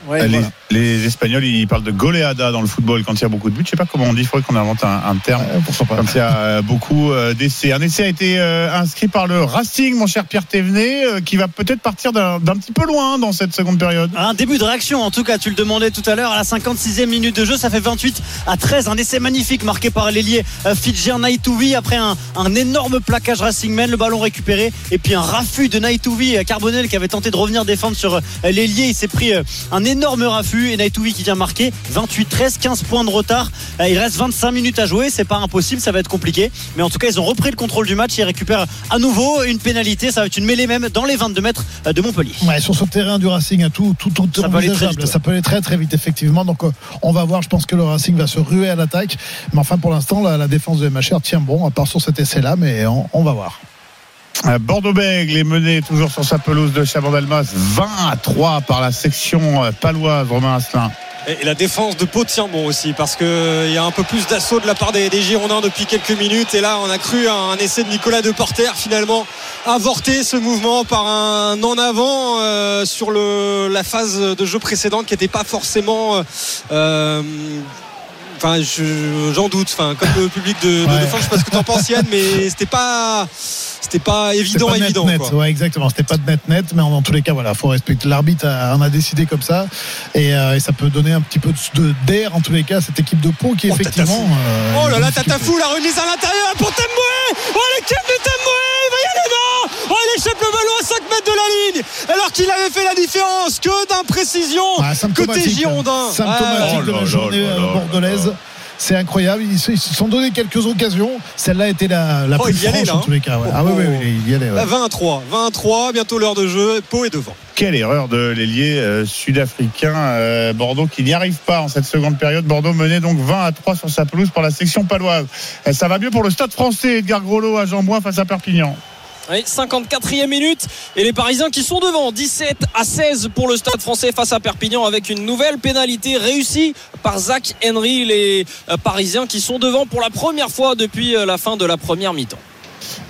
Ouais, les, voilà. Les Espagnols, ils parlent de goleada dans le football quand il y a beaucoup de buts. Je sais pas comment on dit. Il faudrait qu'on invente un, un terme. Pourquoi pas. Comme il y a euh, beaucoup euh, d'essais. Un essai a été euh, inscrit par le Racing, mon cher Pierre Thévenet, euh, qui va peut-être partir d'un petit peu loin dans cette seconde période. Un début de réaction, en tout cas, tu le demandais tout à l'heure, à la 56e minute de jeu, ça fait 28 à 13. Un essai magnifique marqué par l'ailier euh, Fidjian Naitouvi après un, un énorme plaquage Racing Man, le ballon récupéré, et puis un raffut de Naitouvi euh, Carbonel qui avait tenté de revenir défendre sur euh, l'ailier. Il s'est pris euh, un énorme raffut et Naitouvi qui vient marquer 28-13, 15 points de retard. Euh, Il reste 25 minutes à jouer, c'est pas impossible, ça va être compliqué. Mais en tout cas, ils ont repris le contrôle du match et ils récupèrent à nouveau une pénalité. Ça va être une mêlée même dans les 22 mètres euh, de Montpellier. Ouais, sur ce terrain du Racing, tout, tout, tout Ça peut aller très vite, ouais. Ça peut aller très très vite, effectivement. Donc, euh, on va voir. Je pense que le Racing va se ruer à l'attaque. Mais enfin, pour l'instant, la, la défense de MHR tient bon, à part sur cet essai-là, mais on, on va voir. Euh, Bordeaux-Bègles est mené toujours sur sa pelouse de Chabandelmas 20 à 3 par la section euh, paloise, Romain Asselin. Et la défense de Pau tient bon aussi parce qu'il y a un peu plus d'assaut de la part des, Girondins depuis quelques minutes. Et là, on a cru à un essai de Nicolas Deporter finalement avorté ce mouvement par un en avant euh, sur la phase de jeu précédente qui n'était pas forcément. euh, euh, Enfin, je- j'en doute. Enfin, comme le public de, de Ouais. défense, je sais pas ce que t'en penses, Yann, mais c'était pas, c'était pas évident, pas net, évident. net. quoi. Ouais, exactement. C'était pas de net net, mais en, tous les cas, voilà, faut respecter. L'arbitre en a décidé comme ça, et, euh, et ça peut donner un petit peu de- de- d'air en tous les cas à cette équipe de Pau qui Oh, effectivement. Euh, Oh là là. Tatafou, la remise à l'intérieur pour Temboué Oh l'équipe de Temboué Il va y aller échappe le ballon à 5 mètres de la ligne Alors qu'il avait fait la différence que d'imprécision Ah, côté symptomatique, Girondin symptomatique Oh de la là journée euh, bordelaise. C'est incroyable. Ils se, sont donné quelques occasions. Celle-là était la, la Oh, plus il y allait, franche là, en hein. tous les cas. ouais. Oh, Ah oui, oui, oh. oui, il y allait. ouais. Là, 20 à 3 20 à 3 bientôt l'heure de jeu Pau est devant Quelle erreur de l'ailier euh, sud-africain euh, Bordeaux qui n'y arrive pas en cette seconde période. Bordeaux menait donc 20 à 3 sur sa pelouse par la section paloise. Euh, ça va mieux pour le stade français. Edgar Grolot à Jean-Bois face à Perpignan. Oui, 54e minute et les Parisiens qui sont devant 17 à 16 pour le Stade français face à Perpignan avec une nouvelle pénalité réussie par Zach Henry les euh, Parisiens qui sont devant pour la première fois depuis euh, la fin de la première mi-temps.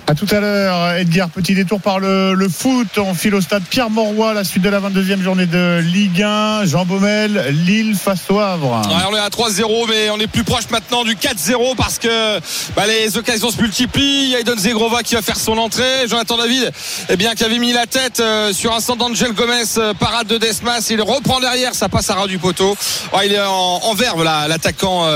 À tout à l'heure, Edgar, petit détour par le, foot. On file au stade Pierre-Mauroy, la suite de la 22e journée de Ligue 1. Jean Baumel, Lille face au Havre. On est à 3-0, mais on est plus proche maintenant du 4-0 parce que bah, les occasions se multiplient. Il y a Zegrova qui va faire son entrée. Jonathan David, eh bien, qui avait mis la tête euh, sur un centre d'Angel Gomez, euh, parade de Desmas. Il reprend derrière, ça passe à ras du poteau. Il est en, verve, l'attaquant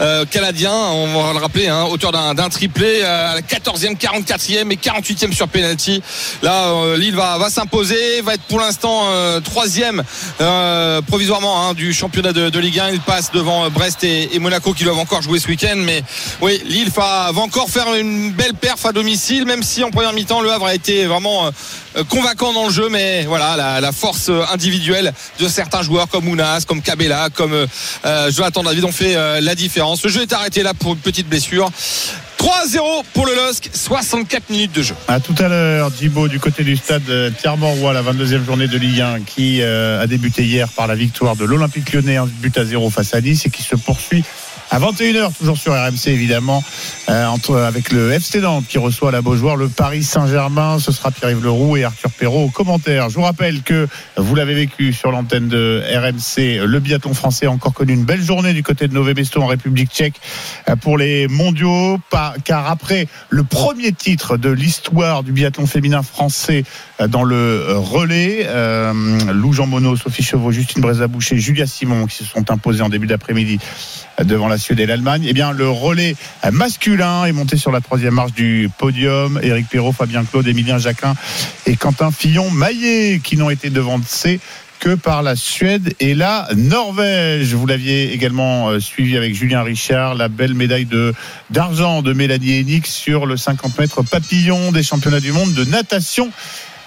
euh, canadien. On va le rappeler, hein, auteur d'un triplé à la 14e, 44 quatrième et 48e sur penalty. Là, euh, Lille va, va s'imposer, va être pour l'instant euh, troisième euh, provisoirement hein, du championnat de, de Ligue 1. Il passe devant Brest et, et Monaco qui doivent encore jouer ce week-end. Mais oui, Lille va, va encore faire une belle perf à domicile, même si en première mi-temps le Havre a été vraiment euh, convaincant dans le jeu. Mais voilà, la, la force individuelle de certains joueurs comme Ounas, comme Cabella, comme euh, euh, Jonathan David ont fait euh, la différence. Le jeu est arrêté là pour une petite blessure. 3-0 pour le LOSC, 64 minutes de jeu. À tout à l'heure, Thibaut, du côté du stade euh, Pierre-Mauroy, la 22e journée de Ligue 1, qui euh, a débuté hier par la victoire de l'Olympique lyonnais, un but à 0 face à Nice et qui se poursuit à 21h, toujours sur RMC évidemment, euh, avec le FC qui reçoit la Beaujoire, le Paris Saint-Germain. Ce sera Pierre-Yves Leroux et Arthur Perrault aux commentaires. Je vous rappelle que vous l'avez vécu sur l'antenne de RMC, le biathlon français a encore connu une belle journée du côté de Nové Mesto en République tchèque euh, pour les mondiaux, car après le premier titre de l'histoire du biathlon féminin français euh, dans le relais, Lou Jean Monod, Sophie Chevaux, Justine Brézaboucher, Julia Simon qui se sont imposés en début d'après-midi devant la Suède et l'Allemagne. Eh bien, le relais masculin est monté sur la troisième marche du podium. Éric Perrault, Fabien Claude, Émilien Jacquin et Quentin Fillon-Maillet qui n'ont été devancés que par la Suède et la Norvège. Vous l'aviez également euh, suivi avec Julien Richard, la belle médaille d'argent de Mélanie Hennig sur le 50 mètres papillon des championnats du monde de natation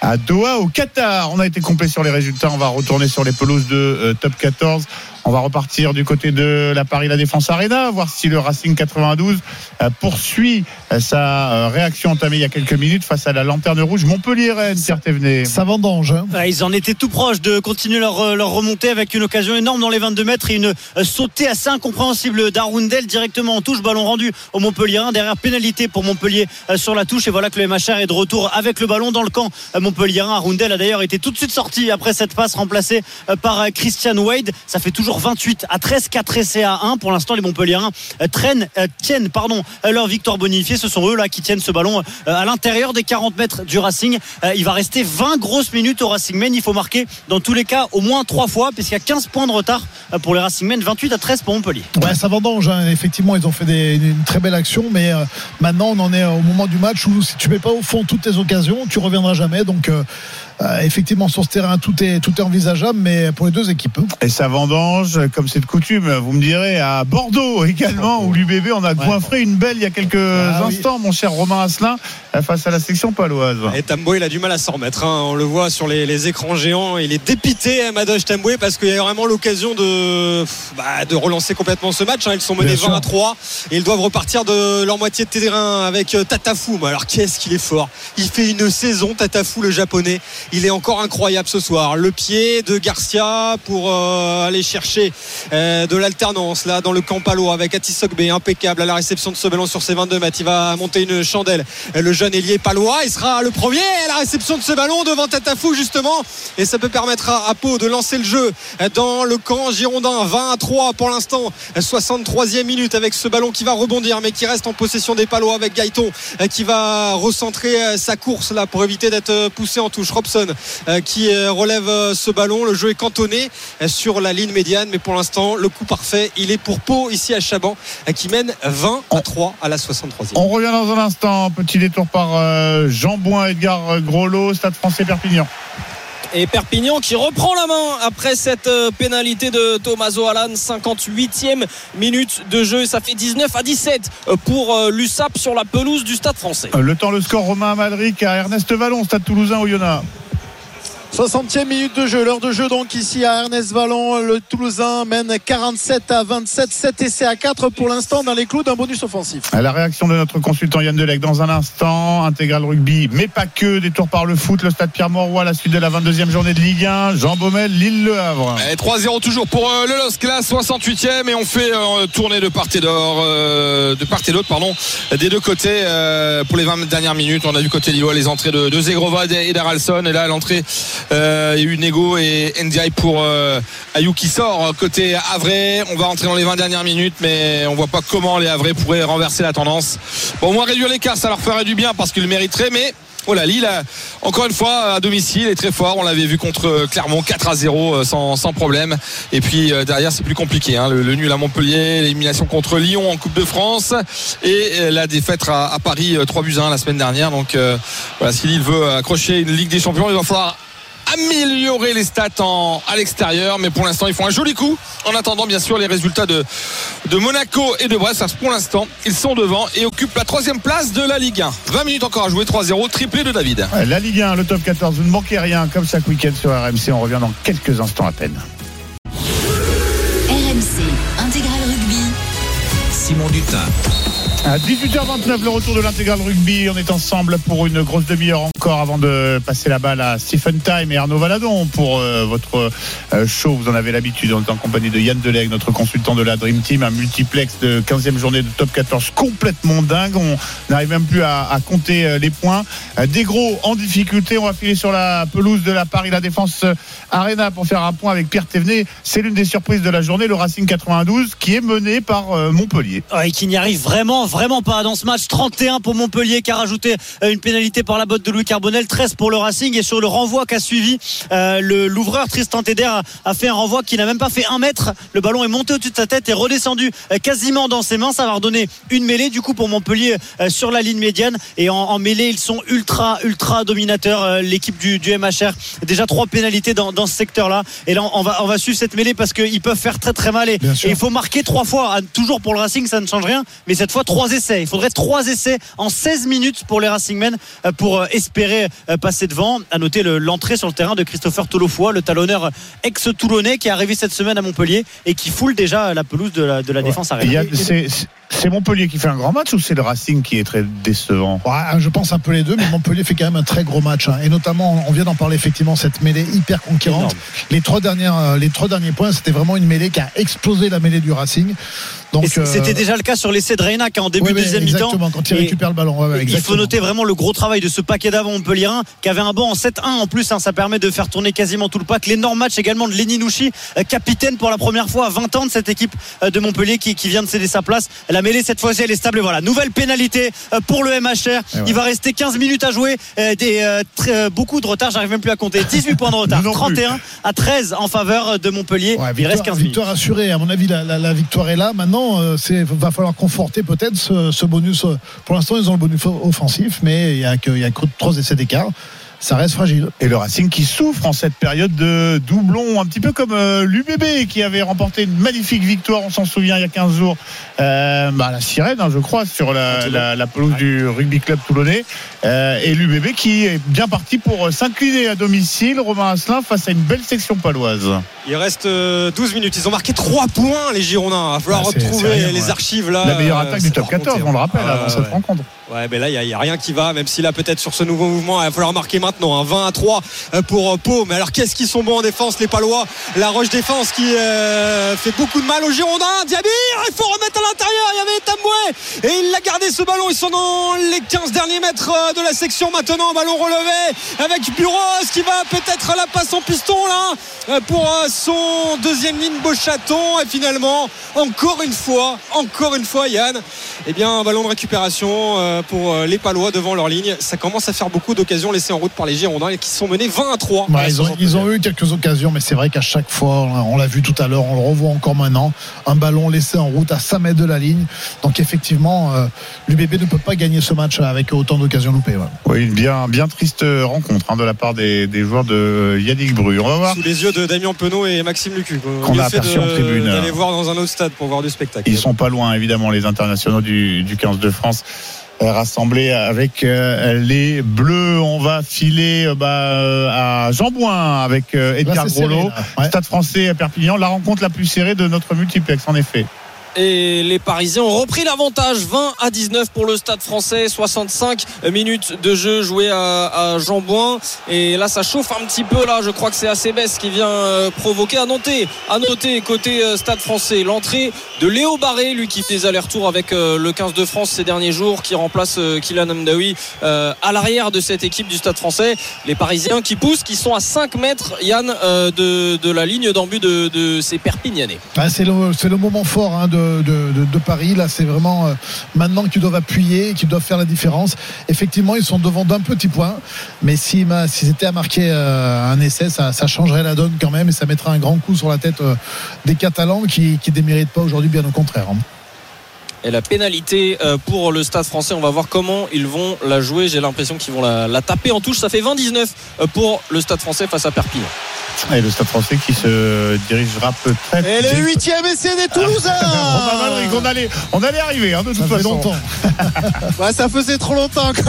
à Doha au Qatar. On a été complet sur les résultats. On va retourner sur les pelouses de euh, top 14. On va repartir du côté de la Paris La Défense Arena, voir si le Racing 92 euh, poursuit sa euh, réaction entamée il y a quelques minutes face à la Lanterne Rouge Montpellier-Rennes. Pierre Thévenet. Ça vendange. hein. Ouais, ils en étaient tout proches de continuer leur, euh, leur remontée avec une occasion énorme dans les 22 mètres et une euh, sautée assez incompréhensible d'Arundel directement en touche, ballon rendu au Montpellier. Derrière pénalité pour Montpellier sur la touche et voilà que le MHR est de retour avec le ballon dans le camp Montpellier. Arundel a d'ailleurs été tout de suite sorti après cette passe remplacée par Christian Wade. Ça fait toujours 28 à 13, 4 essais à 1. Pour l'instant, les Montpelliérains euh, traînent, tiennent pardon, leur victoire bonifiée. Ce sont eux là qui tiennent ce ballon euh, à l'intérieur des 40 mètres du Racing. Euh, Il va rester 20 grosses minutes au Racing Men. Il faut marquer dans tous les cas au moins 3 fois puisqu'il y a 15 points de retard euh, pour les Racing Men, 28 à 13 pour Montpellier. Ouais, ça vendange. hein. Effectivement, ils ont fait une très belle action, mais maintenant, on en est au moment du match où si tu mets pas au fond toutes tes occasions, tu reviendras jamais. Donc, euh, effectivement, sur ce terrain, tout est, tout est envisageable, mais pour les deux équipes. hein. Et ça vendange, comme c'est de coutume, vous me direz, à Bordeaux également, où l'UBB en a goinfré une belle il y a quelques Ah oui. instants, mon cher Romain Asselin, face à la section paloise. Et Tambo, il a du mal à s'en remettre. hein. On le voit sur les, les écrans géants. Il est dépité, hein, Madoche Tamboué, parce qu'il y a vraiment l'occasion de, bah, de relancer complètement ce match. hein. Ils sont menés Bien 20 à sûr. 3 et ils doivent repartir de leur moitié de terrain avec euh, Tatafou. Mais alors, qu'est-ce qu'il est fort Il fait une saison, Tatafou, le japonais. Il est encore incroyable ce soir. Le pied de Garcia pour euh, aller chercher euh, de l'alternance là dans le camp palo avec Atis Sogbe, impeccable à la réception de ce ballon sur ses 22 mètres. Il va monter une chandelle. Le jeune ailier palois, il sera le premier à la réception de ce ballon devant Tatafou justement. Et ça peut permettre à, à Pau de lancer le jeu euh, dans le camp girondin. 20 à 3 pour l'instant. Euh, 63e minute avec ce ballon qui va rebondir mais qui reste en possession des palois avec Gaëton qui va recentrer sa course là pour éviter d'être poussé en touche. Robson euh, qui euh, relève euh, ce ballon. Le jeu est cantonné sur la ligne médiane, mais pour l'instant, le coup parfait, il est pour Pau ici à Chaban, qui mène 20 à 3 à la 63e. On revient dans un instant, petit détour par Jean Bouin, Edgar Groslo, Stade français Perpignan. Et Perpignan qui reprend la main après cette pénalité de Tomaso Alan 58e minute de jeu ça fait 19 à 17 euh, pour l'USAP sur la pelouse du Stade français Le temps, le score, Romain Amalric à Ernest Vallon, Stade toulousain au Yona. 60e minute de jeu, l'heure de jeu donc ici à Ernest Vallon. Le Toulousain mène 47 à 27, 7 essais à 4 pour l'instant dans les clous d'un bonus offensif. La réaction de notre consultant Yann Delec dans un instant. Intégral rugby, mais pas que. Détour par le foot, le stade Pierre-Mauroy, la suite de la 22e journée de Ligue 1. Jean Baumel, Lille-Le Havre. Et 3-0 toujours pour euh, le LOSC, là 68e et on fait euh, tourner de part et d'autre, euh, de part et d'autre, pardon, des deux côtés euh, pour les 20 dernières minutes. On a vu côté Lillois les entrées de, de Zegrova et d'Aralson et là l'entrée euh, il y a eu Nego et Ndiaye pour euh, Ayou qui sort côté Havrais. On va rentrer dans les 20 dernières minutes, mais on voit pas comment les Havrais pourraient renverser la tendance. Bon, au moins réduire l'écart, ça leur ferait du bien parce qu'ils le mériteraient, mais Voilà, Lille, a- encore une fois, à domicile, est très fort. On l'avait vu contre Clermont 4 à 0 euh, sans, sans problème. Et puis euh, derrière, c'est plus compliqué. hein. Le, le nul à Montpellier, l'élimination contre Lyon en Coupe de France et euh, la défaite à, à Paris euh, 3 buts à 1 la semaine dernière. Donc euh, voilà, si Lille veut accrocher une Ligue des Champions, il va falloir améliorer les stats en, à l'extérieur mais pour l'instant ils font un joli coup en attendant bien sûr les résultats de, de Monaco et de Brest Parce que pour l'instant ils sont devant et occupent la troisième place de la Ligue 1 20 minutes encore à jouer 3-0 triplé de David Ouais, La Ligue 1, le top 14, vous ne manquez rien comme chaque week-end sur RMC. On revient dans quelques instants à peine. RMC Intégral Rugby. Simon Dutin. À 18h29, le retour de l'intégral rugby. On est ensemble pour une grosse demi-heure encore avant de passer la balle à Stephen Time et Arnaud Valadon pour euh, votre euh, show. Vous en avez l'habitude. On est en compagnie de Yann Deleg, notre consultant de la Dream Team, un multiplex de 15e journée de top 14 complètement dingue. On n'arrive même plus à, compter euh, les points. Des gros en difficulté. On va filer sur la pelouse de la Paris La Défense Arena pour faire un point avec Pierre Thévenet. C'est l'une des surprises de la journée, le Racing 92 qui est mené par Montpellier. Ouais, qui n'y arrive vraiment, vraiment pas dans ce match. 31 pour Montpellier qui a rajouté euh, une pénalité par la botte de Louis Carbonel, 13 pour le Racing et sur le renvoi qu'a suivi euh, le l'ouvreur Tristan Teder a, a fait un renvoi qui n'a même pas fait un mètre. Le ballon est monté au-dessus de sa tête et redescendu euh, quasiment dans ses mains. Ça va redonner une mêlée du coup pour Montpellier euh, sur la ligne médiane et en, en mêlée ils sont ultra ultra dominateurs euh, l'équipe du, du MHR. Déjà trois pénalités dans, dans ce secteur-là et là on va on va suivre cette mêlée parce qu'ils peuvent faire très très mal et, et il faut marquer trois fois. Ah, Toujours pour le Racing, ça ne change rien, mais cette fois trois essais. Il faudrait trois essais en 16 minutes pour les Racingmen euh, pour euh, espérer euh, passer devant. À noter le- l'entrée sur le terrain de Christopher Tolofoy, le talonneur ex-toulonnais qui est arrivé cette semaine à Montpellier et qui foule déjà la pelouse de la, de la défense Il y arena. a- C'est Montpellier qui fait un grand match ou c'est le Racing qui est très décevant? Ouais, je pense un peu les deux, mais Montpellier fait quand même un très gros match. hein. Et notamment, on vient d'en parler effectivement, cette mêlée hyper conquérante. Les trois, dernières, euh, les trois derniers points, c'était vraiment une mêlée qui a explosé la mêlée du Racing. Euh, C'était déjà le cas sur l'essai de Reina qui en début ouais, de deuxième mi-temps. Exactement, quand il Et- récupère le ballon. ouais, ouais, Il faut noter vraiment le gros travail de ce paquet d'avant Montpellierin qui avait un banc en 7-1 en plus. hein, ça permet de faire tourner quasiment tout le pack. L'énorme match également de Lenny Nouchi, euh, capitaine pour la première fois à 20 ans de cette équipe de Montpellier qui, qui vient de céder sa place. La mêlée cette fois-ci elle est stable. Voilà, nouvelle pénalité euh, pour le MHR. Il va rester 15 minutes à jouer. euh, des, euh, très- beaucoup de retard, j'arrive même plus à compter. 18 points de retard. Nous non plus. 31 à 13 en faveur de Montpellier. Ouais, Il reste 15 minutes. victoire assurée. À mon avis, la, la- la victoire est là. Maintenant, c'est va falloir conforter peut-être ce, ce bonus. Pour l'instant, ils ont le bonus offensif, mais il y a que, il y a que trois essais d'écart. Ça reste fragile. Et le Racing qui souffre en cette période de doublon, un petit peu comme euh, l'UBB qui avait remporté une magnifique victoire, on s'en souvient, il y a 15 jours, euh, bah, la sirène, hein, je crois, sur la, la, la pelouse du rugby club toulonnais. Euh, et l'UBB qui est bien parti pour euh, s'incliner à domicile, Romain Asselin, face à une belle section paloise. Il reste euh, 12 minutes. Ils ont marqué 3 points, les Girondins. Il va falloir Ah, c'est- retrouver rien, les ouais. archives là. la meilleure attaque du top va remonter, 14, on le rappelle, hein. avant Ouais, cette rencontre. Ouais, mais là, il n'y a, rien qui va, même si là, peut-être sur ce nouveau mouvement, il va falloir marquer maintenant. hein. 20 à 3 euh, pour euh, Pau. Mais alors, qu'est-ce qu'ils sont bons en défense, les Palois? La Roche Défense qui euh, fait beaucoup de mal aux Girondins. Diabir, il faut remettre à l'intérieur. Il y avait Tamboué. Et il a gardé ce ballon. Ils sont dans les 15 derniers mètres de la section maintenant. Ballon relevé avec Buros qui va peut-être la passe en piston là pour son deuxième ligne Beauchaton. Et finalement, encore une fois, encore une fois, Yann, eh bien, un ballon de récupération pour euh, les Palois devant leur ligne. Ça commence à faire beaucoup d'occasions laissées en route par les Girondins et qui sont menés 20 à 3. Ouais, ils, ont, ils ont eu quelques occasions, mais c'est vrai qu'à chaque fois, on l'a vu tout à l'heure, on le revoit encore maintenant, un ballon laissé en route à 5 mètres de la ligne. Donc effectivement, euh, l'UBB ne peut pas gagner ce match avec autant d'occasions loupées. ouais. Oui, une bien, bien triste rencontre hein, de la part des, des joueurs de Yannick Bru. On va voir. Sous les yeux de Damien Penaud et Maxime Lucu. Qu'on a aperçu en tribune. D'aller voir dans un autre stade pour voir du spectacle. Ils sont pas loin, évidemment, les internationaux du, du 15 de France euh, rassemblés avec euh, les Bleus. On va filer euh, bah, euh, à Jean Bouin avec euh, Edgar. Ouais. Stade français à Perpignan, la rencontre la plus serrée de notre multiplex, en effet. Et les Parisiens ont repris l'avantage. 20 à 19 pour le stade français. 65 minutes de jeu joué à, à Jean-Bouin et là ça chauffe un petit peu là. Je crois que c'est Acebes qui vient euh, provoquer. À noter à noter côté euh, stade français l'entrée de Léo Barré lui qui fait des allers-retours avec euh, le 15 de France ces derniers jours qui remplace Kylian Mdawi euh, à l'arrière de cette équipe du stade français. Les Parisiens qui poussent qui sont à 5 mètres Yann de, la ligne d'embut de, de ces Perpignanais. Le, c'est le moment fort hein, de, de, Paris. Là, c'est vraiment euh, maintenant qu'ils doivent appuyer, qu'ils doivent faire la différence. Effectivement, ils sont devant d'un petit point, mais si ma- s'ils étaient à marquer euh, un essai, ça, ça changerait la donne quand même et ça mettrait un grand coup sur la tête euh, des Catalans qui qui déméritent pas aujourd'hui, bien au contraire. Et la pénalité euh, pour le stade français, on va voir comment ils vont la jouer. J'ai l'impression qu'ils vont la, la taper en touche. Ça fait 20-19 euh, pour le stade français face à Perpignan. Et le Stade français qui se dirigera peut-être. Et le huitième essai des Toulousains Romain Malric, on allait, on allait arriver hein, de toute Ça fait façon. longtemps. Ouais, ça faisait trop longtemps que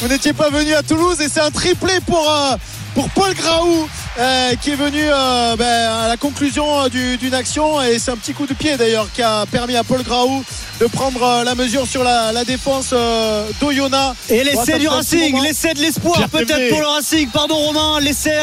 vous n'étiez pas venu à Toulouse et c'est un triplé pour, euh, pour Paul Graou euh, qui est venu euh, ben, à la conclusion euh, d'une action. Et c'est un petit coup de pied d'ailleurs qui a permis à Paul Graou de prendre la mesure sur la, défense d'Oyona et l'essai du Racing l'essai de l'espoir peut-être pour le Racing. Pardon Romain l'essai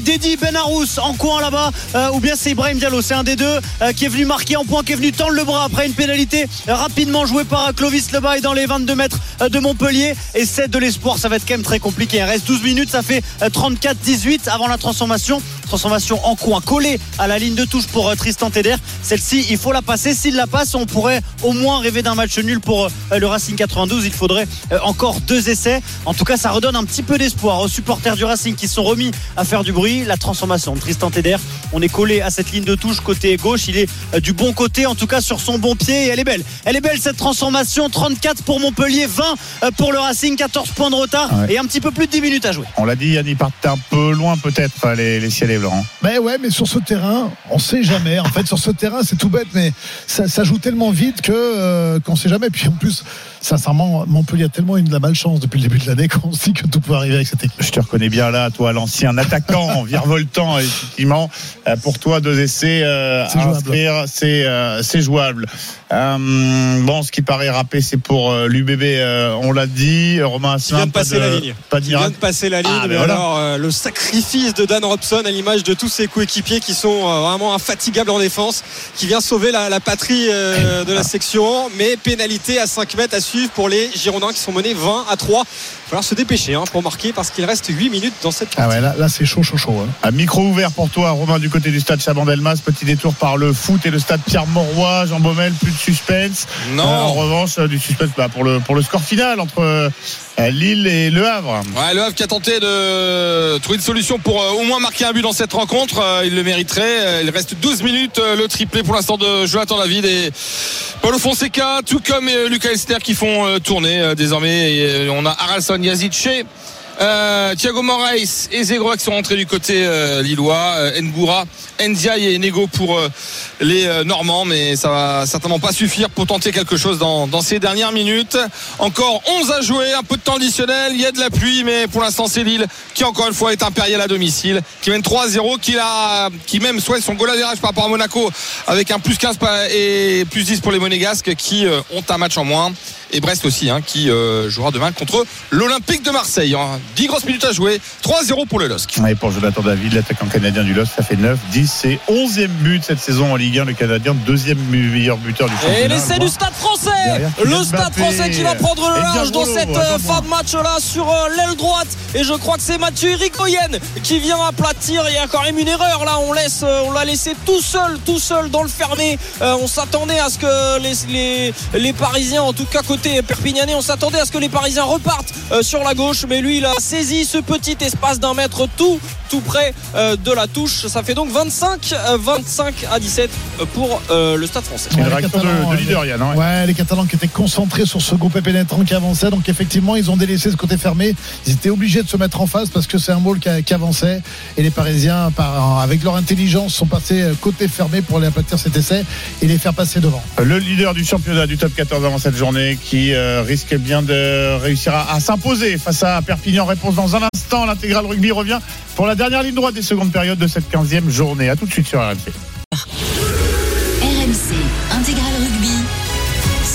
d'Eddy Benarous en coin là-bas ou bien c'est Ibrahim Diallo. C'est un des deux qui est venu marquer en point qui est venu tendre le bras après une pénalité rapidement jouée par Clovis Lebaille dans les 22 mètres de Montpellier. Et c'est de l'espoir ça va être quand même très compliqué. Il reste 12 minutes ça fait 34 18 avant la transformation. Transformation en coin collée à la ligne de touche pour euh, Tristan Teder. Celle-ci, il faut la passer. S'il la passe, on pourrait au moins rêver d'un match nul pour euh, le Racing 92. Il faudrait euh, encore deux essais. En tout cas, ça redonne un petit peu d'espoir aux supporters du Racing qui sont remis à faire du bruit. La transformation de Tristan Teder. On est collé à cette ligne de touche côté gauche. Il est du bon côté, en tout cas sur son bon pied. Et elle est belle. Elle est belle cette transformation. 34 pour Montpellier, 20 pour le Racing, 14 points de retard ah et un petit peu plus de 10 minutes à jouer. On l'a dit, Yannick Partin peu loin peut-être les, les ciels et blancs. Ben ouais, mais sur ce terrain, on sait jamais. En fait, sur ce terrain, c'est tout bête, mais ça, ça joue tellement vite que euh, qu'on sait jamais. Puis en plus, sincèrement, Montpellier a tellement eu de la malchance depuis le début de l'année qu'on se dit que tout peut arriver avec cette équipe. Je te reconnais bien là, toi, l'ancien attaquant, virevoltant, effectivement. Euh, Pour toi, deux essais euh, C'est à jouable. inscrire, c'est euh, jouable. Euh, bon, ce qui paraît râpé, c'est pour euh, l'UBB, euh, on l'a dit. Romain Qui vient Asselin, de pas passer la ligne. Pas de Qui vient de passer la ligne. Ah, ben mais voilà. alors, euh, le sacrifice de Dan Robson à l'image de tous ses coéquipiers qui sont euh, vraiment infatigables en défense, qui vient sauver la, la patrie euh, de la section. Mais pénalité à 5 mètres à suivre pour les Girondins qui sont menés 20 à 3. Il va falloir se dépêcher hein, pour marquer parce qu'il reste 8 minutes dans cette Ah partie. ouais, là, là c'est chaud, chaud, chaud. hein. Un micro ouvert pour toi, Romain, du côté du stade Chabandelmas. Petit détour par le foot et le stade Pierre-Mauroy. Jean Baumel, plus de suspense. Non. Euh, en revanche, euh, du suspense bah, pour, le, pour le score final entre euh, Lille et Le Havre. Ouais, le Havre qui a tenté de trouver une solution pour euh, au moins marquer un but dans cette rencontre. Euh, il le mériterait. Euh, Il reste 12 minutes. le triplé pour l'instant de Jonathan David et Paulo Fonseca, tout comme Lucas Elster qui font euh, tourner euh, désormais. Et, euh, on a Haralson Yazice. Euh, Thiago Moraes et Zegro qui sont rentrés du côté euh, lillois, euh, Ngoura, Ndiaye et Nego pour les Normands, mais ça va certainement pas suffire pour tenter quelque chose dans, ces dernières minutes. Encore 11 à jouer, un peu de temps additionnel, il y a de la pluie, mais pour l'instant c'est Lille qui encore une fois est impérial à domicile, qui mène 3-0, qui, qui même souhaite son goal à virage par rapport à Monaco avec un plus 15 pa- et plus 10 pour les Monégasques qui ont un match en moins. Et Brest aussi, hein, qui jouera demain contre l'Olympique de Marseille. 10 grosses minutes à jouer, 3-0 pour le LOSC. Et pour Jonathan David, l'attaquant canadien du LOS, ça fait 9, 10 et 11e but cette saison en Ligue 1. Le Canadien, deuxième meilleur buteur du championnat. Et l'essai du stade français. Le stade français qui va prendre le large dans cette euh, fin de match là sur euh, l'aile droite. Et je crois que c'est Mathieu Irigoyen qui vient aplatir. Il y a quand même une erreur là. On laisse euh, on l'a laissé tout seul tout seul dans le fermé. Euh, on s'attendait à ce que les, les, les Parisiens en tout cas côté Perpignanais on s'attendait à ce que les Parisiens repartent euh, sur la gauche. Mais lui il a saisi ce petit espace d'un mètre tout tout près euh, de la touche ça fait donc 25 euh, 25 à 17 pour euh, le stade français Une Ouais, les réaction de, Catalans, de euh, leader, Yann. hein. Ouais, les Catalans qui étaient concentrés sur ce groupe pénétrant qui avançait. Donc effectivement, ils ont délaissé ce côté fermé. Ils étaient obligés de se mettre en face parce que c'est un ball qui, avançait. Et les Parisiens, par, avec leur intelligence, sont passés euh, côté fermé pour aller aplatir cet essai et les faire passer devant. Le leader du championnat du top 14 avant cette journée qui euh, risque bien de réussir à, à s'imposer face à Perpignan. Réponse dans un instant. L'intégral rugby revient pour la dernière ligne droite des secondes périodes de cette 15e journée. À tout de suite sur RMC.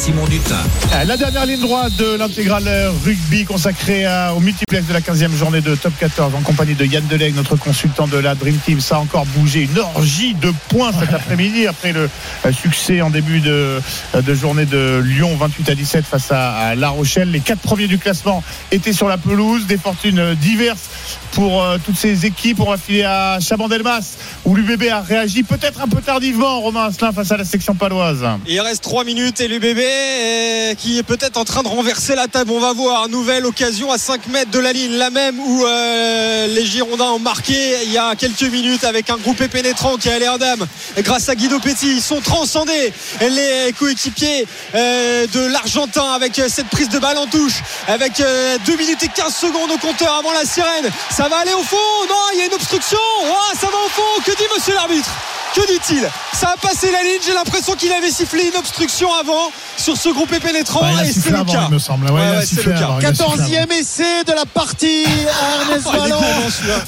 Simon Dutin. Dutin. Ah, La dernière ligne droite de l'intégrale rugby consacrée à- au multiplex de la 15e journée de Top 14 en compagnie de Yann Deleg, notre consultant de la Dream Team. Ça a encore bougé. Une orgie de points cet après-midi après le euh, succès en début de, euh, de journée de Lyon 28 à 17 face à, à La Rochelle. Les quatre premiers du classement étaient sur la pelouse. Des fortunes euh, diverses pour euh, toutes ces équipes. On va filer à Chabandelmas où l'UBB a réagi peut-être un peu tardivement, Romain Asselin, face à la section paloise. Il reste 3 minutes et l'UBB euh, qui est peut-être en train de renverser la table. On va voir. Nouvelle occasion à 5 mètres de la ligne, la même où euh, les Girondins ont marqué il y a quelques minutes avec un groupé pénétrant qui a l'air d'âme. Grâce à Guido Petit, ils sont transcendés les coéquipiers de l'Argentin avec cette prise de balle en touche, avec euh, 2 minutes et 15 secondes au compteur avant la sirène. Va aller au fond Non, il y a une obstruction. Oh, ça va au fond. Que dit monsieur l'arbitre? Que dit-il? Ça a passé la ligne. J'ai l'impression qu'il avait sifflé une obstruction avant sur ce groupé pénétrant Bah, et c'est le avant, cas. il me semble. Ouais, Ouais, il a ouais, c'est sifflé le cas. avant, il a sifflé avant. 14e essai de la partie Ernest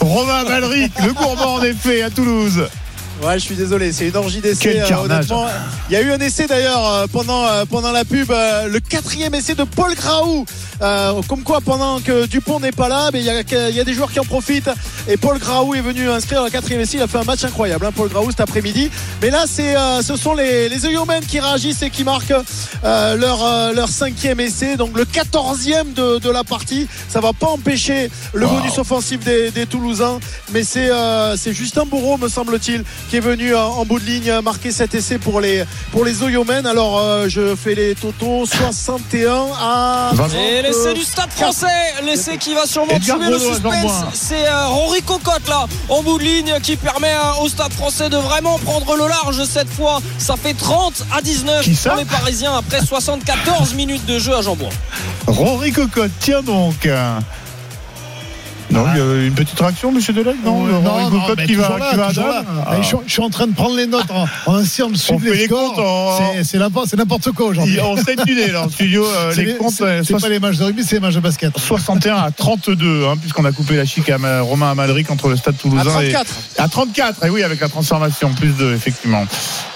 Oh. Romain Malric, le gourmand en effet à Toulouse. Ouais, je suis désolé, c'est une orgie d'essais. Quel euh, honnêtement. Il y a eu un essai d'ailleurs euh, pendant euh, pendant la pub, le quatrième essai de Paul Graou. Comme quoi, pendant que Dupont n'est pas là, mais il y, a, y a des joueurs qui en profitent. Et Paul Graou est venu inscrire le quatrième essai. Il a fait un match incroyable, hein, Paul Graou cet après-midi. Mais là, c'est ce sont les les Oyomen qui réagissent et qui marquent leur leur cinquième essai, donc le quatorzième de, de la partie. Ça va pas empêcher le bonus offensif des, des Toulousains, mais c'est c'est Justin Bourreau, me semble-t-il, qui est venu en, en bout de ligne euh, marquer cet essai pour les pour les Oyomen. Alors euh, je fais les totaux 61 à Et l'essai du stade français, l'essai qui va sûrement Edgar tuer le suspense. Boin. C'est euh, Rory Cocotte là, en bout de ligne, qui permet euh, au stade français de vraiment prendre le large cette fois. Ça fait 30 à 19 Qui ça pour les Parisiens après 74 minutes de jeu à Jambon. Rory Cocotte, tiens donc. Non, il y a une petite réaction, monsieur Delac Non, non, Cocotte mais qui va, là, qui va à là. Ah. Je, suis- je suis en train de prendre les notes en, en essayant de suivre les comptes en- C'est- n'importe c'est n'importe quoi aujourd'hui. On s'est tuné là en studio, euh, C'est les comptes. c'est- euh, pas les matchs de rugby, c'est les matchs de basket. 61 à 32, hein, puisqu'on a coupé la chic à Ma- Romain Amalric entre le stade à toulousain 34. et à 34. Et oui, avec la transformation, plus de effectivement.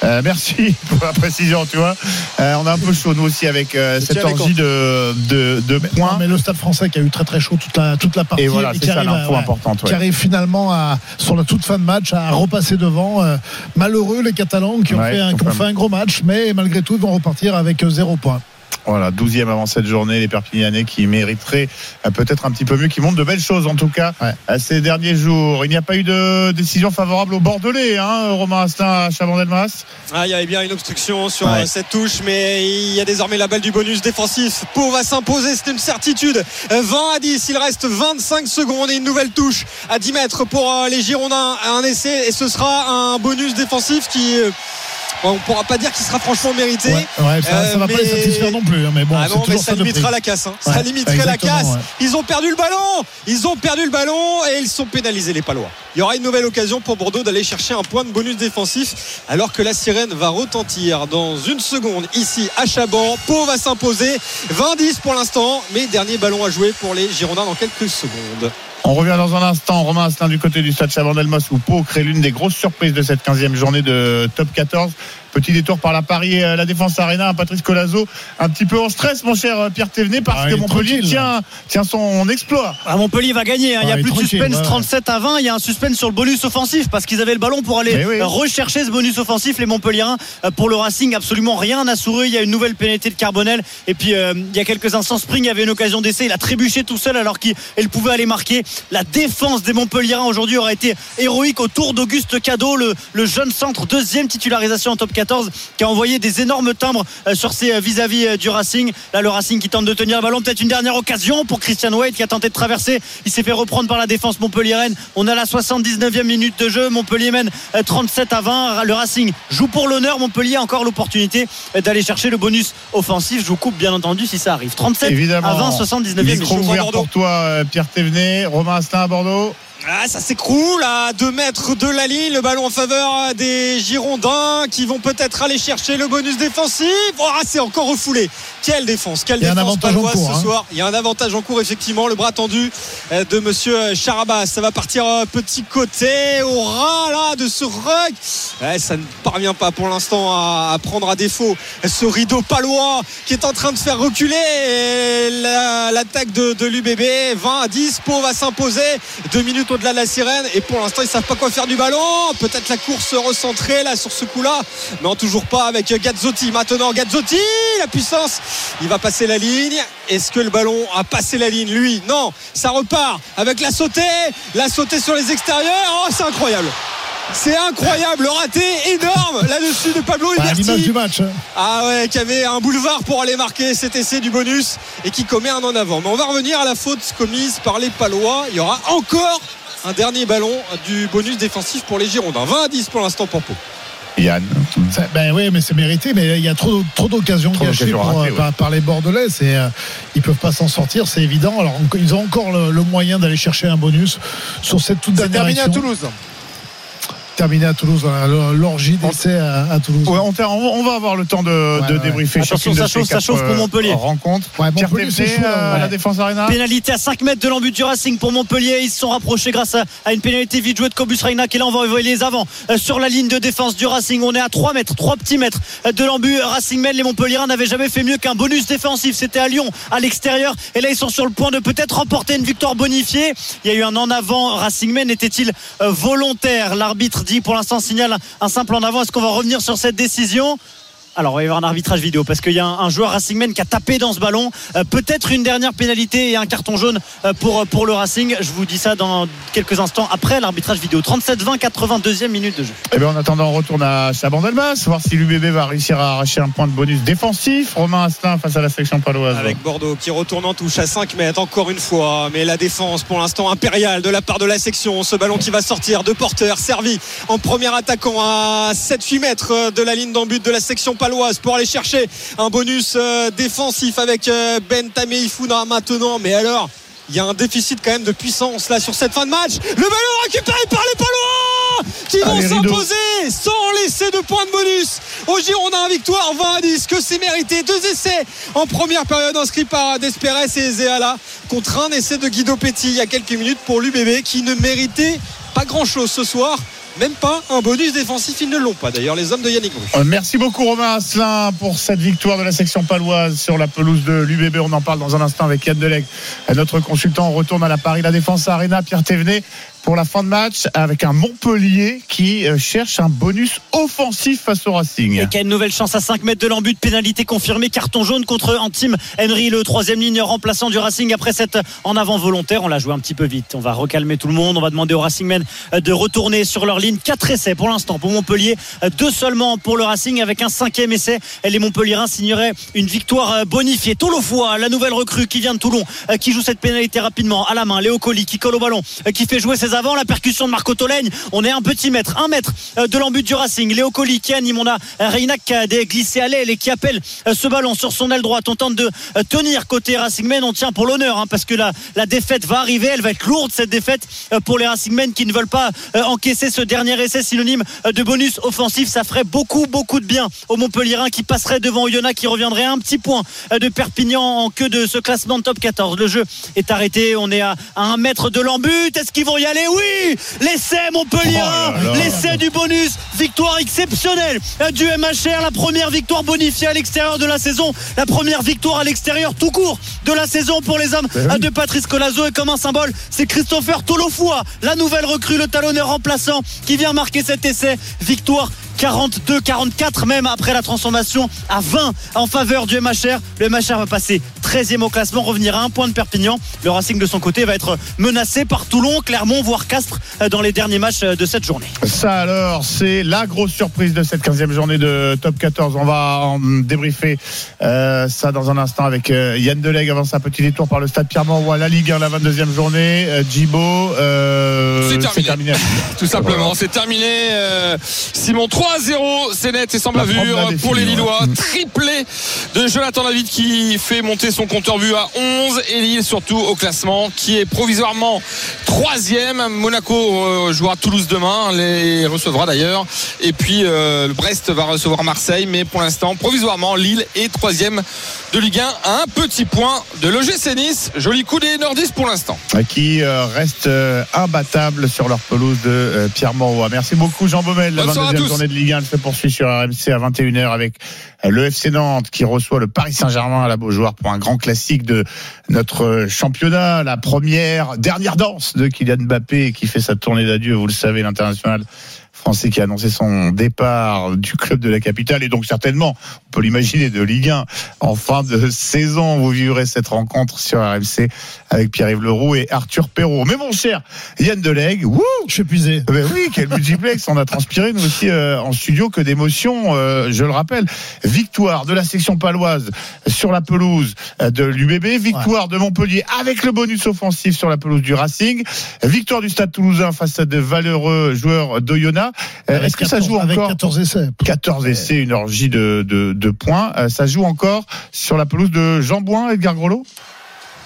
Euh, merci pour la précision, tu vois. Euh, on a un peu chaud nous aussi avec euh, cette orgie de, de, de Non, points. mais le stade français qui a eu très très chaud toute la, toute la partie Et voilà, c'est qui ça arrive, à- l'info ouais, importante. ouais. qui arrive finalement à, sur la toute fin de match à repasser devant. Euh, malheureux les Catalans qui ont, fait, un, qui ont fait un gros match, mais malgré tout ils vont repartir avec euh, zéro point. Voilà, 12e avant cette journée, les Perpignanais qui mériteraient euh, peut-être un petit peu mieux, qui montrent de belles choses en tout cas Ouais. à ces derniers jours. Il n'y a pas eu de décision favorable au Bordelais, hein, Romain Astin à Chabandelmas. Ah, il y avait bien une obstruction sur Ouais. euh, cette touche, mais il y a désormais la balle du bonus défensif. Pau va s'imposer, c'est une certitude. Euh, 20 à 10, il reste 25 secondes et une nouvelle touche à 10 mètres pour euh, les Girondins. Un essai et ce sera un bonus défensif qui. Euh, on pourra pas dire qu'il sera franchement mérité. Ouais, ouais, ça, Euh, ça va pas mais- les satisfaire non plus, hein, mais bon, ah mais toujours ça limitera la casse. hein. Ouais, ça limiterait la casse. Ils ont perdu le ballon. Ils ont perdu le ballon et ils sont pénalisés les Palois. Il y aura une nouvelle occasion pour Bordeaux d'aller chercher un point de bonus défensif alors que la sirène va retentir dans une seconde ici à Chaban. Pau va s'imposer 20-10 pour l'instant, mais dernier ballon à jouer pour les Girondins dans quelques secondes. On revient dans un instant, Romain Astin du côté du stade Chabandelmas où Pau crée l'une des grosses surprises de cette 15e journée de top 14. Petit détour par la Paris, euh, la défense Arena, Patrice Colazo, un petit peu en stress, mon cher euh, Pierre Thévenet, parce Ah, que Montpellier tient, tient son exploit. Ah, Montpellier va gagner. hein. Il n'y a Ah, plus de suspense ouais, ouais. 37 à 20. Il y a un suspense sur le bonus offensif parce qu'ils avaient le ballon pour aller oui. rechercher ce bonus offensif. Les Montpelliérains, euh, pour le Racing, absolument rien à sourire. Il y a une nouvelle pénalité de Carbonel. Et puis, euh, il y a quelques instants, Spring avait une occasion d'essai. Il a trébuché tout seul alors qu'il il pouvait aller marquer. La défense des Montpelliérains aujourd'hui aurait été héroïque autour d'Auguste Cadeau, le, le jeune centre, deuxième titularisation en top 14, qui a envoyé des énormes timbres euh, sur ses euh, vis-à-vis euh, du Racing. Là, le Racing qui tente de tenir le ballon. Peut-être une dernière occasion pour Christian Wade qui a tenté de traverser. Il s'est fait reprendre par la défense montpelliéraine. On a la 79e minute de jeu. Montpellier mène euh, 37 à 20. Le Racing joue pour l'honneur. Montpellier a encore l'opportunité d'aller chercher le bonus offensif. Je vous coupe bien entendu si ça arrive. 37 Évidemment. à 20, 79e minute. Pour toi, Pierre Thévenet, Romain Astin à Bordeaux. Ah, ça s'écroule à 2 mètres de la ligne. Le ballon en faveur des Girondins qui vont peut-être aller chercher le bonus défensif. Oh, ah, c'est encore refoulé. Quelle défense, quelle défense paloise ce hein. soir. Il y a un avantage en cours, effectivement. Le bras tendu euh, de monsieur Charabas. Ça va partir euh, petit côté au ras là de ce rug. Ouais, ça ne parvient pas pour l'instant à, prendre à défaut ce rideau palois qui est en train de faire reculer la- l'attaque de, de l'UBB. 20 à 10. Pau va s'imposer. Deux minutes au-delà de la sirène. Et pour l'instant, ils savent pas quoi faire du ballon. Peut-être la course recentrée là sur ce coup-là. Non, toujours pas avec Gazzotti. Maintenant, Gazzotti, la puissance. Il va passer la ligne. Est-ce que le ballon a passé la ligne Lui, non. Ça repart avec la sautée. La sautée sur les extérieurs. Oh, c'est incroyable. C'est incroyable, le raté énorme là-dessus de Pablo Bah, Huberti. l'image du match. hein. Ah ouais, qui avait un boulevard pour aller marquer cet essai du bonus et qui commet un en avant. Mais on va revenir à la faute commise par les Palois. Il y aura encore un dernier ballon du bonus défensif pour les Girondins. 20 à 10 pour l'instant pour Pau. Yann. Ça- Ben oui, mais c'est mérité. Mais il y a trop, trop d'occasions gâchées pour, ratées, euh, ouais. par, par les Bordelais. C'est, euh, ils peuvent pas s'en sortir, c'est évident. Alors ils ont encore le, le moyen d'aller chercher un bonus sur cette toute C'est dernière terminé à. Toulouse. Terminé à Toulouse. L'orgie d'essai à, à Toulouse. Ouais, on, ter- on- on va avoir le temps de, Ouais, de ouais. débriefer Attention, ça chauffe, ça chauffe pour euh, Montpellier. Ouais, chaud, là, euh, ouais. la défense arena. Pénalité à 5 mètres de l'embut du Racing pour Montpellier. Ils se sont rapprochés grâce à, à une pénalité vite jouée de Cobus Reina qui là on va envoyer les avants euh, sur la ligne de défense du Racing. On est à 3 mètres, 3 petits mètres de l'embut. Racing Men, les Montpelliérains n'avaient jamais fait mieux qu'un bonus défensif. C'était à Lyon, à l'extérieur. Et là ils sont sur le point de peut-être remporter une victoire bonifiée. Il y a eu un en avant. Racing Men était-il volontaire? L'arbitre pour l'instant signale un simple en avant. Est-ce qu'on va revenir sur cette décision? Alors, il va y avoir un arbitrage vidéo parce qu'il y a un, un joueur Racingman qui a tapé dans ce ballon. Euh, Peut-être une dernière pénalité et un carton jaune euh, pour, pour le Racing. Je vous dis ça dans quelques instants après l'arbitrage vidéo. 37-20, 82e minute de jeu. Eh bien, en attendant, on retourne à Chabandelmas, voir si l'UBB va réussir à arracher un point de bonus défensif. Romain Astin face à la section paloise. Avec Bordeaux qui retourne en touche à 5 mètres encore une fois. Mais la défense pour l'instant impériale de la part de la section. Ce ballon qui va sortir de porteur servi en premier attaquant à 7-8 mètres de la ligne d'en but de la section paloise pour aller chercher un bonus euh, défensif avec euh, Ben Tameifuna maintenant. Mais alors il y a un déficit quand même de puissance là sur cette fin de match. Le ballon récupéré par les Palois qui vont s'imposer sans laisser de points de bonus aux Girondins. Victoire 20 à 10 que c'est mérité. Deux essais en première période inscrits par Desperes et Zéala contre un essai de Guido Petit il y a quelques minutes pour l'UBB qui ne méritait pas grand chose ce soir. Même pas un bonus défensif, ils ne l'ont pas d'ailleurs, les hommes de Yannick Bru. Euh, Merci beaucoup Romain Asselin pour cette victoire de la section paloise sur la pelouse de l'UBB. On en parle dans un instant avec Yann Delec, notre consultant. On retourne à la Paris La Défense Arena. Pierre Thévenet pour la fin de match avec un Montpellier qui euh, cherche un bonus offensif face au Racing. Et qui une nouvelle chance à 5 mètres de l'embut. Pénalité confirmée. Carton jaune contre Antime Henry, le troisième ligne remplaçant du Racing après cette en avant volontaire. On l'a joué un petit peu vite. On va recalmer tout le monde. On va demander aux Racingmen de retourner sur leur ligne. Quatre essais pour l'instant pour Montpellier. Deux seulement pour le Racing avec un cinquième essai. Les Montpelliérains signeraient une victoire euh, bonifiée. Tolofoa, la nouvelle recrue qui vient de Toulon, euh, qui joue cette pénalité rapidement à la main. Léo Colli qui colle au ballon, euh, qui fait jouer ses avants. La percussion de Marco Tolègne. On est un petit mètre, un mètre euh, de l'embut du Racing. Léo Colli qui anime. On a euh, Reinac qui a des glissés à l'aile et qui appelle euh, ce ballon sur son aile droite. On tente de tenir côté Racingmen. On tient pour l'honneur hein, parce que la, défaite va arriver. Elle va être lourde cette défaite pour les Racingmen qui ne veulent pas encaisser ce dernier essai synonyme de bonus offensif. Ça ferait beaucoup, beaucoup de bien aux Montpellierins qui passeraient devant Oyonnax qui reviendrait un petit point de Perpignan en queue de ce classement de top 14. Le jeu est arrêté. On est à, à un mètre de l'embut. Est-ce qu'ils vont y aller? Oui L'essai Montpellier Oh. L'essai du bonus. Victoire exceptionnelle du MHR. La première victoire bonifiée à l'extérieur de la saison. La première victoire à l'extérieur tout court de la saison pour les hommes euh, de Patrice Colazo. Et comme un symbole, c'est Christopher Tolofoa, la nouvelle recrue, le talonneur remplaçant, qui vient marquer cet essai. Victoire 42-44 même après la transformation à 20 en faveur du MHR. Le MHR va passer 13e au classement, revenir à un point de Perpignan. Le Racing de son côté va être menacé par Toulon, Clermont, voire Castres euh, dans les derniers matchs euh, de cette journée. Ça alors, c'est la grosse surprise de cette 15e journée de Top 14. On va en débriefer euh, ça dans un instant avec euh, Yann Delegue avant sa petit détour par le stade Pierre-Mauroy, la Ligue 1, la 22e journée. Euh, Djibo, euh, C'est terminé. terminé. Tout simplement, c'est terminé. Euh, Simon 3-0, c'est net et sans bavure pour les Lillois. ouais. Mm. Triplé de Jonathan David qui fait monter son compteur but à 11 et Lille surtout au classement qui est provisoirement troisième. Monaco euh, jouera Toulouse demain, les recevra d'ailleurs. Et puis euh, le Brest va recevoir Marseille, mais pour l'instant, provisoirement, Lille est troisième de Ligue 1 à un petit point de l'OGC Nice. Joli coup des nordistes pour l'instant. qui euh, restent euh, imbattables sur leur pelouse de Pierre Mauroy. Merci beaucoup Jean Baumel. La Bonne soirée à 22e tous. journée de Ligue 1 elle se poursuit sur RMC à 21h avec le FC Nantes qui reçoit le Paris Saint-Germain à la Beaujoire pour un grand classique de notre championnat. La première, dernière danse de Kylian Mbappé qui fait sa tournée d'adieu, vous le savez, l'international français qui a annoncé son départ du club de la capitale et donc certainement, on peut l'imaginer, de Ligue 1 en fin de saison. Vous vivrez cette rencontre sur RMC avec Pierre-Yves Leroux et Arthur Perrault. Mais mon cher Yann Delegue, wouh Je suis épuisé. ben oui, quel multiplex On a transpiré nous aussi euh, en studio que d'émotions. euh, je le rappelle, victoire de la section paloise sur la pelouse euh, de l'UBB, victoire de Montpellier avec le bonus offensif sur la pelouse du Racing, victoire du Stade Toulousain face à de valeureux joueurs d'Oyonnax. Euh, Est-ce que ça 14 joue avec encore 14 essais. 14 essais, une orgie de, de, de points. Euh, ça joue encore sur la pelouse de Jean Bouin, Edgar Grelot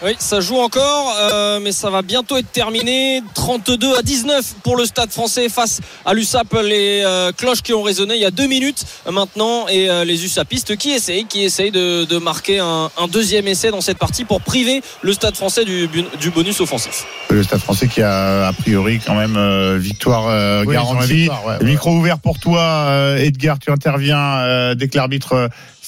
Oui, ça joue encore, euh, mais ça va bientôt être terminé. 32 à 19 pour le Stade français face à l'USAP. Les euh, cloches qui ont résonné il y a deux minutes euh, maintenant et euh, les USAPistes qui essayent, qui essayent de, de marquer un, un deuxième essai dans cette partie pour priver le Stade français du, du bonus offensif. Le Stade français qui a a priori quand même euh, victoire euh, Oui, garantie. victoire, ouais, Le ouais. Micro ouvert pour toi, euh, Edgar, tu interviens euh, dès que l'arbitre euh,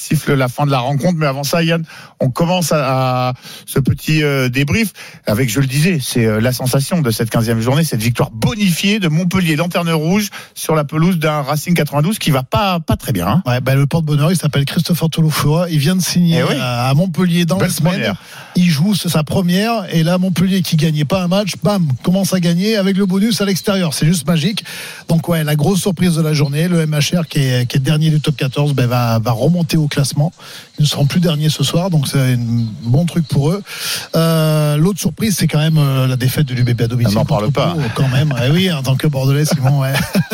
siffle la fin de la rencontre. Mais avant ça, Yann, on commence à, à ce petit euh, débrief avec, je le disais, c'est euh, la sensation de cette 15e journée, cette victoire bonifiée de Montpellier, lanterne rouge sur la pelouse d'un Racing 92 qui va pas pas très bien. hein. Ouais, bah, le porte-bonheur, il s'appelle Christopher Touloufoua. Il vient de signer Eh oui. à, à Montpellier dans la semaine. première. Il joue sa première. Et là, Montpellier qui gagnait pas un match, bam, commence à gagner avec le bonus à l'extérieur. C'est juste magique. Donc, ouais, la grosse surprise de la journée, le MHR qui est, qui est dernier du top 14, ben, va, va remonter au classement. Ils ne seront plus derniers ce soir. Donc, c'est un bon truc pour eux. Euh, L'autre surprise, c'est quand même euh, la défaite de l'UBB à domicile. Ah, n'en parle pas. Pau, Quand même. Eh oui, en tant que Bordelais, Simon, ouais.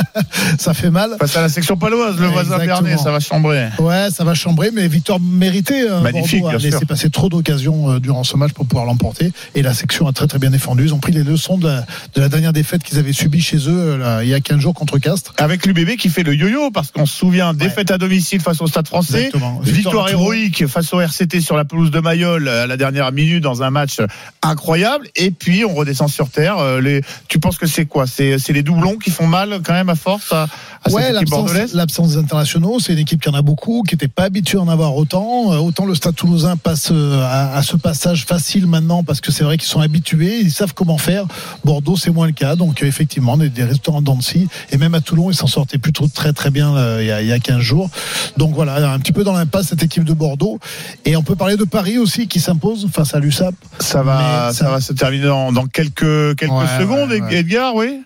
ça fait mal. Face à la section paloise, le voisin. Bernet, ça va chambrer. Ouais, ça va chambrer, mais victoire méritée. Magnifique, Bordeaux a laissé passer trop d'occasions euh, durant ce match pour pouvoir l'emporter. Et la section a très très bien défendu. Ils ont pris les leçons de la, de la dernière défaite qu'ils avaient subie chez eux euh, là, il y a 15 jours contre Castres. Avec l'UBB qui fait le yo-yo, parce qu'on se souvient, défaite à domicile face au Stade français, Exactement. Victoire, héroïque face au RCT sur la pelouse de Mayol à la dernière minute dans un match incroyable, et puis on redescend sur terre. Euh, Les, tu penses que c'est quoi? C'est les doublons qui font mal quand même à force à, à Ouais, cette équipe l'absence bordelaise? l'absence des internationaux, c'est une équipe qui en a beaucoup, qui n'était pas habituée à en avoir autant. Euh, Autant le Stade Toulousain passe euh, à, à ce passage facile maintenant parce que c'est vrai qu'ils sont habitués, ils savent comment faire. Bordeaux, c'est moins le cas, donc euh, effectivement, on est des restaurants d'Annecy et même à Toulon, ils s'en sortaient plutôt très très bien euh, il, y a, il y a 15 jours. Donc voilà, un petit peu dans l'impasse cette équipe de Bordeaux. Et on peut parler de Paris aussi qui s'impose face à l'USAP. Ça va, ça... va se terminer dans, dans quelques quelques Ouais, secondes, ouais, ouais. Edgar, oui.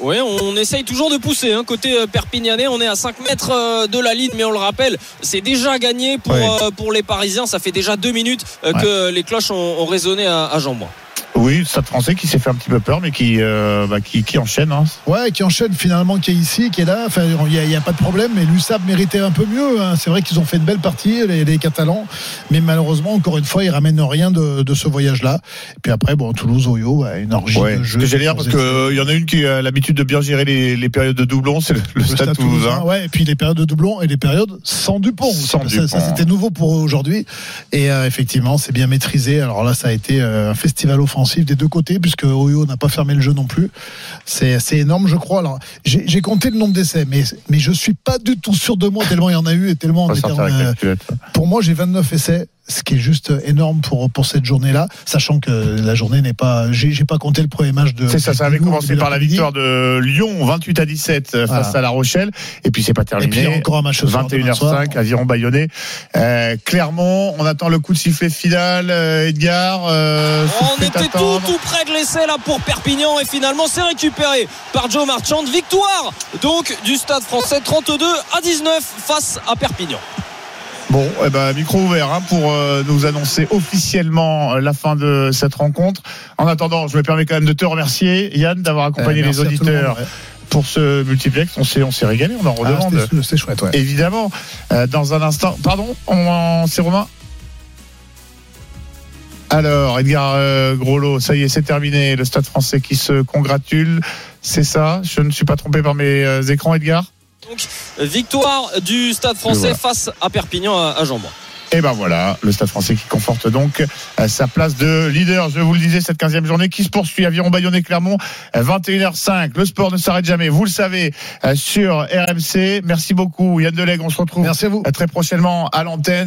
Oui, on essaye toujours de pousser. Hein. Côté euh, Perpignanais, on est à 5 mètres euh, de la ligne, mais on le rappelle, c'est déjà gagné pour, euh, pour les Parisiens. Ça fait déjà deux minutes euh, que les cloches ont, ont résonné à, à Jean-Bouin. Oui, le Stade français qui s'est fait un petit peu peur, mais qui euh, bah, qui, qui enchaîne. Hein. Ouais, qui enchaîne finalement, qui est ici, qui est là. Enfin, il n'y a, il y a pas de problème, mais l'USAP méritait un peu mieux. hein. C'est vrai qu'ils ont fait une belle partie, les, les Catalans, mais malheureusement, encore une fois, ils ramènent rien de, de ce voyage-là. Et puis après, bon, Toulouse, Oyo, ouais, une orgie Ouais, de jeu. que j'allais dire parce que il y en a une qui a l'habitude de bien gérer les, les périodes de doublons, c'est le, le Le Stade, Stade Toulousain. Ouais, et puis les périodes de doublons et les périodes sans Dupont. Sans ça, Dupont. ça, c'était nouveau pour eux aujourd'hui. Et euh, effectivement, c'est bien maîtrisé. Alors là, ça a été euh, un festival offensif des deux côtés, puisque Oyo n'a pas fermé le jeu non plus. C'est énorme, je crois. Alors, j'ai compté le nombre d'essais, mais, mais je suis pas du tout sûr de moi, tellement il y en a eu et tellement On était en, euh, pour moi, j'ai 29 essais, ce qui est juste énorme pour, pour cette journée-là, sachant que la journée n'est pas. J'ai j'ai pas compté le premier match de. C'est ça, ça avait Lyon, commencé par la victoire de Lyon, 28 à 17 euh, face Voilà. à La Rochelle, et puis c'est pas Et terminé. puis encore un match ce soir, demain soir. 21h05, aviron bayonnais. Euh, Clermont, on attend le coup de sifflet final. euh, Edgar, euh, On sifflet était tout, tout près de l'essai là pour Perpignan et finalement c'est récupéré par Joe Marchand. Victoire donc du Stade français 32 à 19 face à Perpignan. Bon, eh ben, micro ouvert hein, pour euh, nous annoncer officiellement euh, la fin de cette rencontre. En attendant, je me permets quand même de te remercier, Yann, d'avoir accompagné Euh, les le auditeurs monde, ouais. pour ce multiplex. On s'est, on s'est régalé, on en Ah, redemande. C'était chouette, ouais. Évidemment, Euh, dans un instant. Pardon, on, c'est Romain? Alors, Edgar euh, Groslo, ça y est, c'est terminé. Le stade français qui se congratule. C'est ça? Je ne suis pas trompé par mes euh, écrans, Edgar? Victoire du Stade français Voilà. face à Perpignan à, à Jean-Bois. Et ben voilà, le Stade français qui conforte donc euh, sa place de leader. Je vous le disais, cette 15e journée qui se poursuit. Aviron Bayonne et Clermont, euh, 21h05. Le sport ne s'arrête jamais, vous le savez, euh, sur RMC. Merci beaucoup, Yann Delegue. On se retrouve Merci à vous. euh, très prochainement à l'antenne.